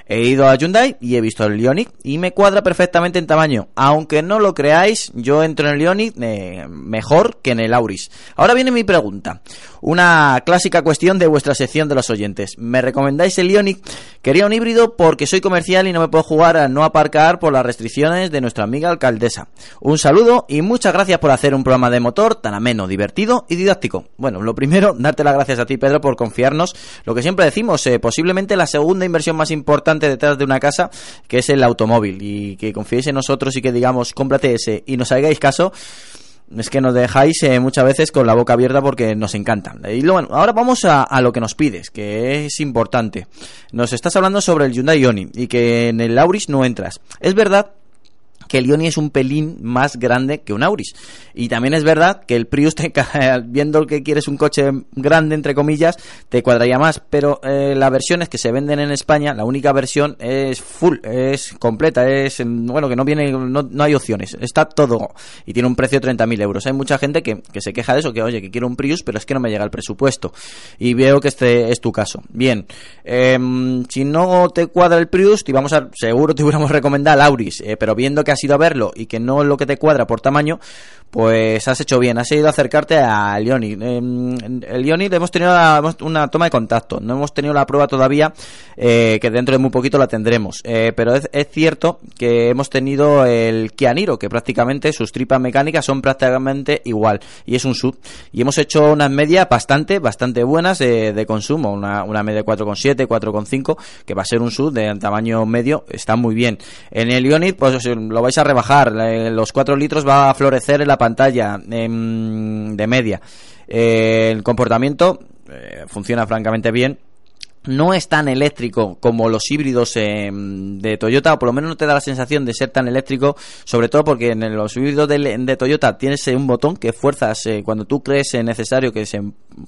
He ido a Hyundai y he visto el Ioniq y me cuadra perfectamente en tamaño. Aunque no lo creáis, yo entro en el Ioniq eh, mejor que en el Auris. Ahora viene mi pregunta. Una clásica cuestión de vuestra sección de los oyentes. ¿Me recomendáis el Ioniq? Quería un híbrido porque soy comercial y no me puedo jugar a no aparcar por las restricciones de nuestra amiga alcaldesa. Un saludo y muchas gracias por hacer un programa de motor tan ameno, divertido y didáctico. Bueno, lo primero, darte las gracias a ti, Pedro, por confiarnos. Lo que siempre decimos, eh, posiblemente la segunda inversión más importante detrás de una casa, que es el automóvil. Y que confiéis en nosotros y que digamos, cómprate ese y nos hagáis caso. Es que nos dejáis eh, muchas veces con la boca abierta porque nos encantan. Y bueno, ahora vamos a, a lo que nos pides, que es importante. Nos estás hablando sobre el Hyundai Ioni y que en el Auris no entras. Es verdad que el Ioni es un pelín más grande que un Auris. Y también es verdad que el Prius, te, viendo que quieres un coche grande, entre comillas, te cuadraría más. Pero eh, las versiones que se venden en España, la única versión es full, es completa, es, bueno, que no viene, no, no hay opciones, está todo. Y tiene un precio de 30.000 euros. Hay mucha gente que, que se queja de eso, que oye, que quiero un Prius, pero es que no me llega el presupuesto. Y veo que este es tu caso. Bien, em, si no te cuadra el Prius, te vamos a, seguro te hubiéramos recomendado el Auris, eh, pero viendo que ido a verlo y que no es lo que te cuadra por tamaño, pues has hecho bien, has ido a acercarte al Ioni. Em, el Ioni hemos tenido una toma de contacto, no hemos tenido la prueba todavía, eh, que dentro de muy poquito la tendremos, eh, pero es, cierto que hemos tenido el Kia Niro, que prácticamente sus tripas mecánicas son prácticamente igual, y es un sub, y hemos hecho unas medias bastante, bastante buenas de, de consumo, una, una media 4,7, 4,5, que va a ser un sub de tamaño medio, está muy bien. En el Ioniq, pues lo vais a rebajar, eh, los 4 litros va a florecer en la pantalla em, de media. Eh, el comportamiento eh, funciona francamente bien. No es tan eléctrico como los híbridos eh, de Toyota, o por lo menos no te da la sensación de ser tan eléctrico, sobre todo porque en los híbridos de, Toyota tienes eh, un botón que fuerzas cuando tú crees necesario que se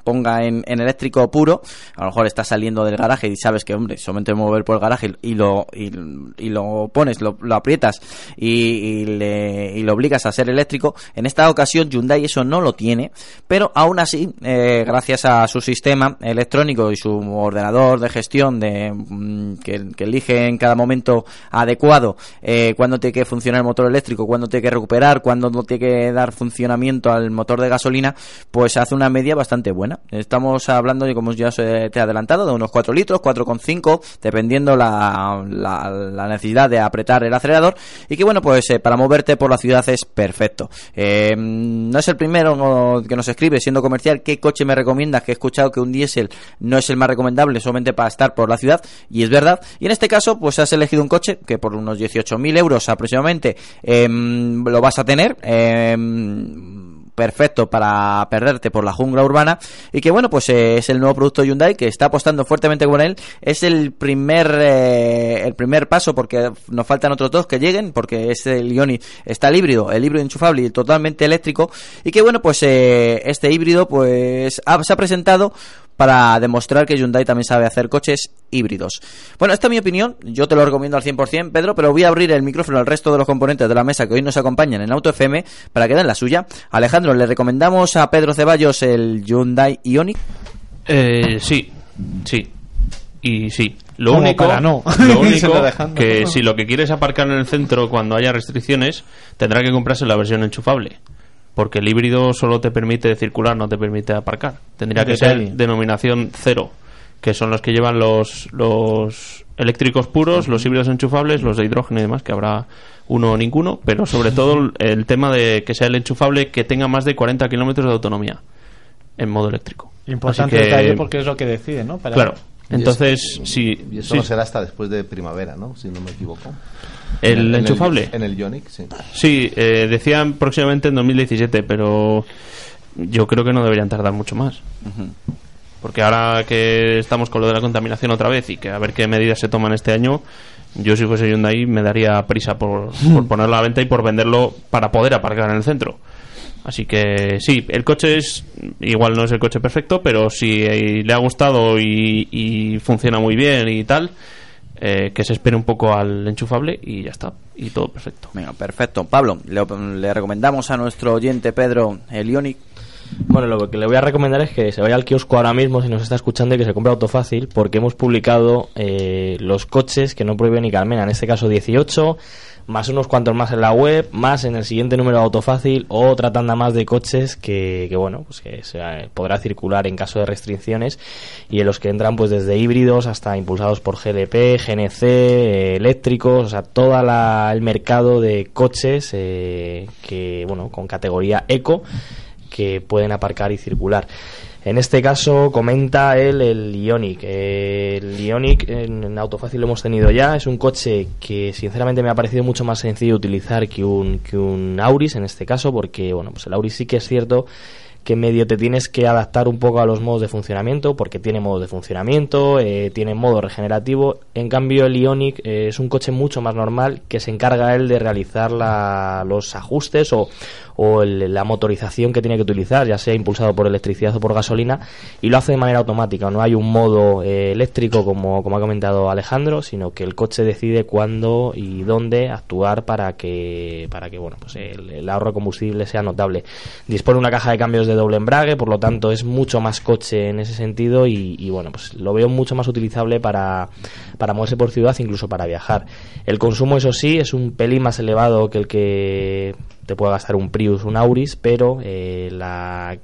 ponga en, eléctrico puro. A lo mejor estás saliendo del garaje y sabes que, hombre, solamente mover por el garaje y lo, y, y lo pones, lo, lo aprietas y, le, y lo obligas a ser eléctrico. En esta ocasión Hyundai eso no lo tiene, pero aún así, eh, gracias a su sistema electrónico y su ordenador de gestión de mm, que, elige en cada momento adecuado eh, cuándo tiene que funcionar el motor eléctrico, cuándo tiene que recuperar, cuándo no tiene que dar funcionamiento al motor de gasolina, pues hace una media bastante buena. Estamos hablando, y como ya os he- te he adelantado, de unos 4 litros, 4,5, dependiendo la, la, la necesidad de apretar el acelerador. Y que bueno, pues eh, para moverte por la ciudad es perfecto. Eh, no es el primero que nos escribe, siendo comercial, ¿qué coche me recomiendas? Que he escuchado que un diésel no es el más recomendable, solamente para estar por la ciudad, y es verdad. Y en este caso, pues has elegido un coche que por unos 18.000 euros aproximadamente em, lo vas a tener. em, perfecto para perderte por la jungla urbana. Y que bueno pues eh, es el nuevo producto Hyundai que está apostando fuertemente con él. Es el primer eh, el primer paso porque nos faltan otros dos que lleguen porque es el Ioni está el híbrido el híbrido enchufable y totalmente eléctrico. Y que bueno pues eh, este híbrido pues se ha presentado para demostrar que Hyundai también sabe hacer coches híbridos. Bueno, esta es mi opinión, yo te lo recomiendo al 100%, Pedro, pero voy a abrir el micrófono al resto de los componentes de la mesa que hoy nos acompañan en Auto FM para que den la suya. Alejandro, ¿le recomendamos a Pedro Ceballos el Hyundai Ioniq? Eh, sí, sí. Y sí. Lo Como único, para no. lo único que si lo que quieres es aparcar en el centro cuando haya restricciones, tendrá que comprarse la versión enchufable. Porque el híbrido solo te permite circular, no te permite aparcar. Tendría que ser denominación cero, que son los que llevan los, los eléctricos puros, los híbridos enchufables, los de hidrógeno y demás, que habrá uno o ninguno, pero sobre todo el- tema de que sea el enchufable que tenga más de 40 kilómetros de autonomía en modo eléctrico. Importante que- detalle porque es lo que decide, ¿no? Para- Claro. Entonces, sí. Y eso sí. no será hasta después de primavera, ¿no? Si no me equivoco. ¿El En enchufable? En el Ionic, sí. Sí, eh, decían próximamente en 2017, pero yo creo que no deberían tardar mucho más. Porque ahora que estamos con lo de la contaminación otra vez y que a ver qué medidas se toman este año, yo si fuese Hyundai me daría prisa por, por ponerlo a la venta y por venderlo para poder aparcar en el centro. Así que sí, el coche es igual no es el coche perfecto, pero si eh, le ha gustado y, y funciona muy bien y tal, eh, que se espere un poco al enchufable y ya está, y todo perfecto. Venga, perfecto. Pablo, le, le recomendamos a nuestro oyente Pedro el Ioniq. Bueno, lo que le voy a recomendar es que se vaya al kiosco ahora mismo si nos está escuchando y que se compre Autofácil porque hemos publicado eh, los coches que no prohíbe ni Carmena, en este caso 18, más unos cuantos más en la web, más en el siguiente número de Autofácil, otra tanda más de coches que, que bueno, pues que se eh, podrá circular en caso de restricciones y en los que entran pues desde híbridos hasta impulsados por GLP, GNC, eh, eléctricos, o sea, todo el mercado de coches eh, que, bueno, con categoría eco que pueden aparcar y circular. En este caso comenta él el Ionic. El Ionic en, Autofácil lo hemos tenido ya. Es un coche que sinceramente me ha parecido mucho más sencillo utilizar que un, que un Auris en este caso, porque bueno, pues el Auris sí que es cierto que medio te tienes que adaptar un poco a los modos de funcionamiento, porque tiene modo de funcionamiento, eh, tiene modo regenerativo. En cambio, el Ionic eh, es un coche mucho más normal que se encarga él de realizar los ajustes o, la motorización que tiene que utilizar, ya sea impulsado por electricidad o por gasolina, y lo hace de manera automática. No hay un modo eh, eléctrico, como, como ha comentado Alejandro, sino que el coche decide cuándo y dónde actuar para que, para que bueno, pues el, el ahorro de combustible sea notable. Dispone una caja de cambios de doble embrague, por lo tanto es mucho más coche en ese sentido y, bueno, pues lo veo mucho más utilizable para, para moverse por ciudad, incluso para viajar. El consumo, eso sí, es un pelín más elevado que el que te puede gastar un Prius, un Auris, pero eh, la,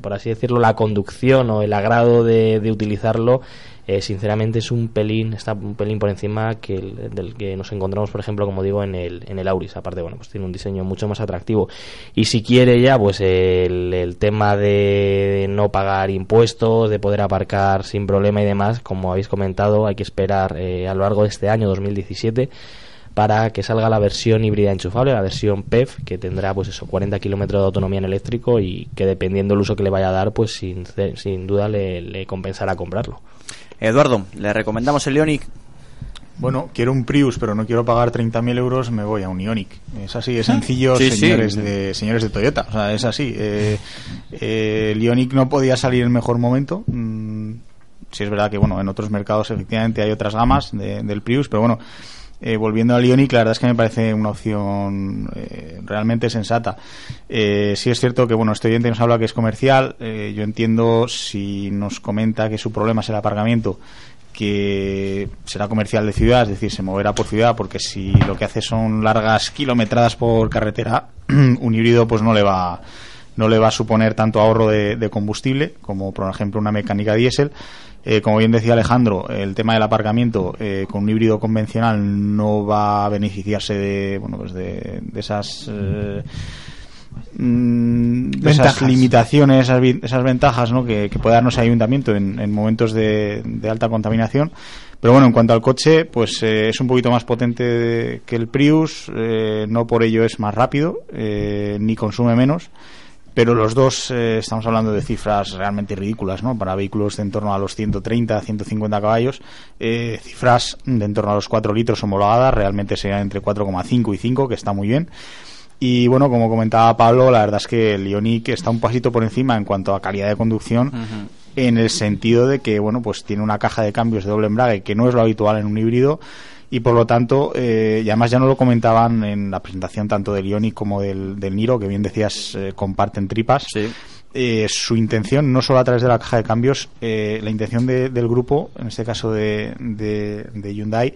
por así decirlo, la conducción o el agrado de, de utilizarlo, eh, sinceramente es un pelín, está un pelín por encima que el- del que nos encontramos, por ejemplo, como digo, en el, en el Auris. Aparte, bueno, pues tiene un diseño mucho más atractivo. Y si quiere ya, pues el, el tema de no pagar impuestos, de poder aparcar sin problema y demás, como habéis comentado, hay que esperar eh, a lo largo de este año 2017 para que salga la versión híbrida enchufable, la versión PEF, que tendrá pues eso, 40 kilómetros de autonomía en eléctrico y que dependiendo del uso que le vaya a dar, pues sin, sin duda le compensará comprarlo. Eduardo, le recomendamos el Ioniq. Bueno, quiero un Prius, pero no quiero pagar 30.000 euros, me voy a un Ionic. Es así, es sencillo, Sí, sí. señores, De, señores de Toyota. O sea, es así. Eh, eh, el Ionic no podía salir en mejor momento. Mm, sí es verdad que, bueno, en otros mercados efectivamente hay otras gamas de- del Prius, pero bueno, eh, volviendo al Ionic, la verdad es que me parece una opción eh, realmente sensata. Eh, sí es cierto que, bueno, este oyente nos habla que es comercial. eh, yo entiendo si nos comenta que su problema es el aparcamiento que será comercial de ciudad, es decir, se moverá por ciudad, porque si lo que hace son largas kilometradas por carretera, un híbrido pues no le va no le va a suponer tanto ahorro de combustible como por ejemplo una mecánica diésel. Eh, como bien decía Alejandro, el tema del aparcamiento eh, con un híbrido convencional no va a beneficiarse de bueno pues de, de esas eh, mm, esas limitaciones, esas, ventajas ¿no? que, que puede darnos el ayuntamiento en, en momentos de, de alta contaminación. Pero bueno, en cuanto al coche, pues eh, es un poquito más potente de- que el Prius, eh, no por ello es más rápido, eh, ni consume menos. Pero los dos eh, estamos hablando de cifras realmente ridículas, ¿no? Para vehículos de en torno a los 130, 150 caballos, eh, cifras de en torno a los 4 litros homologadas, realmente serían entre 4,5 y 5, que está muy bien. Y bueno, como comentaba Pablo, la verdad es que el Ioniq está un pasito por encima en cuanto a calidad de conducción. en el sentido de que, bueno, pues tiene una caja de cambios de doble embrague que no es lo habitual en un híbrido y por lo tanto, eh, y además ya no lo comentaban en la presentación tanto del Ioniq como del, del Niro, que bien decías, eh, comparten tripas. Eh, su intención, no solo a través de la caja de cambios, eh, la intención de- del grupo, en este caso de, de, de Hyundai,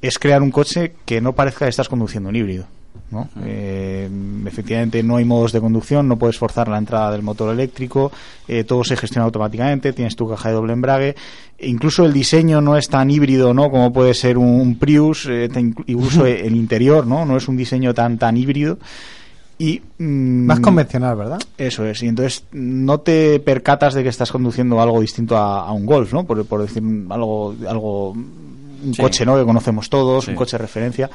es crear un coche que no parezca que estás conduciendo un híbrido. ¿No? Eh, efectivamente no hay modos de conducción, no puedes forzar la entrada del motor eléctrico, eh, todo se gestiona automáticamente, tienes tu caja de doble embrague, e incluso el diseño no es tan híbrido ¿no? como puede ser un, un Prius, eh, incluso el interior no, no es un diseño tan, tan híbrido. Y, mm, Más convencional, ¿verdad? Eso es, y entonces no te percatas de que estás conduciendo algo distinto a, a un Golf, ¿no? Por, por decir algo, algo un Sí. coche, ¿no? Que conocemos todos, Sí. un coche de referencia.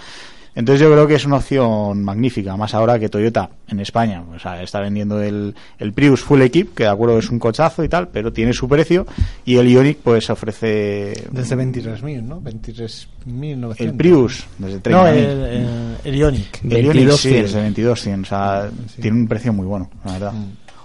Entonces yo creo que es una opción magnífica, más ahora que Toyota en España o sea, está vendiendo el, el Prius Full Equip, que de acuerdo es un cochazo y tal, pero tiene su precio, y el Ioniq pues ofrece... Desde 23.000, ¿no? 23.900. El Prius, desde 30.000. No, el, el, el Ioniq. El Ioniq sí, desde 22.100, o sea, tiene un precio muy bueno, la verdad.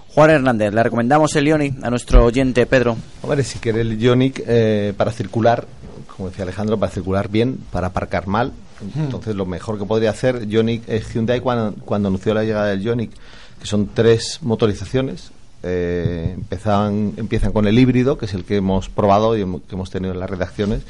Juan Hernández, le recomendamos el Ioniq a nuestro oyente Pedro. Hombre, si quiere el Ioniq eh, para circular, como decía Alejandro, para circular bien, para aparcar mal. Entonces, lo mejor que podría hacer Ioniq, eh, Hyundai cuando, cuando anunció la llegada del Ioniq, que son tres motorizaciones. eh, empezaban, empiezan con el híbrido, que es el que hemos probado y que hemos tenido en las redacciones.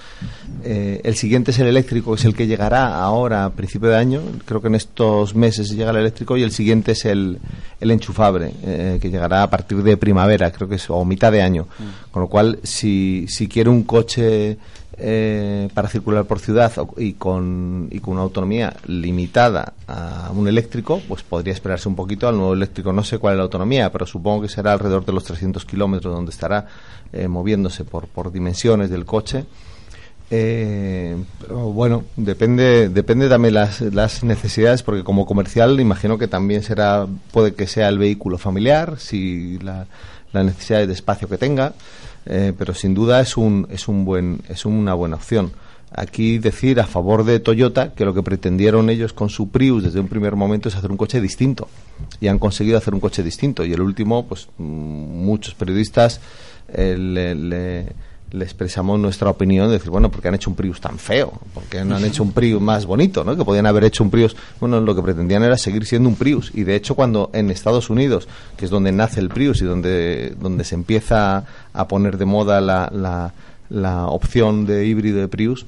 Eh, el siguiente es el eléctrico, que es el que llegará ahora a principio de año. Creo que en estos meses llega el eléctrico. Y el siguiente es el, el enchufable, eh, que llegará a partir de primavera, creo que es, o mitad de año. Con lo cual, si, si quiere un coche eh, para circular por ciudad y con, y con una autonomía limitada a un eléctrico, pues podría esperarse un poquito al nuevo eléctrico. No sé cuál es la autonomía, pero supongo que será alrededor de los 300 kilómetros donde estará eh, moviéndose por, por dimensiones del coche. Eh, bueno, depende, depende también las, las necesidades, porque como comercial imagino que también será, puede que sea el vehículo familiar, si la, las necesidades de espacio que tenga, eh, pero sin duda es un, es un buen, es una buena opción. Aquí decir a favor de Toyota que lo que pretendieron ellos con su Prius desde un primer momento es hacer un coche distinto y han conseguido hacer un coche distinto y el último pues mm, muchos periodistas eh, le, le expresamos nuestra opinión de decir bueno porque han hecho un Prius tan feo porque no han hecho un Prius más bonito no que podían haber hecho un Prius bueno lo que pretendían era seguir siendo un Prius. Y de hecho cuando en Estados Unidos que es donde nace el Prius y donde donde se empieza a poner de moda la, la opción de híbrido de Prius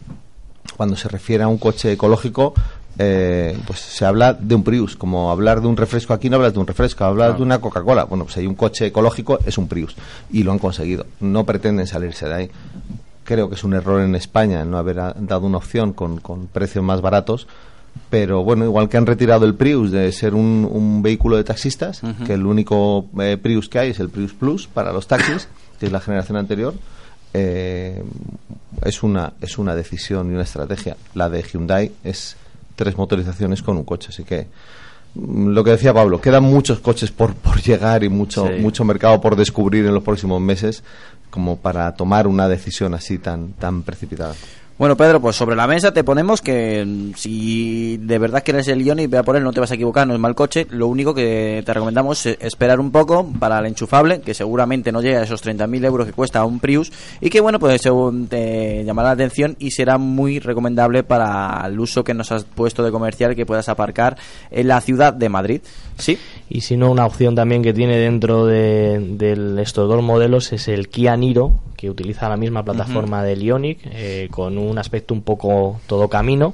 cuando se refiere a un coche ecológico, eh, pues se habla de un Prius. Como hablar de un refresco aquí no hablas de un refresco, hablas de una Coca-Cola. Bueno, pues hay un coche ecológico, es un Prius. Y lo han conseguido. No pretenden salirse de ahí. Creo que es un error en España el no haber a- dado una opción con, con precios más baratos. Pero bueno, igual que han retirado el Prius de ser un, un vehículo de taxistas, que el único eh, Prius que hay es el Prius Plus para los taxis, que es la generación anterior, eh, es una es una decisión y una estrategia. La de Hyundai es tres motorizaciones con un coche, así que mm, lo que decía Pablo, quedan muchos coches por, por llegar y mucho Sí. mucho mercado por descubrir en los próximos meses como para tomar una decisión así tan tan precipitada. Bueno, Pedro, pues sobre la mesa te ponemos que mm, si de verdad quieres el Ioniq, vea por él, no te vas a equivocar, no es mal coche. Lo único que te recomendamos es esperar un poco para el enchufable, que seguramente no llega a esos 30.000 euros que cuesta un Prius, y que bueno, pues te llamará la atención y será muy recomendable para el uso que nos has puesto de comercial que puedas aparcar en la ciudad de Madrid. ¿Sí? Y si no, una opción también que tiene dentro de, de estos dos modelos es el Kia Niro, que utiliza la misma plataforma del Ioniq, eh, con un aspecto un poco todo camino,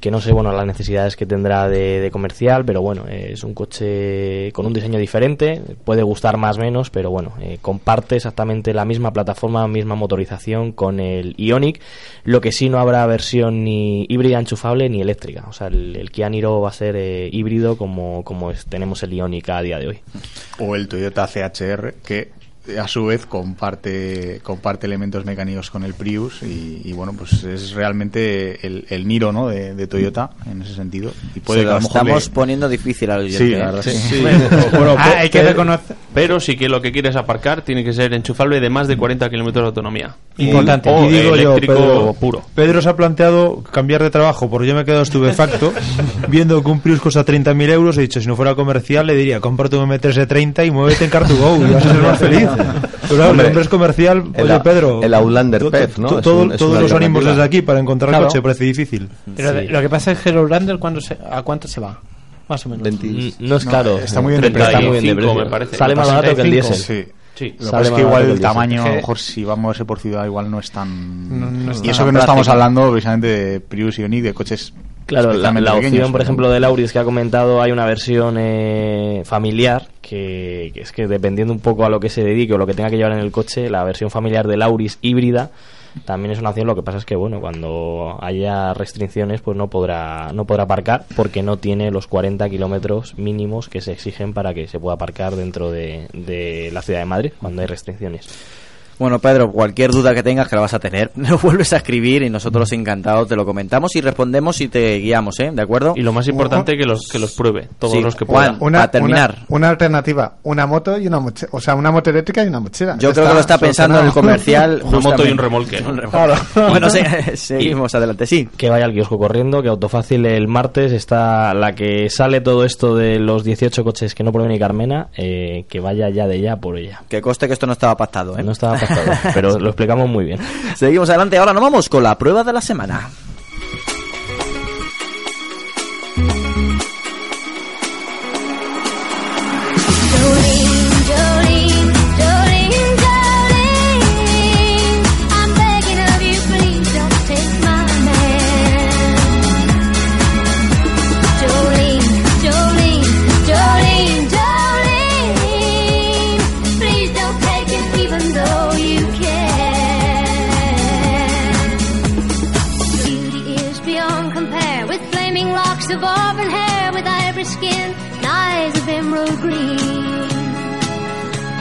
que no sé, bueno, las necesidades que tendrá de, de comercial, pero bueno, eh, es un coche con un diseño diferente, puede gustar más o menos, pero bueno, eh, comparte exactamente la misma plataforma, misma motorización con el Ioniq, lo que sí no habrá versión ni híbrida enchufable ni eléctrica, o sea, el, el Kia Niro va a ser eh, híbrido como, como es- tenemos el Ioniq a día de hoy. O el Toyota CHR, que a su vez comparte comparte elementos mecánicos con el Prius y, y, bueno pues es realmente el, el Niro ¿no? de, de Toyota en ese sentido y puede Se que a lo estamos le- poniendo difícil al oyente, Sí, la verdad. sí, sí. Ah, hay que Pedro- reconocer. Pero sí que lo que quieres aparcar tiene que ser enchufable de más de 40 kilómetros de autonomía. Importante. O Y digo yo, Pedro, puro. Pedro se ha planteado cambiar de trabajo porque yo me he quedado estupefacto viendo que un Prius cuesta 30.000 euros. He dicho, si no fuera comercial, le diría, cómprate un M3 de 30 y muévete en Car2Go y vas a ser más feliz. Pero claro, Hombre, el hombre es comercial. el Oye, a- Pedro. el Outlander PEF, ¿no? todo- un- es todos los ánimos desde aquí para encontrar Claro. coche parece difícil. Pero de- lo que pasa es que el Outlander, ¿cuándo se, ¿a cuánto se va? Más o menos. Mm, No es caro. está muy bien de Está muy bien de 35, precio. me parece. Sale más barato que el 35. diésel. Sí. Sí. Lo que es que igual el tamaño, a lo mejor si vamos a moverse por ciudad, igual no es tan. No- no es y tan eso que no estamos hablando precisamente de Prius y Ioniq, de coches. Claro, la, la opción, pequeños, por ejemplo, del Auris que ha comentado, hay una versión eh, familiar que, que es que dependiendo un poco a lo que se dedique o lo que tenga que llevar en el coche, la versión familiar del Auris híbrida también es una opción. Lo que pasa es que, bueno, cuando haya restricciones, pues no podrá no podrá aparcar porque no tiene los 40 kilómetros mínimos que se exigen para que se pueda aparcar dentro de, de la ciudad de Madrid cuando hay restricciones. Bueno, Pedro, cualquier duda que tengas, que la vas a tener, nos vuelves a escribir y nosotros encantados te lo comentamos y respondemos y te guiamos, ¿eh? ¿De acuerdo? Y lo más importante que los que los pruebe, todos Sí, los que puedan. para terminar. Una, una alternativa, una moto y una mochila. O sea, una moto eléctrica y una mochila. Yo creo que lo está pensando en el comercial. Una moto y un remolque, ¿no? Un remolque. Claro. bueno, se- seguimos adelante, sí. que vaya al kiosco corriendo, que Autofácil el martes está la que sale todo esto de los 18 coches que no pruebe ni Carmena, eh, que vaya ya de ya por ella. Que coste que esto no estaba pactado, ¿eh? No estaba pactado, pero lo explicamos muy bien. Seguimos adelante, ahora nos vamos con la prueba de la semana.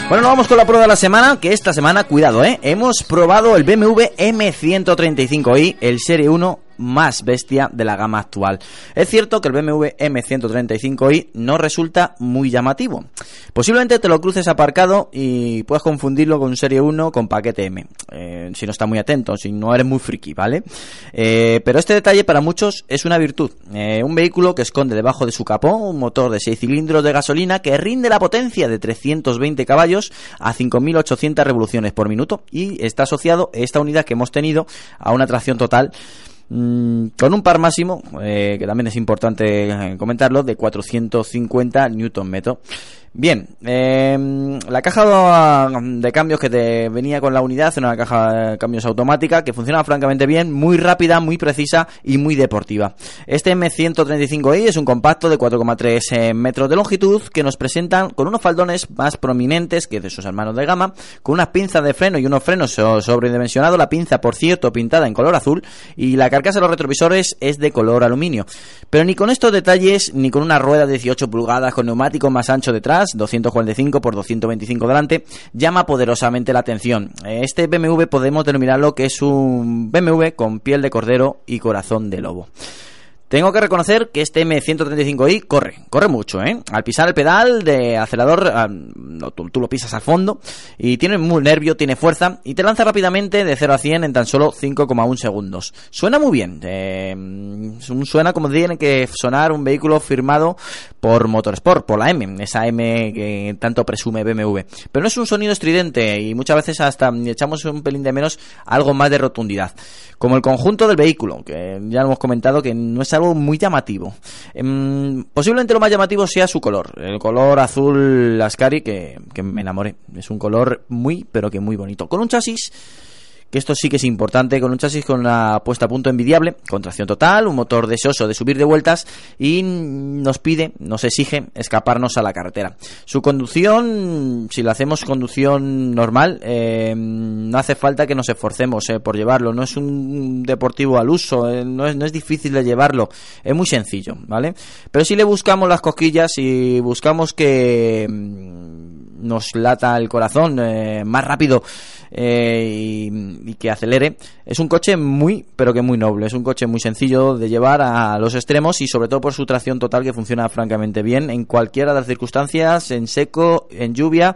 Bueno, nos vamos con la prueba de la semana, que esta semana, cuidado, ¿eh? Hemos probado el BMW M135i, el Serie 1 más bestia de la gama actual. Es cierto que el BMW M135i no resulta muy llamativo. Posiblemente te lo cruces aparcado y puedas confundirlo con Serie 1 con paquete M. Eh, si no estás muy atento, si no eres muy friki, ¿vale? Eh, pero este detalle para muchos es una virtud. Eh, un vehículo que esconde debajo de su capó un motor de 6 cilindros de gasolina que rinde la potencia de 320 caballos a 5.800 revoluciones por minuto y está asociado esta unidad que hemos tenido a una tracción total mm, con un par máximo, eh, que también es importante eh, comentarlo, de 450 Nm. Bien, eh, la caja de cambios que te venía con la unidad una caja de cambios automática que funcionaba francamente bien, muy rápida, muy precisa y muy deportiva. Este M135i es un compacto de 4,3 eh, metros de longitud que nos presentan con unos faldones más prominentes que de sus hermanos de gama, con unas pinzas de freno y unos frenos so- sobredimensionados, la pinza por cierto pintada en color azul y la carcasa de los retrovisores es de color aluminio. Pero ni con estos detalles ni con una rueda de 18 pulgadas con neumático más ancho detrás, 245 por 225 delante, llama poderosamente la atención. Eh, Este BMW podemos denominarlo que es un BMW con piel de cordero y corazón de lobo. Tengo que reconocer que este M135i corre, corre mucho, ¿eh? Al pisar el pedal de acelerador, tú, lo pisas al fondo y tiene muy nervio, tiene fuerza y te lanza rápidamente de 0 a 100 en tan solo 5,1 segundos. Suena muy bien, eh, suena como tiene que sonar un vehículo firmado por Motorsport, por la M, esa M que tanto presume BMW. Pero no es un sonido estridente y muchas veces hasta echamos un pelín de menos algo más de rotundidad. Como el conjunto del vehículo, que ya hemos comentado que no es algo muy llamativo. Em, posiblemente lo más llamativo sea su color, el color azul Ascari que, que me enamoré. Es un color muy, pero que muy bonito. Con un chasis que esto sí que es importante, con un chasis con una puesta a punto envidiable, con tracción total, un motor deseoso de subir de vueltas y nos pide, nos exige escaparnos a la carretera. Su conducción, si la hacemos conducción normal, eh, no hace falta que nos esforcemos eh, por llevarlo, no es un deportivo al uso, eh, no, es, no es difícil de llevarlo, es muy sencillo, ¿vale? Pero si le buscamos las cosquillas y buscamos que... nos lata el corazón eh, más rápido eh, y, y que acelere. Es un coche muy, pero que muy noble. Es un coche muy sencillo de llevar a los extremos y sobre todo por su tracción total que funciona francamente bien en cualquiera de las circunstancias, en seco, en lluvia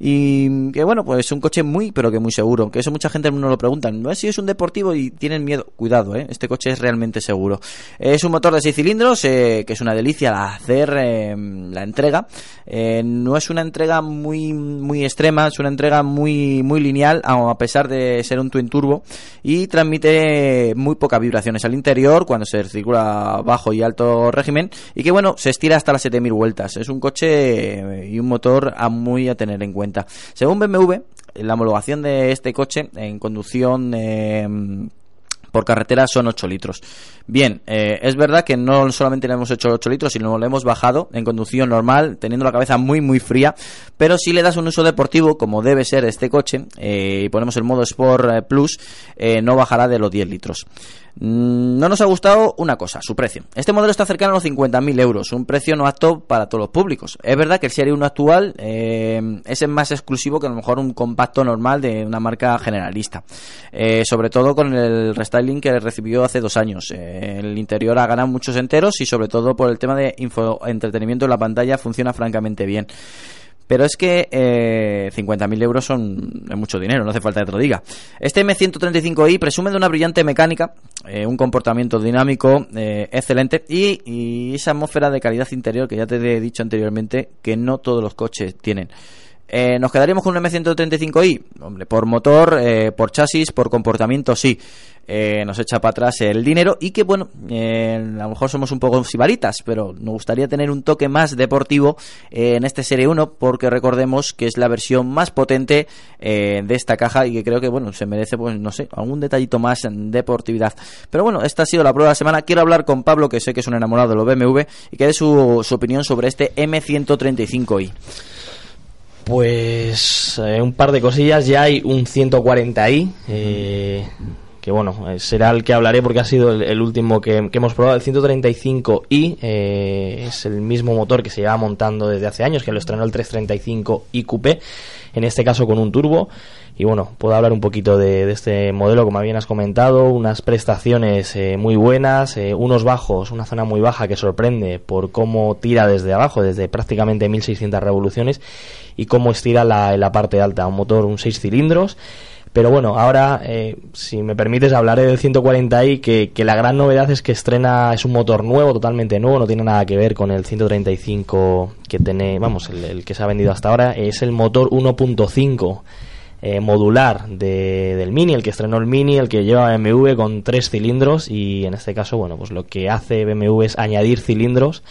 y que bueno, pues es un coche muy, pero que muy seguro. Que eso mucha gente no lo preguntan. No es si es un deportivo y tienen miedo. Cuidado, ¿eh? este coche es realmente seguro. Es un motor de 6 cilindros, eh, que es una delicia hacer eh, la entrega. Eh, no es una entrega muy, muy extrema, es una entrega muy, muy lineal, a pesar de ser un twin turbo. Y transmite muy pocas vibraciones al interior cuando se circula bajo y alto régimen. Y que bueno, se estira hasta las 7000 vueltas. Es un coche y un motor a muy a tener en cuenta. Según BMW, la homologación de este coche en conducción eh, por carretera son 8 litros. Bien, eh, es verdad que no solamente le hemos hecho 8 litros, sino lo hemos bajado en conducción normal, teniendo la cabeza muy muy fría, pero si le das un uso deportivo, como debe ser este coche, eh, y ponemos el modo Sport Plus, no bajará de los 10 litros. Mm, No nos ha gustado una cosa, su precio. Este modelo está cercano a los 50.000 euros, un precio no apto para todos los públicos. Es verdad que el Serie 1 actual eh, es más exclusivo que a lo mejor un compacto normal de una marca generalista. Eh, sobre todo con el restyling que recibió hace dos años. Eh, el interior ha ganado muchos enteros y sobre todo por el tema de info entretenimiento en la pantalla funciona francamente bien. Pero es que eh, 50.000 euros son mucho dinero, no hace falta que te lo diga. Este M135i presume de una brillante mecánica, eh, un comportamiento dinámico eh, excelente y, esa atmósfera de calidad interior que ya te he dicho anteriormente que no todos los coches tienen. Eh, ¿Nos quedaríamos con un M135i? Hombre, por motor, por chasis, por comportamiento, sí. Eh, nos echa para atrás el dinero y que, bueno, eh, a lo mejor somos un poco sibaritas, pero nos gustaría tener un toque más deportivo eh, en este Serie 1 porque recordemos que es la versión más potente eh, de esta caja y que creo que, bueno, se merece, pues, no sé, algún detallito más en deportividad. Pero bueno, esta ha sido la prueba de la semana. Quiero hablar con Pablo, que sé que es un enamorado de los BMW, y que dé su, su opinión sobre este M135i. Pues eh, un par de cosillas. Ya hay un 140i. eh, que bueno, eh, será el que hablaré porque ha sido el, último que, hemos probado. El 135i eh, es el mismo motor que se lleva montando desde hace años, que lo estrenó el 335i Coupé, en este caso con un turbo. Y bueno, puedo hablar un poquito de, este modelo, como bien has comentado, unas prestaciones eh, muy buenas, eh, unos bajos, una zona muy baja que sorprende por cómo tira desde abajo, desde prácticamente 1600 revoluciones, y cómo estira la, la parte alta. Un motor, un 6 cilindros. Pero bueno, ahora, eh, si me permites, hablaré del 140i, que, que la gran novedad es que estrena, es un motor nuevo, totalmente nuevo, no tiene nada que ver con el 135 que tiene, vamos, el, el que se ha vendido hasta ahora, es el motor 1.5 eh, modular de, del Mini, el que estrenó el Mini, el que lleva BMW con tres cilindros y en este caso, bueno, pues lo que hace BMW es añadir cilindros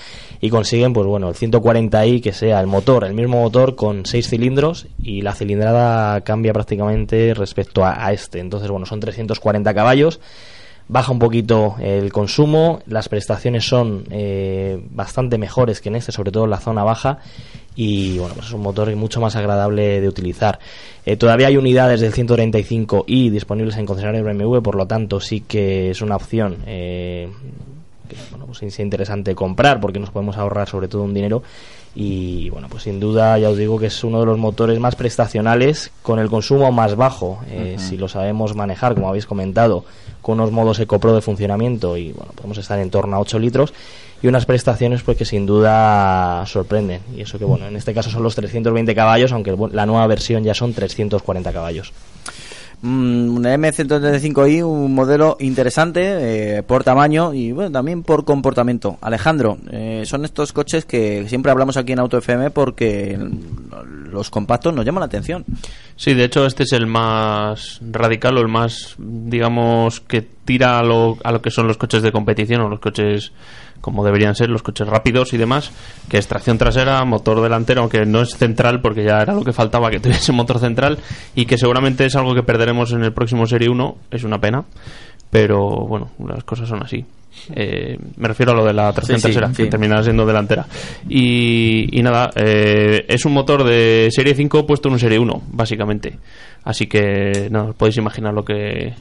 y consiguen, pues bueno, el 140i que sea el motor, el mismo motor con seis cilindros y la cilindrada cambia prácticamente respecto a, a este. Entonces, bueno, son 340 caballos baja un poquito el consumo, las prestaciones son eh, bastante mejores que en este, sobre todo en la zona baja y bueno, pues es un motor mucho más agradable de utilizar. Eh, todavía hay unidades del 135i disponibles en concesionarios BMW, por lo tanto sí que es una opción eh, que bueno, pues es interesante comprar porque nos podemos ahorrar sobre todo un dinero y bueno, pues sin duda ya os digo que es uno de los motores más prestacionales con el consumo más bajo, eh, si lo sabemos manejar, como habéis comentado, con unos modos EcoPro de funcionamiento y bueno, podemos estar en torno a 8 litros y unas prestaciones pues que sin duda sorprenden y eso que bueno, en este caso son los 320 caballos, aunque la nueva versión ya son 340 caballos. Mm, un M135i, un modelo interesante eh, por tamaño y bueno, también por comportamiento. Alejandro, eh, son estos coches que siempre hablamos aquí en Auto FM porque los compactos nos llaman la atención. Sí, de hecho este es el más radical o el más, digamos, que tira a lo, a lo que son los coches de competición o los coches como deberían ser, los coches rápidos y demás, que es tracción trasera, motor delantero, aunque no es central porque ya era lo que faltaba que tuviese motor central y que seguramente es algo que perderemos en el próximo Serie 1, es una pena, pero bueno, las cosas son así. Eh, me refiero a lo de la tracción Sí, trasera, sí. que terminará siendo delantera. Y, y nada, eh, es un motor de serie 5 puesto en un serie 1, básicamente. Así que, no, os podéis imaginar lo que.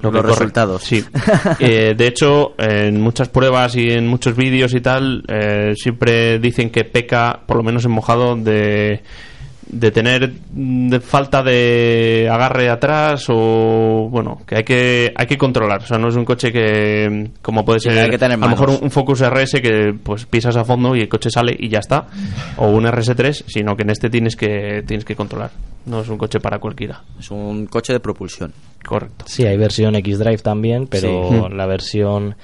Lo Los resultados. Sí. Eh, de hecho, en muchas pruebas y en muchos vídeos y tal, eh, siempre dicen que peca, por lo menos en mojado, de de tener mm, de falta de agarre atrás o bueno que hay que hay que controlar. O sea no es un coche que como puede Sí, ser hay que tener a lo mejor un, un Focus RS que pues pisas a fondo y el coche sale y ya está. O un RS3 sino que en este tienes que tienes que controlar. No es un coche para cualquiera. Es un coche de propulsión. correcto. Sí, hay versión X-Drive también, pero Sí. la versión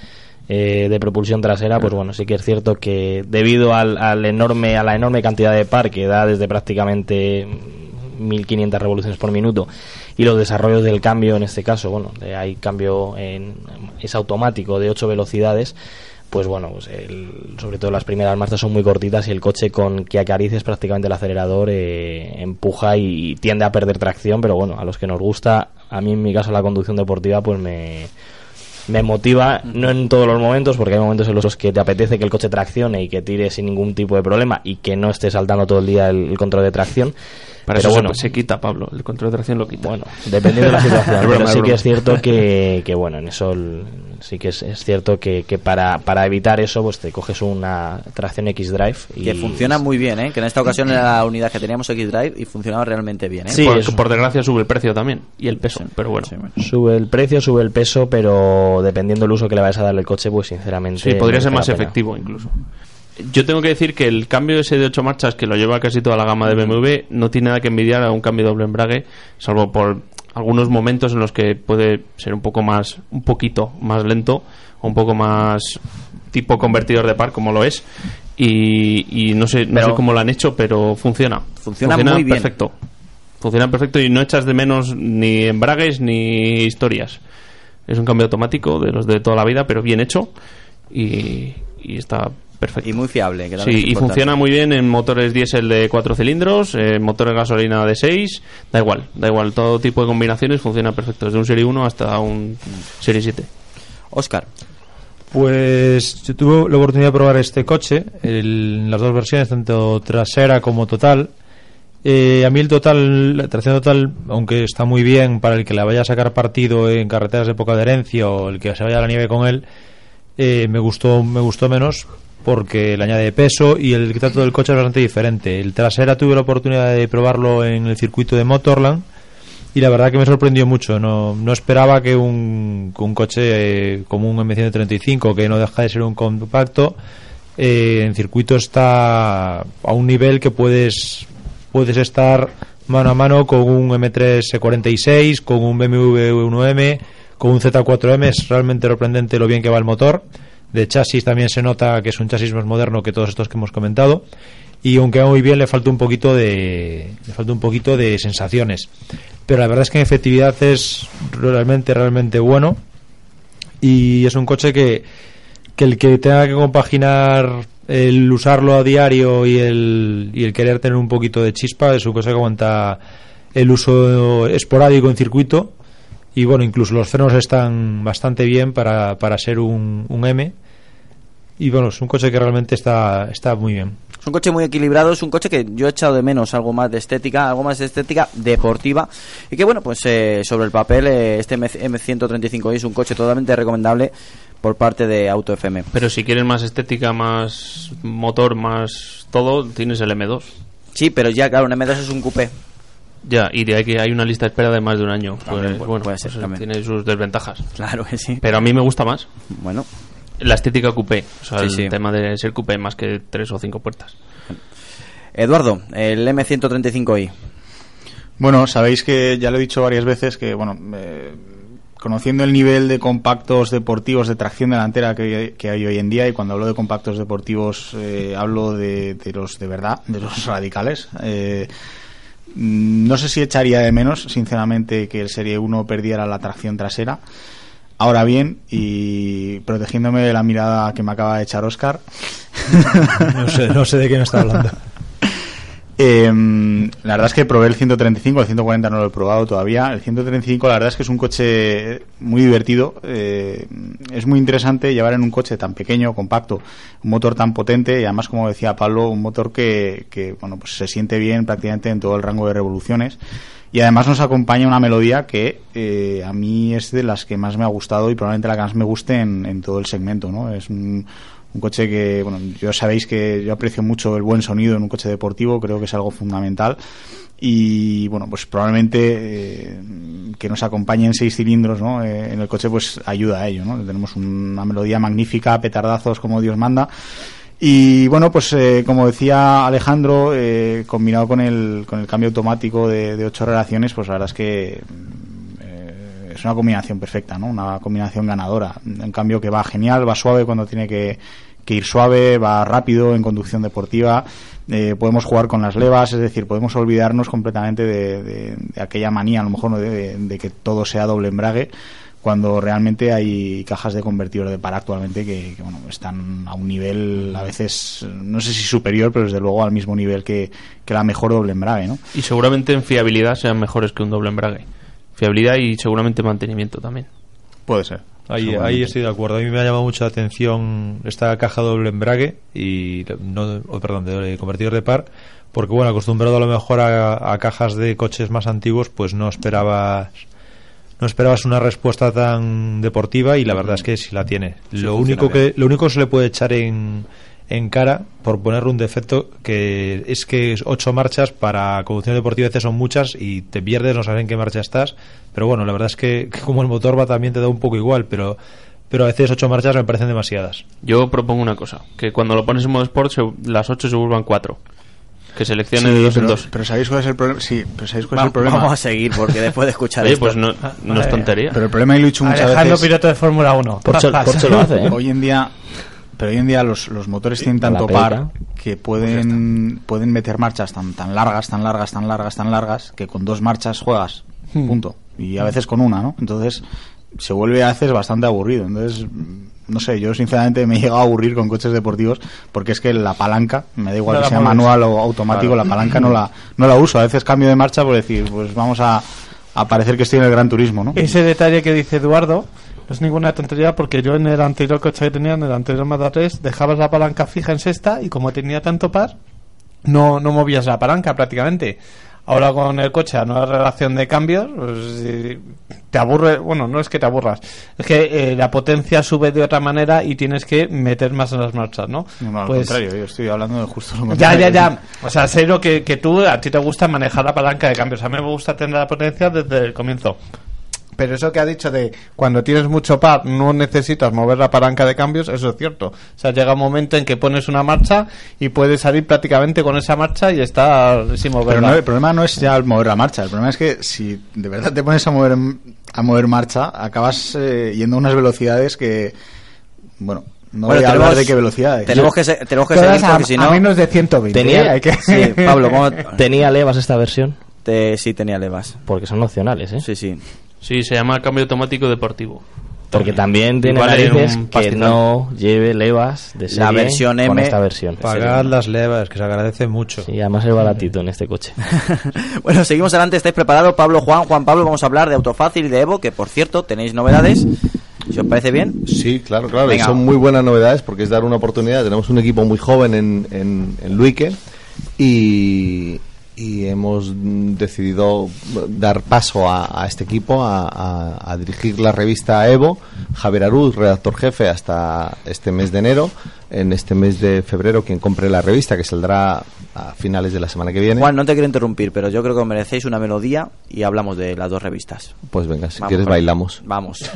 eh, de propulsión trasera, pues bueno, sí que es cierto que debido al, al enorme, a la enorme cantidad de par que da desde prácticamente 1500 revoluciones por minuto y los desarrollos del cambio en este caso, bueno, hay cambio en, es automático de 8 velocidades pues bueno, pues el- sobre todo las primeras marchas son muy cortitas y el coche con que acarices prácticamente el acelerador eh, empuja y tiende a perder tracción, pero bueno, a los que nos gusta, a mí en mi caso la conducción deportiva pues me, me motiva, no en todos los momentos, porque hay momentos en los que te apetece que el coche traccione y que tire sin ningún tipo de problema y que no esté saltando todo el día el, el control de tracción. Para pero eso bueno, se, quita Pablo el control de tracción lo quita bueno, dependiendo de la situación. Pero broma, sí que es cierto que, que, bueno, en eso el- sí que es, es cierto que, que para, para evitar eso, pues te coges una tracción X-Drive y Que funciona muy bien, ¿eh? Que en esta ocasión era la unidad que teníamos X-Drive y funcionaba realmente bien, ¿eh? Sí, por, es- por desgracia sube el precio también y el peso pero bueno Sube el precio, sube el peso, pero dependiendo del uso que le vayas a dar al coche, pues sinceramente. Sí, podría ser más pena. efectivo incluso. Yo tengo que decir que el cambio ese de 8 marchas que lo lleva casi toda la gama de BMW no tiene nada que envidiar a un cambio doble embrague, salvo por algunos momentos en los que puede ser un poco más, un poquito más lento, o un poco más tipo convertidor de par como lo es. Y, y no sé, no Pero- sé cómo lo han hecho, pero funciona. Funciona muy bien. perfecto. Funciona perfecto y no echas de menos ni embragues ni historias. Es un cambio automático de los de toda la vida, pero bien hecho y, y está perfecto. Y muy fiable. Que Sí, y funciona muy bien en motores diésel de 4 cilindros, en motores gasolina de 6, da igual, da igual, todo tipo de combinaciones funciona perfecto, desde un Serie 1 hasta un Serie 7. Oscar. Pues yo tuve la oportunidad de probar este coche el- en las dos versiones, tanto trasera como total. Eh, a mí el total, la tracción total, aunque está muy bien para el que la vaya a sacar partido en carreteras de poca adherencia o el que se vaya a la nieve con él, eh, me gustó me gustó menos porque le añade peso y el trato del coche es bastante diferente. El trasera tuve la oportunidad de probarlo en el circuito de Motorland y la verdad que me sorprendió mucho. No, no esperaba que un, un coche eh, como un M135, que no deja de ser un compacto, eh, en circuito está a un nivel que puedes, puedes estar mano a mano con un M3 46, con un BMW 1M, con un Z4M. Es realmente sorprendente lo bien que va el motor. De chasis también se nota que es un chasis más moderno que todos estos que hemos comentado. Y aunque va muy bien, le falta un poquito de, le falta un poquito de sensaciones. Pero la verdad es que en efectividad es realmente, realmente bueno. Y es un coche que, que el que tenga que compaginar el usarlo a diario y el, y el querer tener un poquito de chispa es un coche que aguanta el uso esporádico en circuito y bueno, incluso los frenos están bastante bien para, para ser un, un M y bueno, es un coche que realmente está, está muy bien. Es un coche muy equilibrado, es un coche que yo he echado de menos algo más de estética, algo más de estética deportiva. Y que bueno, pues eh, sobre el papel, eh, este M- M135i es un coche totalmente recomendable por parte de Auto FM. Pero si quieres más estética, más motor, más todo, tienes el M2. Sí, pero ya, claro, un M2 es un coupé. Ya, y de ahí que hay una lista de espera de más de un año. También Pues, pu- bueno, puede ser, pues, tiene sus desventajas. Claro que sí. Pero a mí me gusta más. Bueno. La estética coupé. O sea, Sí, el sí. tema de ser coupé más que tres o cinco puertas. Eduardo, el M135i. Bueno, sabéis que ya lo he dicho varias veces que, bueno, eh, conociendo el nivel de compactos deportivos de tracción delantera que, que hay hoy en día, y cuando hablo de compactos deportivos eh, hablo de, de los de verdad, de los radicales, eh, no sé si echaría de menos, sinceramente, que el Serie 1 perdiera la tracción trasera. Ahora bien, y protegiéndome de la mirada que me acaba de echar Oscar, No sé, no sé de qué está hablando. Eh, la verdad es que probé el 135, el 140 no lo he probado todavía. El 135 la verdad es que es un coche muy divertido. eh, es muy interesante llevar en un coche tan pequeño, compacto, un motor tan potente y además, como decía Pablo, un motor que, que, bueno, pues se siente bien prácticamente en todo el rango de revoluciones. Y además nos acompaña una melodía que eh, a mí es de las que más me ha gustado y probablemente la que más me guste en, en todo el segmento. ¿no? Es un- Un coche que, bueno, yo sabéis que yo aprecio mucho el buen sonido en un coche deportivo, creo que es algo fundamental. Y bueno, pues probablemente eh, que nos acompañen seis cilindros ¿no? Eh, en el coche, pues ayuda a ello. ¿no? Tenemos una melodía magnífica, petardazos como Dios manda. Y bueno, pues eh, como decía Alejandro, eh, combinado con el, con el cambio automático de, de ocho relaciones, pues la verdad es que es una combinación perfecta, ¿no? Una combinación ganadora. En cambio que va genial, va suave cuando tiene que, ir suave, va rápido en conducción deportiva, eh, podemos jugar con las levas, es decir, podemos olvidarnos completamente de, de- de aquella manía, a lo mejor, de, de que todo sea doble embrague cuando realmente hay cajas de convertidor de par actualmente que, que, bueno, están a un nivel a veces, no sé si superior, pero desde luego al mismo nivel que, que la mejor doble embrague, ¿no? Y seguramente en fiabilidad sean mejores que un doble embrague. Fiabilidad y seguramente mantenimiento también. Puede ser. Ahí, ahí estoy de acuerdo. A mí me ha llamado mucho la atención esta caja doble embrague y no, oh, perdón, de convertidor de par, porque bueno, acostumbrado a lo mejor a, a cajas de coches más antiguos, pues no esperabas no esperabas una respuesta tan deportiva y la verdad es que sí la tiene. Sí, lo único bien. que lo único que se le puede echar en en cara por ponerle un defecto que es que ocho marchas para conducción deportiva a veces son muchas y te pierdes no sabes en qué marcha estás pero bueno la verdad es que, que como el motor va también te da un poco igual pero pero a veces ocho marchas me parecen demasiadas Yo propongo una cosa, que cuando lo pones en modo sport se- las 8 se vuelvan 4. Que seleccione de Sí, dos en pero, dos. pero ¿sabéis cuál es el problema? Sí, pero ¿sabéis cuál Va- es el problema? vamos a seguir, porque después de escuchar Oye, esto- pues no, no es tontería. Pero el problema, y lo he dicho muchas Alejandro, veces... piloto de Fórmula 1. Hoy en día... Pero hoy en día los, los motores tienen tanto par que pueden, pueden meter marchas tan, tan largas, tan largas, tan largas, tan largas, que con dos marchas juegas. Hmm. Punto. Y a veces con una, ¿no? Entonces se vuelve a veces bastante aburrido. Entonces, no sé, yo sinceramente me he llegado a aburrir con coches deportivos porque es que la palanca, me da igual No que sea mueves. manual o automático, Claro. la palanca no la, no la uso. A veces cambio de marcha por decir, pues vamos a, a parecer que estoy en el Gran Turismo, ¿no? Ese detalle que dice Eduardo no es ninguna tontería porque yo en el anterior coche que tenía, en el anterior Mazda 3, dejabas la palanca fija en sexta y como tenía tanto par, no, no movías la palanca prácticamente. Ahora con el coche a nueva relación de cambios, pues, eh, te aburre, bueno, no es que te aburras, es que eh, la potencia sube de otra manera y tienes que meter más en las marchas, ¿no? No, al Pues- contrario, yo estoy hablando de justo lo ya, contrario. ya, ya. O sea, sé lo que, que tú, a ti te gusta manejar la palanca de cambios. A mí me gusta tener la potencia desde el comienzo. Pero eso que ha dicho de cuando tienes mucho par no necesitas mover la palanca de cambios, eso es cierto. O sea, llega un momento en que pones una marcha y puedes salir prácticamente con esa marcha y estar sin Pero moverla. no, el problema no es ya el mover la marcha, el problema es que si de verdad te pones a mover a mover marcha, acabas eh, yendo a unas velocidades que bueno, no Bueno, voy a hablar de qué velocidades. tenemos que se- tenemos que seguir a- porque si a no menos de 120, Tenía, ¿eh? Hay que- Sí, Pablo, ¿cómo- ¿Tenía levas esta versión? Te- sí tenía levas. Porque son opcionales, ¿eh? Sí, sí. Sí, se llama cambio automático deportivo. Porque también tiene Vale narices un que no lleve levas de serie La versión con M, esta versión. pagad las levas que se agradece mucho Y además es baratito en este coche. Bueno, seguimos adelante. ¿Estáis preparados? Pablo, Juan, Juan Pablo, vamos a hablar de Autofácil y de Evo, que por cierto tenéis novedades. Si os parece bien. Sí, claro, claro. y son muy buenas novedades porque es dar una oportunidad. Tenemos un equipo muy joven en, en, en Luique y, y hemos decidido dar paso a, a este equipo a, a- a dirigir la revista Evo. Javier Aruz, redactor jefe, hasta este mes de enero. En este mes de febrero, quien compre la revista, que saldrá a finales de la semana que viene. Juan, no te quiero interrumpir, pero yo creo que os merecéis una melodía y hablamos de las dos revistas. Pues venga, si Vamos, quieres bailamos. Vamos.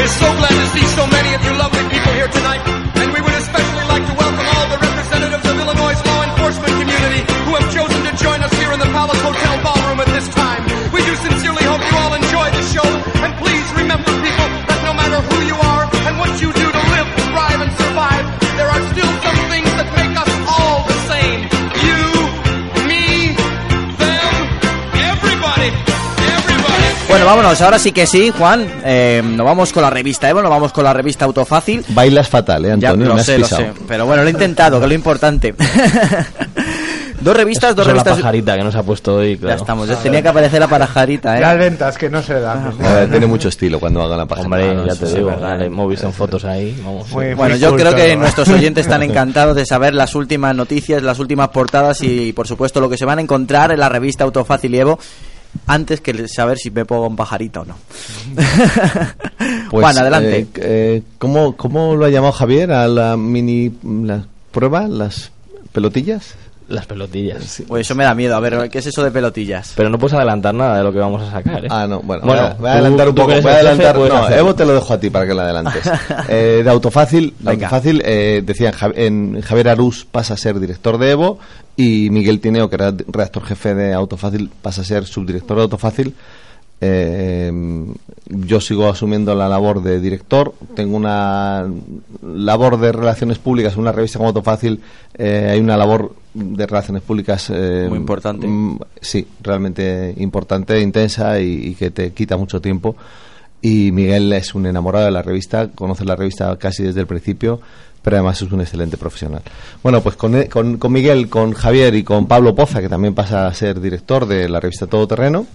We're so glad to see so many of you lovely people here tonight, and we would especially like to welcome all the representatives of Illinois' law enforcement community who have chosen to join us here in the Palace Hotel ballroom at this time. We do sincerely hope you all enjoy the show, and please remember, Bueno, vámonos, ahora sí que sí, Juan. Eh, nos vamos con la revista Evo, nos vamos con la revista Autofácil. Bailas fatal, ¿eh, Ya Antonio? lo Me has sé, lo sé. Pero bueno, lo he intentado, que es lo importante. Dos revistas, dos Eso es la revistas. pajarita que nos ha puesto hoy, claro. Ya estamos, ya tenía que aparecer la pajarita, ¿eh? Las ventas que no se dan. Eh, tiene mucho estilo cuando haga la. Hombre, Ah, ya te digo, vale, hemos visto en fotos ahí. Vamos. Muy- Bueno, muy yo creo que nuestros oyentes están encantados de saber las últimas noticias, las últimas portadas y, por supuesto, lo que se van a encontrar en la revista Autofácil y Evo antes que saber si me pongo un pajarita o no. Pues, Juan, adelante. eh, eh, ¿cómo, ¿Cómo lo ha llamado Javier a la mini la prueba, las pelotillas? Las pelotillas. Pues eso me da miedo. A ver, ¿qué es eso de pelotillas? Pero no puedes adelantar nada de lo que vamos a sacar, ¿eh? Ah, no, bueno, Bueno, voy a, voy a tú- adelantar un poco. Voy a jefe, No. Evo te lo dejo a ti para que lo adelantes. Eh, de Autofácil, de. Autofácil eh, decían en Javier Arús pasa a ser director de Evo y Miguel Tineo, que era redactor jefe de Autofácil, pasa a ser subdirector de Autofácil. Eh, yo sigo asumiendo la labor de director. Tengo una labor de relaciones públicas. En una revista como Autofácil eh, hay una labor de relaciones públicas eh, Muy importante. mm, sí, realmente importante, intensa y, y que te quita mucho tiempo. Y Miguel es un enamorado de la revista, conoce la revista casi desde el principio, pero además es un excelente profesional. Bueno, pues con, con, con Miguel, con Javier y con Pablo Poza, que también pasa a ser director de la revista Todoterreno,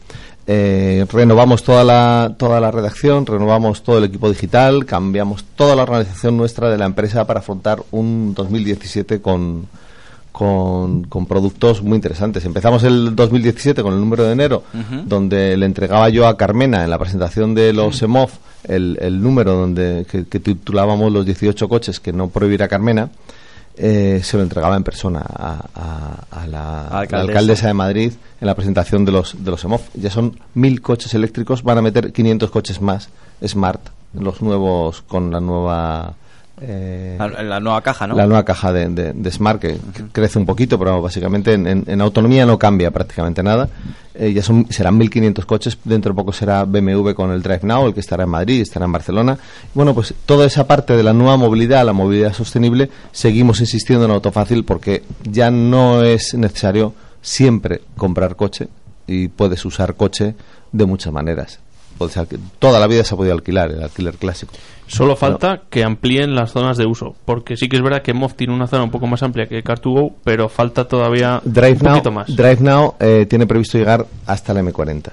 eh, renovamos toda la, toda la redacción, renovamos todo el equipo digital, cambiamos toda la organización nuestra de la empresa para afrontar un 2017 con, con, con productos muy interesantes. Empezamos el 2017 con el número de enero, donde le entregaba yo a Carmena en la presentación de los EMOF el, el número donde que, que titulábamos los 18 coches que no prohibirá Carmena. Eh, se lo entregaba en persona a, a- a la, alcaldesa de Madrid en la presentación de los de los EMOF. Ya son mil coches eléctricos, van a meter 500 coches más Smart, los nuevos con la nueva eh, La, la nueva caja, ¿no? la nueva caja de, de- de Smart que, crece un poquito, pero básicamente en, en- en autonomía no cambia prácticamente nada. Eh, ya son, serán 1.500 coches, dentro de poco será BMW con el Drive Now, el que estará en Madrid, estará en Barcelona. Bueno, pues toda esa parte de la nueva movilidad, la movilidad sostenible, seguimos insistiendo en Autofácil porque ya no es necesario siempre comprar coche y puedes usar coche de muchas maneras. Que toda la vida se ha podido alquilar, el alquiler clásico. Solo falta que amplíen las zonas de uso, porque sí que es verdad que MOV tiene una zona un poco más amplia que Car2Go, pero falta todavía Drive un Now, poquito más. Drive Now eh, tiene previsto llegar hasta la M40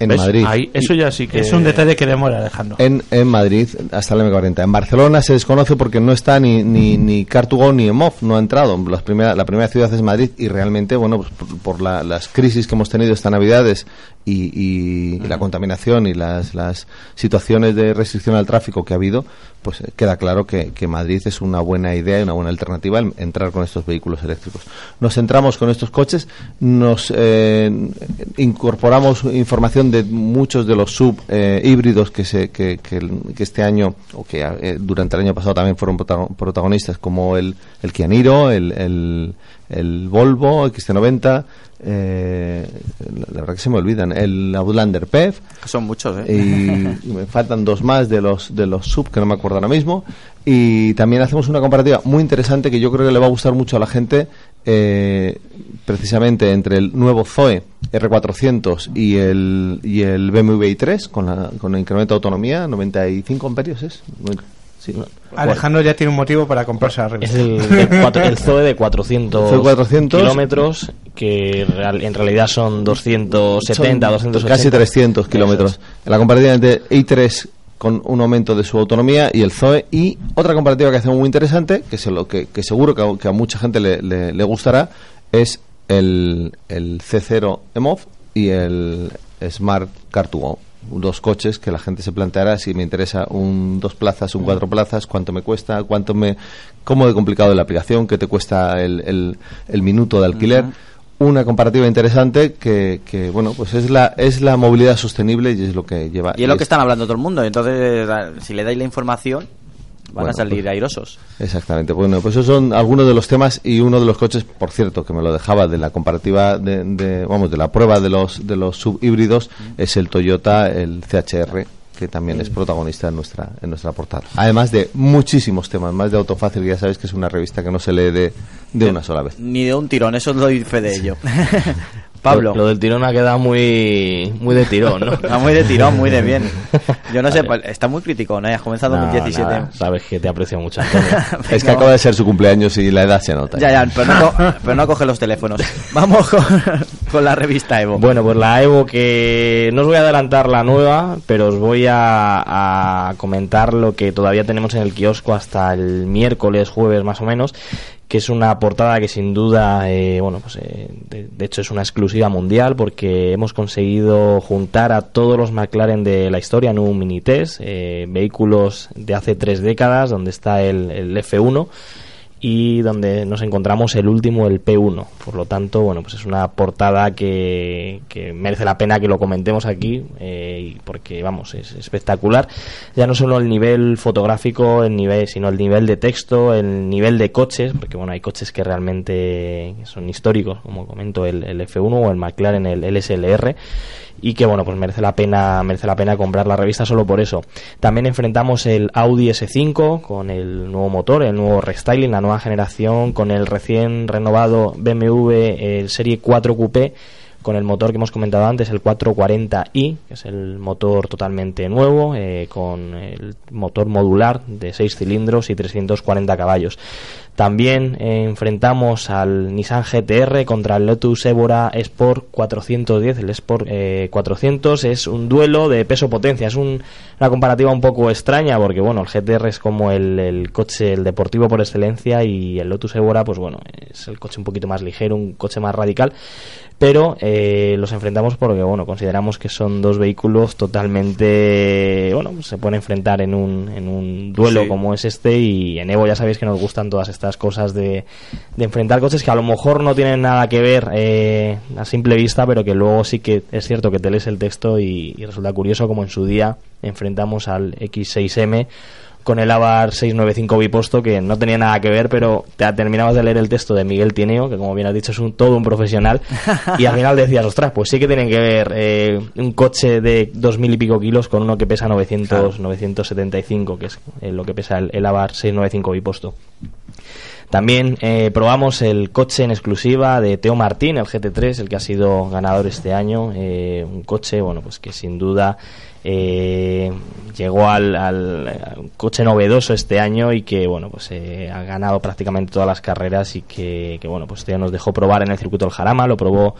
en ¿Ves? Madrid. Ahí- eso ya sí que Es un detalle que queremos, Alejandro. En, en Madrid hasta la M40. En Barcelona se desconoce porque no está ni, ni, ni Car2Go ni EMOV, no ha entrado. Las primera, la primera ciudad es Madrid y realmente, bueno, pues por, por la- las crisis que hemos tenido esta Navidades y, y- y la contaminación y las, las situaciones de restricción al tráfico que ha habido, pues eh, queda claro que, que Madrid es una buena idea y una buena alternativa el entrar con estos vehículos eléctricos. Nos entramos con estos coches, nos eh, incorporamos información de muchos de los sub eh, híbridos que, se, que, que, que este año o que eh, durante el año pasado también fueron protago- protagonistas, como el, el Kia Niro, el, el, el Volvo XC90, eh, la, la verdad que se me olvidan, el Outlander PEV, Son muchos, ¿eh? y, y me faltan dos más de los de los sub que no me acuerdo ahora mismo y también hacemos una comparativa muy interesante que yo creo que le va a gustar mucho a la gente eh, precisamente entre el nuevo Zoe R400 y el y el BMW i3 con la con el incremento de autonomía 95 amperios es sí, no. Alejandro ya tiene un motivo para comprarse la Es revista. el, de cuatro- el Zoe de 400, Zoe 400. kilómetros, que real- en realidad son 270, Son 280. Casi 300 Eso kilómetros. es. La comparativa entre i3 con un aumento de su autonomía y el Zoe. Y otra comparativa que hacemos muy interesante, que, se lo, que, que seguro que a, a mucha gente le, le- gustará, es el, el C0 EMOV y el Smart Car2Go. Dos coches que la gente se planteará si me interesa un dos plazas, un cuatro plazas, cuánto me cuesta, cuánto me, cómo de complicado la aplicación, qué te cuesta el, el minuto de alquiler una comparativa interesante que, que, bueno pues es la es la movilidad sostenible y es lo que lleva Y es lo que están hablando todo el mundo. Entonces, si le dais la información, van Bueno, a salir pues- airosos. exactamente bueno pues esos son algunos de los temas y uno de los coches por cierto que me lo dejaba de la comparativa de, de- vamos de la prueba de los de los subhíbridos es el Toyota el CHR que también es protagonista en nuestra en nuestra portada. Además de muchísimos temas más de Autofácil ya sabéis que es una revista que no se lee de, de una sola vez. Ni de un tirón, eso doy fe de ello. Pablo. Lo, lo del tirón ha quedado muy, muy de tirón, ¿no? Ah, muy de tirón, muy de bien. Yo no sé, está muy crítico, ¿no? Has comenzado No, 2017. nada, sabes que te aprecio mucho. Es que acaba de ser su cumpleaños y la edad se nota. Ya, ya, pero no, co- pero no coge los teléfonos. Vamos con, con la revista Evo. Bueno, pues la Evo que no os voy a adelantar la nueva, pero os voy a, a comentar lo que todavía tenemos en el kiosco hasta el miércoles, jueves más o menos, que es una portada que sin duda, eh, bueno, pues eh, de, hecho es una exclusiva mundial porque hemos conseguido juntar a todos los McLaren de la historia en un mini test, eh, vehículos de hace tres décadas, donde está el, el F1 y donde nos encontramos el último, el P1. Por lo tanto, bueno, pues es una portada que, que merece la pena que lo comentemos aquí, eh, porque, vamos, es espectacular. Ya no solo el nivel fotográfico, el nivel, sino el nivel de texto, el nivel de coches, porque, bueno, hay coches que realmente son históricos, como comento, el, el F1 o el McLaren, el, el SLR y que bueno pues merece la pena merece la pena comprar la revista solo por eso también enfrentamos el Audi S5 con el nuevo motor el nuevo restyling la nueva generación con el recién renovado BMW el Serie 4 Coupé con el motor que hemos comentado antes, el 440i, que es el motor totalmente nuevo, eh, con el motor modular de 6 cilindros y 340 caballos. También eh, enfrentamos al Nissan GTR contra el Lotus Evora Sport 410. El Sport eh, 400 es un duelo de peso-potencia. Es un- una comparativa un poco extraña porque, bueno, el GTR es como el, el coche, el deportivo por excelencia y el Lotus Evora, pues bueno, es el coche un poquito más ligero, un coche más radical. Pero eh, los enfrentamos porque, bueno, consideramos que son dos vehículos totalmente, bueno, se pueden enfrentar en un, en un duelo Sí. como es este y en Evo ya sabéis que nos gustan todas estas cosas de, de enfrentar coches que a lo mejor no tienen nada que ver eh, a simple vista, pero que luego sí que es cierto que te lees el texto y, y resulta curioso como en su día enfrentamos al X6M con el Avar 695 biposto que no tenía nada que ver, pero te terminabas de leer el texto de Miguel Tineo, que como bien has dicho es un, todo un profesional, y al final decías, ostras, pues sí que tienen que ver eh, un coche de dos mil y pico kilos con uno que pesa 900, 975, que es eh, lo que pesa el, el Avar 695 biposto. También eh, probamos el coche en exclusiva de Teo Martín, el GT3, el que ha sido ganador este año. eh, un coche, bueno, pues que sin duda eh, llegó al, al- coche novedoso este año y que, bueno, pues eh, ha ganado prácticamente todas las carreras y que, que, bueno, pues Teo nos dejó probar en el circuito del Jarama, lo probó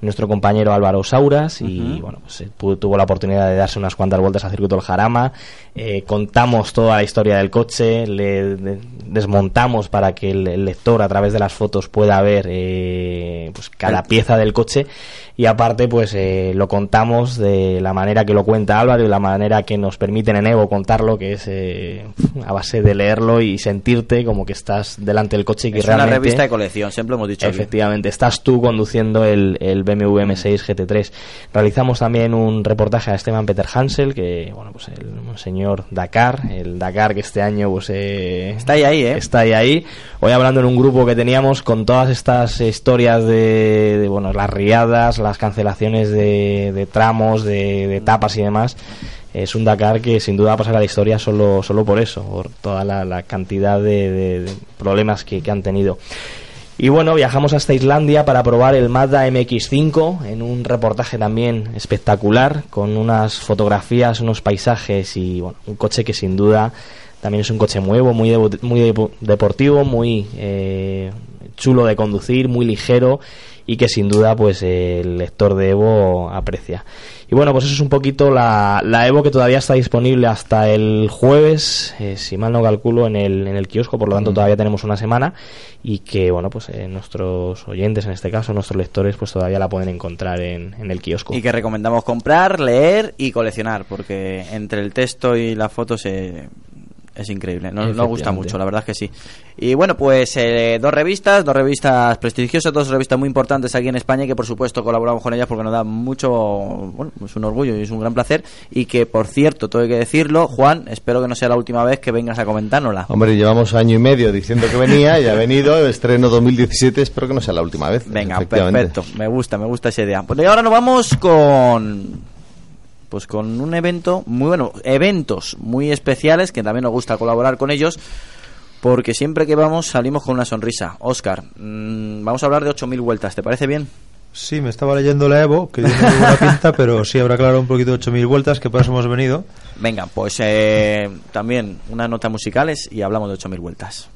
nuestro compañero Álvaro Sauras y bueno pues eh, tuvo la oportunidad de darse unas cuantas vueltas al circuito del Jarama eh, contamos toda la historia del coche le de- desmontamos para que el, el lector a través de las fotos pueda ver eh, pues cada pieza del coche y aparte pues eh, lo contamos de la manera que lo cuenta Álvaro y la manera que nos permiten en Evo contarlo que es eh, a base de leerlo y sentirte como que estás delante del coche y que es una revista de colección, siempre hemos dicho. aquí. Efectivamente, estás tú conduciendo el, el BMW M6 GT3. Realizamos también un reportaje a Esteban Peter Hansel, que, bueno, pues el señor Dakar, el Dakar que este año, pues, eh, Está ahí, ahí, ¿eh? Está ahí, ahí. Hoy hablando en un grupo que teníamos con todas estas historias de, de, bueno, las riadas, las cancelaciones de, de tramos, de, de etapas y demás. Es un Dakar que sin duda va a pasar a la historia solo, solo por eso, por toda la, la cantidad de, de- de problemas que, que han tenido. Y bueno, viajamos hasta Islandia para probar el Mazda MX5 en un reportaje también espectacular, con unas fotografías, unos paisajes y bueno, un coche que sin duda también es un coche nuevo, muy, muy depo- deportivo, muy eh, chulo de conducir, muy ligero y que sin duda pues el lector de Evo aprecia. Y bueno, pues eso es un poquito la, la Evo que todavía está disponible hasta el jueves, eh, si mal no calculo, en el, en el kiosco, por lo tanto todavía tenemos una semana. Y que bueno, pues eh, nuestros oyentes, en este caso, nuestros lectores, pues todavía la pueden encontrar en, en el kiosco. Y que recomendamos comprar, leer y coleccionar, porque entre el texto y las fotos eh, es increíble. Nos, nos gusta mucho, la verdad es que sí. Y bueno, pues eh, dos revistas, dos revistas prestigiosas, dos revistas muy importantes aquí en España y que por supuesto colaboramos con ellas porque nos da mucho, bueno, es un orgullo y es un gran placer. Y que por cierto, hay que decirlo, Juan, espero que no sea la última vez que vengas a comentárnosla. Hombre, llevamos año y medio diciendo que venía y ha venido, estreno 2017, espero que no sea la última vez. Venga, perfecto. Me gusta, me gusta esa idea. Pues y ahora nos vamos con pues con un evento muy bueno, eventos muy especiales que también nos gusta colaborar con ellos porque siempre que vamos salimos con una sonrisa. Oscar, mm, vamos a hablar de 8000 vueltas, ¿te parece bien? Sí, me estaba leyendo la Evo, que tiene muy buena pinta, pero sí habrá claro un poquito 8.000 vueltas, que por eso hemos venido. Venga, pues eh, también unas notas musicales y hablamos de 8.000 vueltas.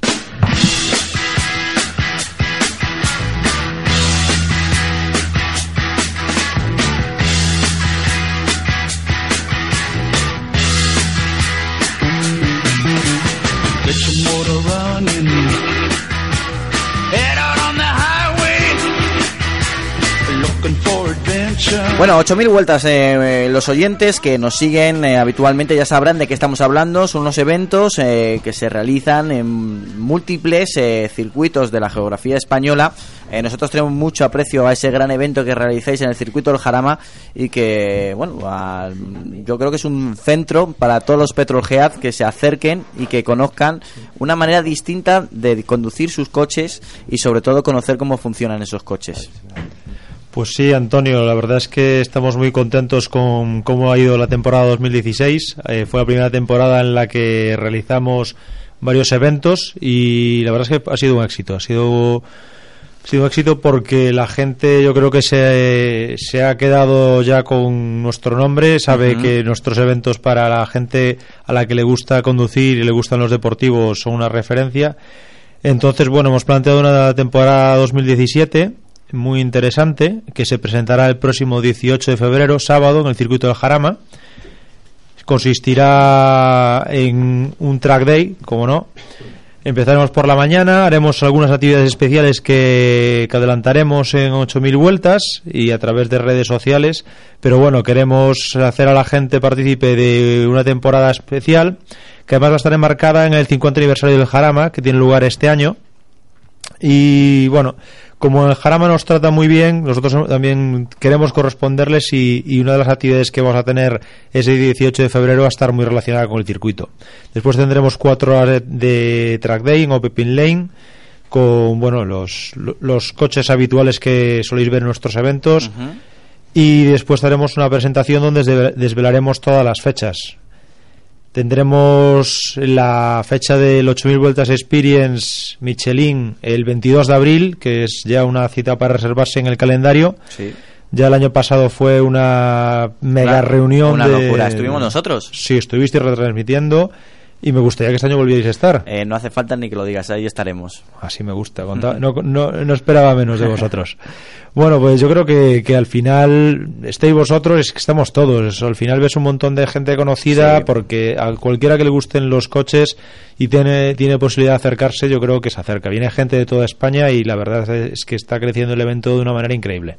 Bueno, 8.000 vueltas. eh, eh, los oyentes que nos siguen eh, habitualmente ya sabrán de qué estamos hablando. Son unos eventos eh, que se realizan en múltiples eh, circuitos de la geografía española. Nosotros tenemos mucho aprecio a ese gran evento que realizáis en el circuito del Jarama y que, bueno, yo creo que es un centro para todos los petrolheads que se acerquen y que conozcan una manera distinta de conducir sus coches y sobre todo conocer cómo funcionan esos coches. Pues sí, Antonio, la verdad es que estamos muy contentos con cómo ha ido la temporada 2016. Eh, fue la primera temporada en la que realizamos varios eventos y la verdad es que ha sido un éxito. Ha sido, ha sido un éxito porque la gente yo creo que se, se ha quedado ya con nuestro nombre, sabe que nuestros eventos para la gente a la que le gusta conducir y le gustan los deportivos son una referencia. Entonces, bueno, hemos planteado una temporada 2017 muy interesante que se presentará el próximo 18 de febrero, sábado, en el circuito del Jarama. Consistirá en un track day, como no. Empezaremos por la mañana, haremos algunas actividades especiales que, adelantaremos en 8.000 vueltas y a través de redes sociales, pero bueno, queremos hacer a la gente partícipe de una temporada especial que además va a estar enmarcada en el 50 aniversario del Jarama, que tiene lugar este año. Y bueno, como el Jarama nos trata muy bien, nosotros también queremos corresponderles y, y una de las actividades que vamos a tener ese 18 de febrero va a estar muy relacionada con el circuito. Después tendremos cuatro horas de, track day en Open Lane con bueno los, los coches habituales que soléis ver en nuestros eventos y después haremos una presentación donde desve- desvelaremos todas las fechas. Tendremos la fecha del 8000 Vueltas Experience Michelin el 22 de abril, que es ya una cita para reservarse en el calendario. Sí. Ya el año pasado fue una mega reunión. una de- locura. ¿Estuvimos nosotros? Sí, estuviste retransmitiendo y me gustaría que este año volvierais a estar. Eh, no hace falta ni que lo digas, ahí estaremos. Así me gusta. No, no, no esperaba menos de vosotros. Bueno, pues yo creo que, que al final estéis vosotros, es que estamos todos. Al final ves un montón de gente conocida Sí. porque a cualquiera que le gusten los coches y tiene, tiene posibilidad de acercarse, yo creo que se acerca. Viene gente de toda España y la verdad es que está creciendo el evento de una manera increíble.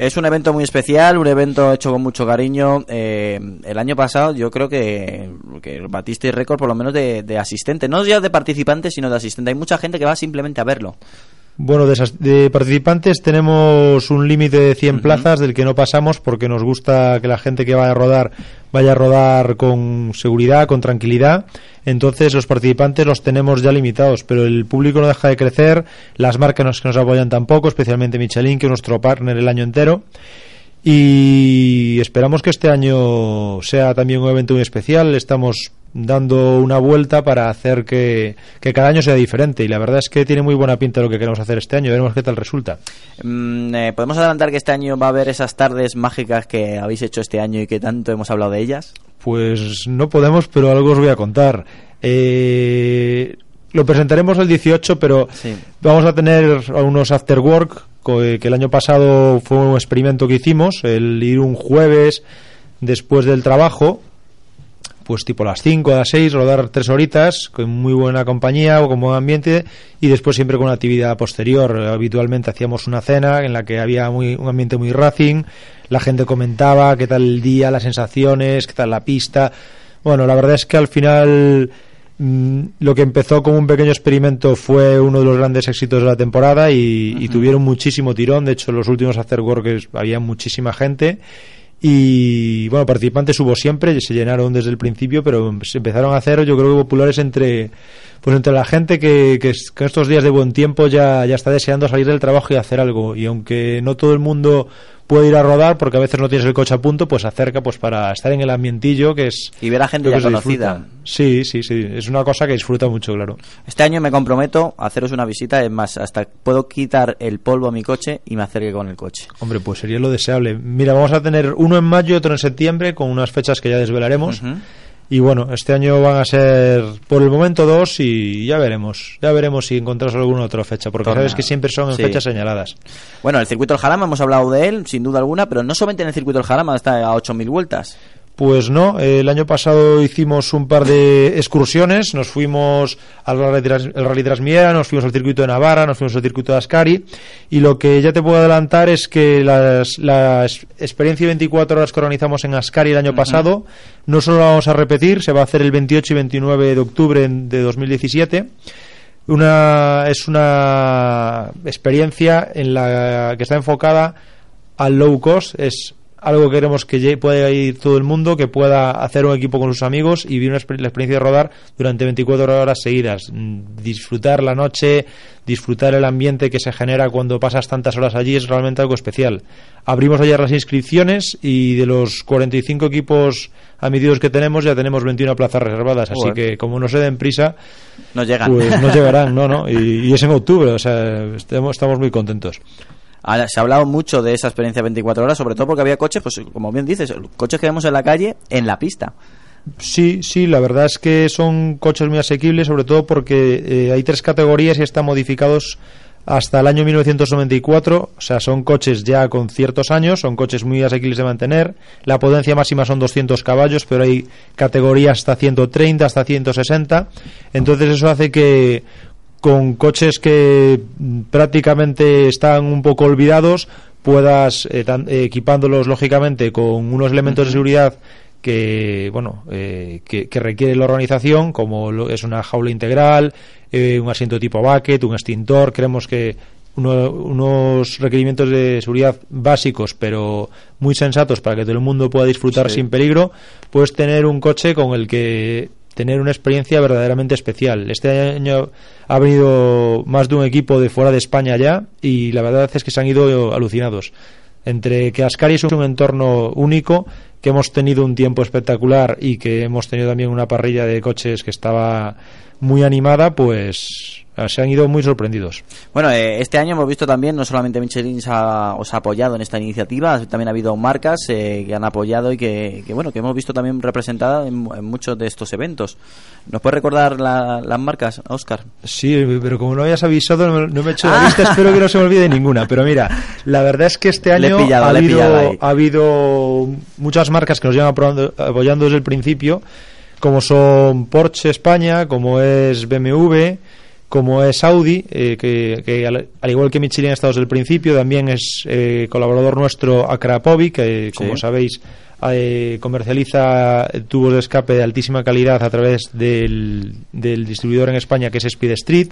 Es un evento muy especial, un evento hecho con mucho cariño. Eh, el año pasado yo creo que, que batisteis récord por lo menos de, de asistente, no ya de participantes, sino de asistente. Hay mucha gente que va simplemente a verlo. Bueno, de, esas- de participantes tenemos un límite de 100 plazas del que no pasamos porque nos gusta que la gente que vaya a rodar vaya a rodar con seguridad, con tranquilidad. Entonces los participantes los tenemos ya limitados, pero el público no deja de crecer, las marcas nos- que nos apoyan tampoco, especialmente Michelin, que es nuestro partner el año entero. Y esperamos que este año sea también un evento muy especial. Estamos dando una vuelta para hacer que, que cada año sea diferente. Y la verdad es que tiene muy buena pinta lo que queremos hacer este año. Veremos qué tal resulta. Mm, eh, ¿Podemos adelantar que este año va a haber esas tardes mágicas que habéis hecho este año y que tanto hemos hablado de ellas? Pues no podemos, pero algo os voy a contar. Eh, lo presentaremos el 18, pero vamos a tener unos after work eh, que el año pasado fue un experimento que hicimos, el ir un jueves después del trabajo, pues tipo a las 5, a las 6, rodar tres horitas con muy buena compañía o con buen ambiente y después siempre con una actividad posterior. Habitualmente hacíamos una cena en la que había muy, un ambiente muy racing, la gente comentaba qué tal el día, las sensaciones, qué tal la pista. Bueno, la verdad es que al final mm, lo que empezó como un pequeño experimento fue uno de los grandes éxitos de la temporada y, y tuvieron muchísimo tirón. De hecho, en los últimos After Workers había muchísima gente. Y bueno, participantes hubo siempre, se llenaron desde el principio, pero se empezaron a hacer, yo creo que populares entre pues entre la gente que, que, que estos días de buen tiempo ya, ya está deseando salir del trabajo y hacer algo. Y aunque no todo el mundo puede ir a rodar porque a veces no tienes el coche a punto, pues acerca pues para estar en el ambientillo que es... Y ver a gente ya conocida. Sí, sí, sí, es una cosa que disfruta mucho, claro. Este año me comprometo a haceros una visita, es más, hasta puedo quitar el polvo a mi coche y me acerque con el coche. Hombre, pues sería lo deseable. Mira, vamos a tener uno en mayo y otro en septiembre con unas fechas que ya desvelaremos. Y bueno, este año van a ser por el momento dos y ya veremos. Ya veremos si encontramos alguna otra fecha, porque Tornado. sabes que siempre son en Sí. fechas señaladas. Bueno, el circuito del Jarama, hemos hablado de él, sin duda alguna, pero no solamente en el circuito del Jarama, está a 8.000 vueltas. Pues no, el año pasado hicimos un par de excursiones, nos fuimos al Rally, Trasmiera, nos fuimos al circuito de Navarra, nos fuimos al circuito de Ascari y lo que ya te puedo adelantar es que las, la experiencia de 24 horas que organizamos en Ascari el año pasado no solo la vamos a repetir, se va a hacer el 28 y 29 de octubre de 2017 una es una experiencia en la que está enfocada al low cost es algo que queremos que pueda ir todo el mundo que pueda hacer un equipo con sus amigos y vivir una exper- la experiencia de rodar durante 24 horas seguidas Mm, disfrutar la noche disfrutar el ambiente que se genera cuando pasas tantas horas allí es realmente algo especial abrimos ayer las inscripciones y de los 45 equipos admitidos que tenemos ya tenemos 21 plazas reservadas así que como no se den prisa No llegan. pues no llegarán, no, no. Y, y es en octubre, o sea, estamos, estamos muy contentos. Ahora, se ha hablado mucho de esa experiencia 24 horas, sobre todo porque había coches, pues como bien dices, coches que vemos en la calle, en la pista. Sí, sí, la verdad es que son coches muy asequibles, sobre todo porque eh, hay tres categorías y están modificados hasta el año 1994, o sea, son coches ya con ciertos años, son coches muy asequibles de mantener, la potencia máxima son 200 caballos, pero hay categorías hasta 130, hasta 160, entonces eso hace que con coches que mm, prácticamente están un poco olvidados puedas eh, tan- eh, equipándolos lógicamente con unos elementos de seguridad que bueno eh, que, que requiere la organización como lo- es una jaula integral eh, un asiento tipo bucket un extintor creemos que uno- unos requerimientos de seguridad básicos pero muy sensatos para que todo el mundo pueda disfrutar Sí. sin peligro puedes tener un coche con el que tener una experiencia verdaderamente especial. Este año ha venido más de un equipo de fuera de España ya y la verdad es que se han ido alucinados. Entre que Ascari es un entorno único, que hemos tenido un tiempo espectacular y que hemos tenido también una parrilla de coches que estaba muy animada, pues se han ido muy sorprendidos. Bueno, eh, este año hemos visto también, no solamente Michelin se ha- os ha apoyado en esta iniciativa, también ha habido marcas eh, que han apoyado y que, que, bueno, que hemos visto también representadas en, en muchos de estos eventos. ¿Nos puedes recordar la- las marcas, Oscar? Sí, pero como no hayas avisado, no me, no me he hecho la lista, espero que no se me olvide ninguna. Pero mira, la verdad es que este año pillado, ha, habido, ha habido muchas marcas que nos llevan apoyando, apoyando desde el principio, como son Porsche España, como es BMW, como es Audi, eh, que, que al, al igual que Michelin ha estado desde el principio, también es eh, colaborador nuestro Akrapovic, que como Sí. sabéis eh, comercializa tubos de escape de altísima calidad a través del, del distribuidor en España que es Speed Street.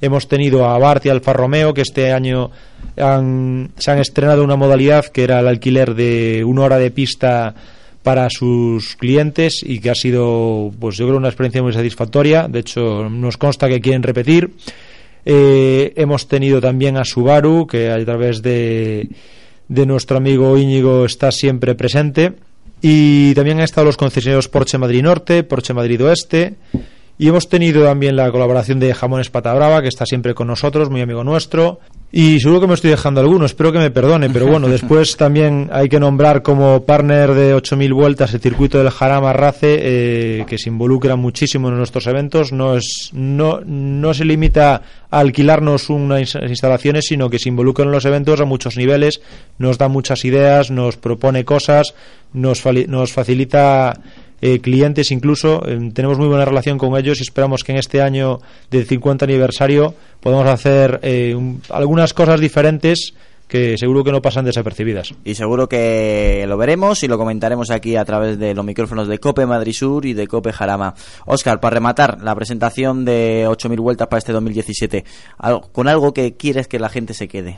Hemos tenido a Bart y Alfa Romeo que este año han- se han estrenado una modalidad que era el alquiler de una hora de pista para sus clientes y que ha sido, pues yo creo, una experiencia muy satisfactoria. De hecho, nos consta que quieren repetir. Eh, hemos tenido también a Subaru, que a través de, de nuestro amigo Íñigo está siempre presente. Y también han estado los concesionarios Porsche Madrid Norte, Porsche Madrid Oeste. Y hemos tenido también la colaboración de Jamones Pata Brava, que está siempre con nosotros, muy amigo nuestro. Y seguro que me estoy dejando alguno, espero que me perdone, pero bueno, después también hay que nombrar como partner de 8.000 vueltas el circuito del Jarama Race, eh, que se involucra muchísimo en nuestros eventos. No, es, no, no se limita a alquilarnos unas instalaciones, sino que se involucra en los eventos a muchos niveles, nos da muchas ideas, nos propone cosas, nos, nos facilita eh, clientes incluso. eh, tenemos muy buena relación con ellos y esperamos que en este año del 50 aniversario podamos hacer eh, un- algunas cosas diferentes que seguro que no pasan desapercibidas. Y seguro que lo veremos y lo comentaremos aquí a través de los micrófonos de Cope Madrid Sur y de Cope Jarama. Oscar, para rematar la presentación de 8.000 vueltas para este 2017, algo- con algo que quieres que la gente se quede.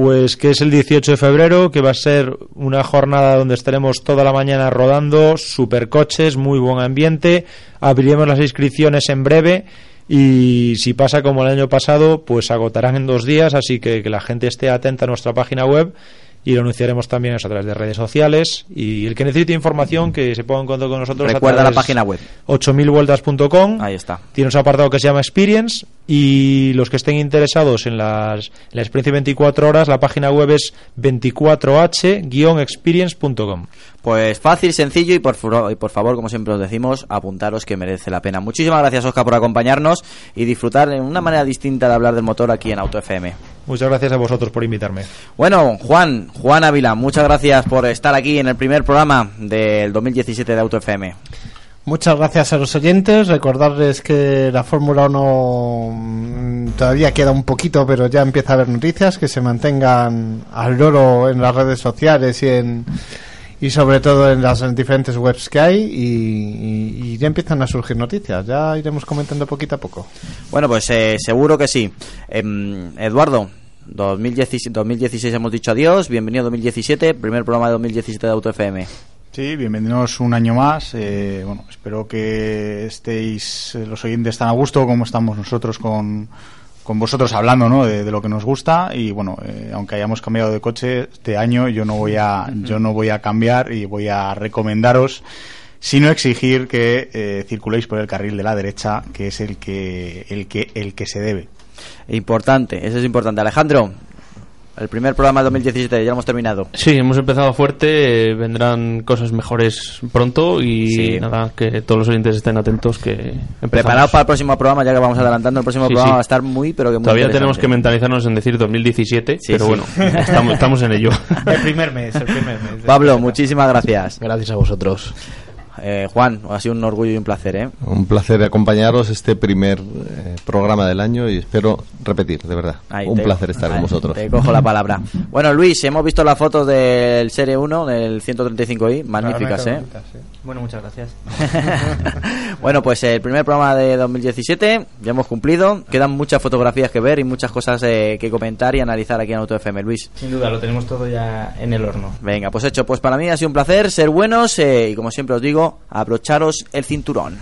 Pues que es el 18 de febrero, que va a ser una jornada donde estaremos toda la mañana rodando, supercoches, muy buen ambiente. Abriremos las inscripciones en breve y si pasa como el año pasado, pues agotarán en dos días, así que que la gente esté atenta a nuestra página web y lo anunciaremos también a través de redes sociales. Y el que necesite información, que se ponga en contacto con nosotros. a Recuerda la página web. 8000vueltas.com. Ahí está. Tiene un apartado que se llama Experience y los que estén interesados en, las, en la experiencia 24 horas, la página web es 24h-experience.com. Pues fácil, sencillo y por, furo- y por favor, como siempre os decimos, apuntaros que merece la pena. Muchísimas gracias, Oscar, por acompañarnos y disfrutar de una manera distinta de hablar del motor aquí en Auto FM. Muchas gracias a vosotros por invitarme. Bueno, Juan, Juan Ávila, muchas gracias por estar aquí en el primer programa del 2017 de Auto FM. Muchas gracias a los oyentes. Recordarles que la Fórmula 1 mm, todavía queda un poquito, pero ya empieza a haber noticias. Que se mantengan al loro en las redes sociales y en y sobre todo en las diferentes webs que hay y, y- y ya empiezan a surgir noticias. Ya iremos comentando poquito a poco. Bueno, pues eh, seguro que sí. Em, Eduardo, 2016, 2016 hemos dicho adiós, bienvenido 2017, primer programa de 2017 de Auto FM. Sí, bienvenidos un año más. Eh, bueno, espero que estéis eh, los oyentes tan a gusto como estamos nosotros con, con vosotros hablando, ¿no? De, de lo que nos gusta y bueno, eh, aunque hayamos cambiado de coche este año, yo no voy a, yo no voy a cambiar y voy a recomendaros sino exigir que eh, circuléis por el carril de la derecha, que es el que el que el que se debe. Importante, eso es importante. Alejandro, el primer programa de 2017, ya lo hemos terminado. Sí, hemos empezado fuerte, eh, vendrán cosas mejores pronto y Sí. nada, que todos los oyentes estén atentos que empezamos. Preparados para el próximo programa, ya que vamos adelantando, el próximo Sí, programa sí. va a estar muy, pero que muy Todavía tenemos que mentalizarnos en decir 2017, Sí, pero sí. bueno, estamos, estamos en ello. El primer mes, el primer mes. Pablo, muchísimas gracias. Gracias a vosotros. Eh, Juan, ha sido un orgullo y un placer, ¿eh? Un placer acompañaros este primer eh, programa del año y espero repetir, de verdad. Ahí Un te- placer estar ahí con vosotros. Te cojo la palabra. Bueno, Luis, hemos visto las fotos del Serie 1, del 135i, magníficas, ¿eh? Bueno, muchas gracias. Bueno, pues el primer programa de 2017 ya hemos cumplido. Quedan muchas fotografías que ver y muchas cosas eh, que comentar y analizar aquí en Auto FM, Luis. Sin duda, lo tenemos todo ya en el horno. Venga, pues hecho. Pues para mí ha sido un placer ser buenos eh, y como siempre os digo, abrocharos el cinturón.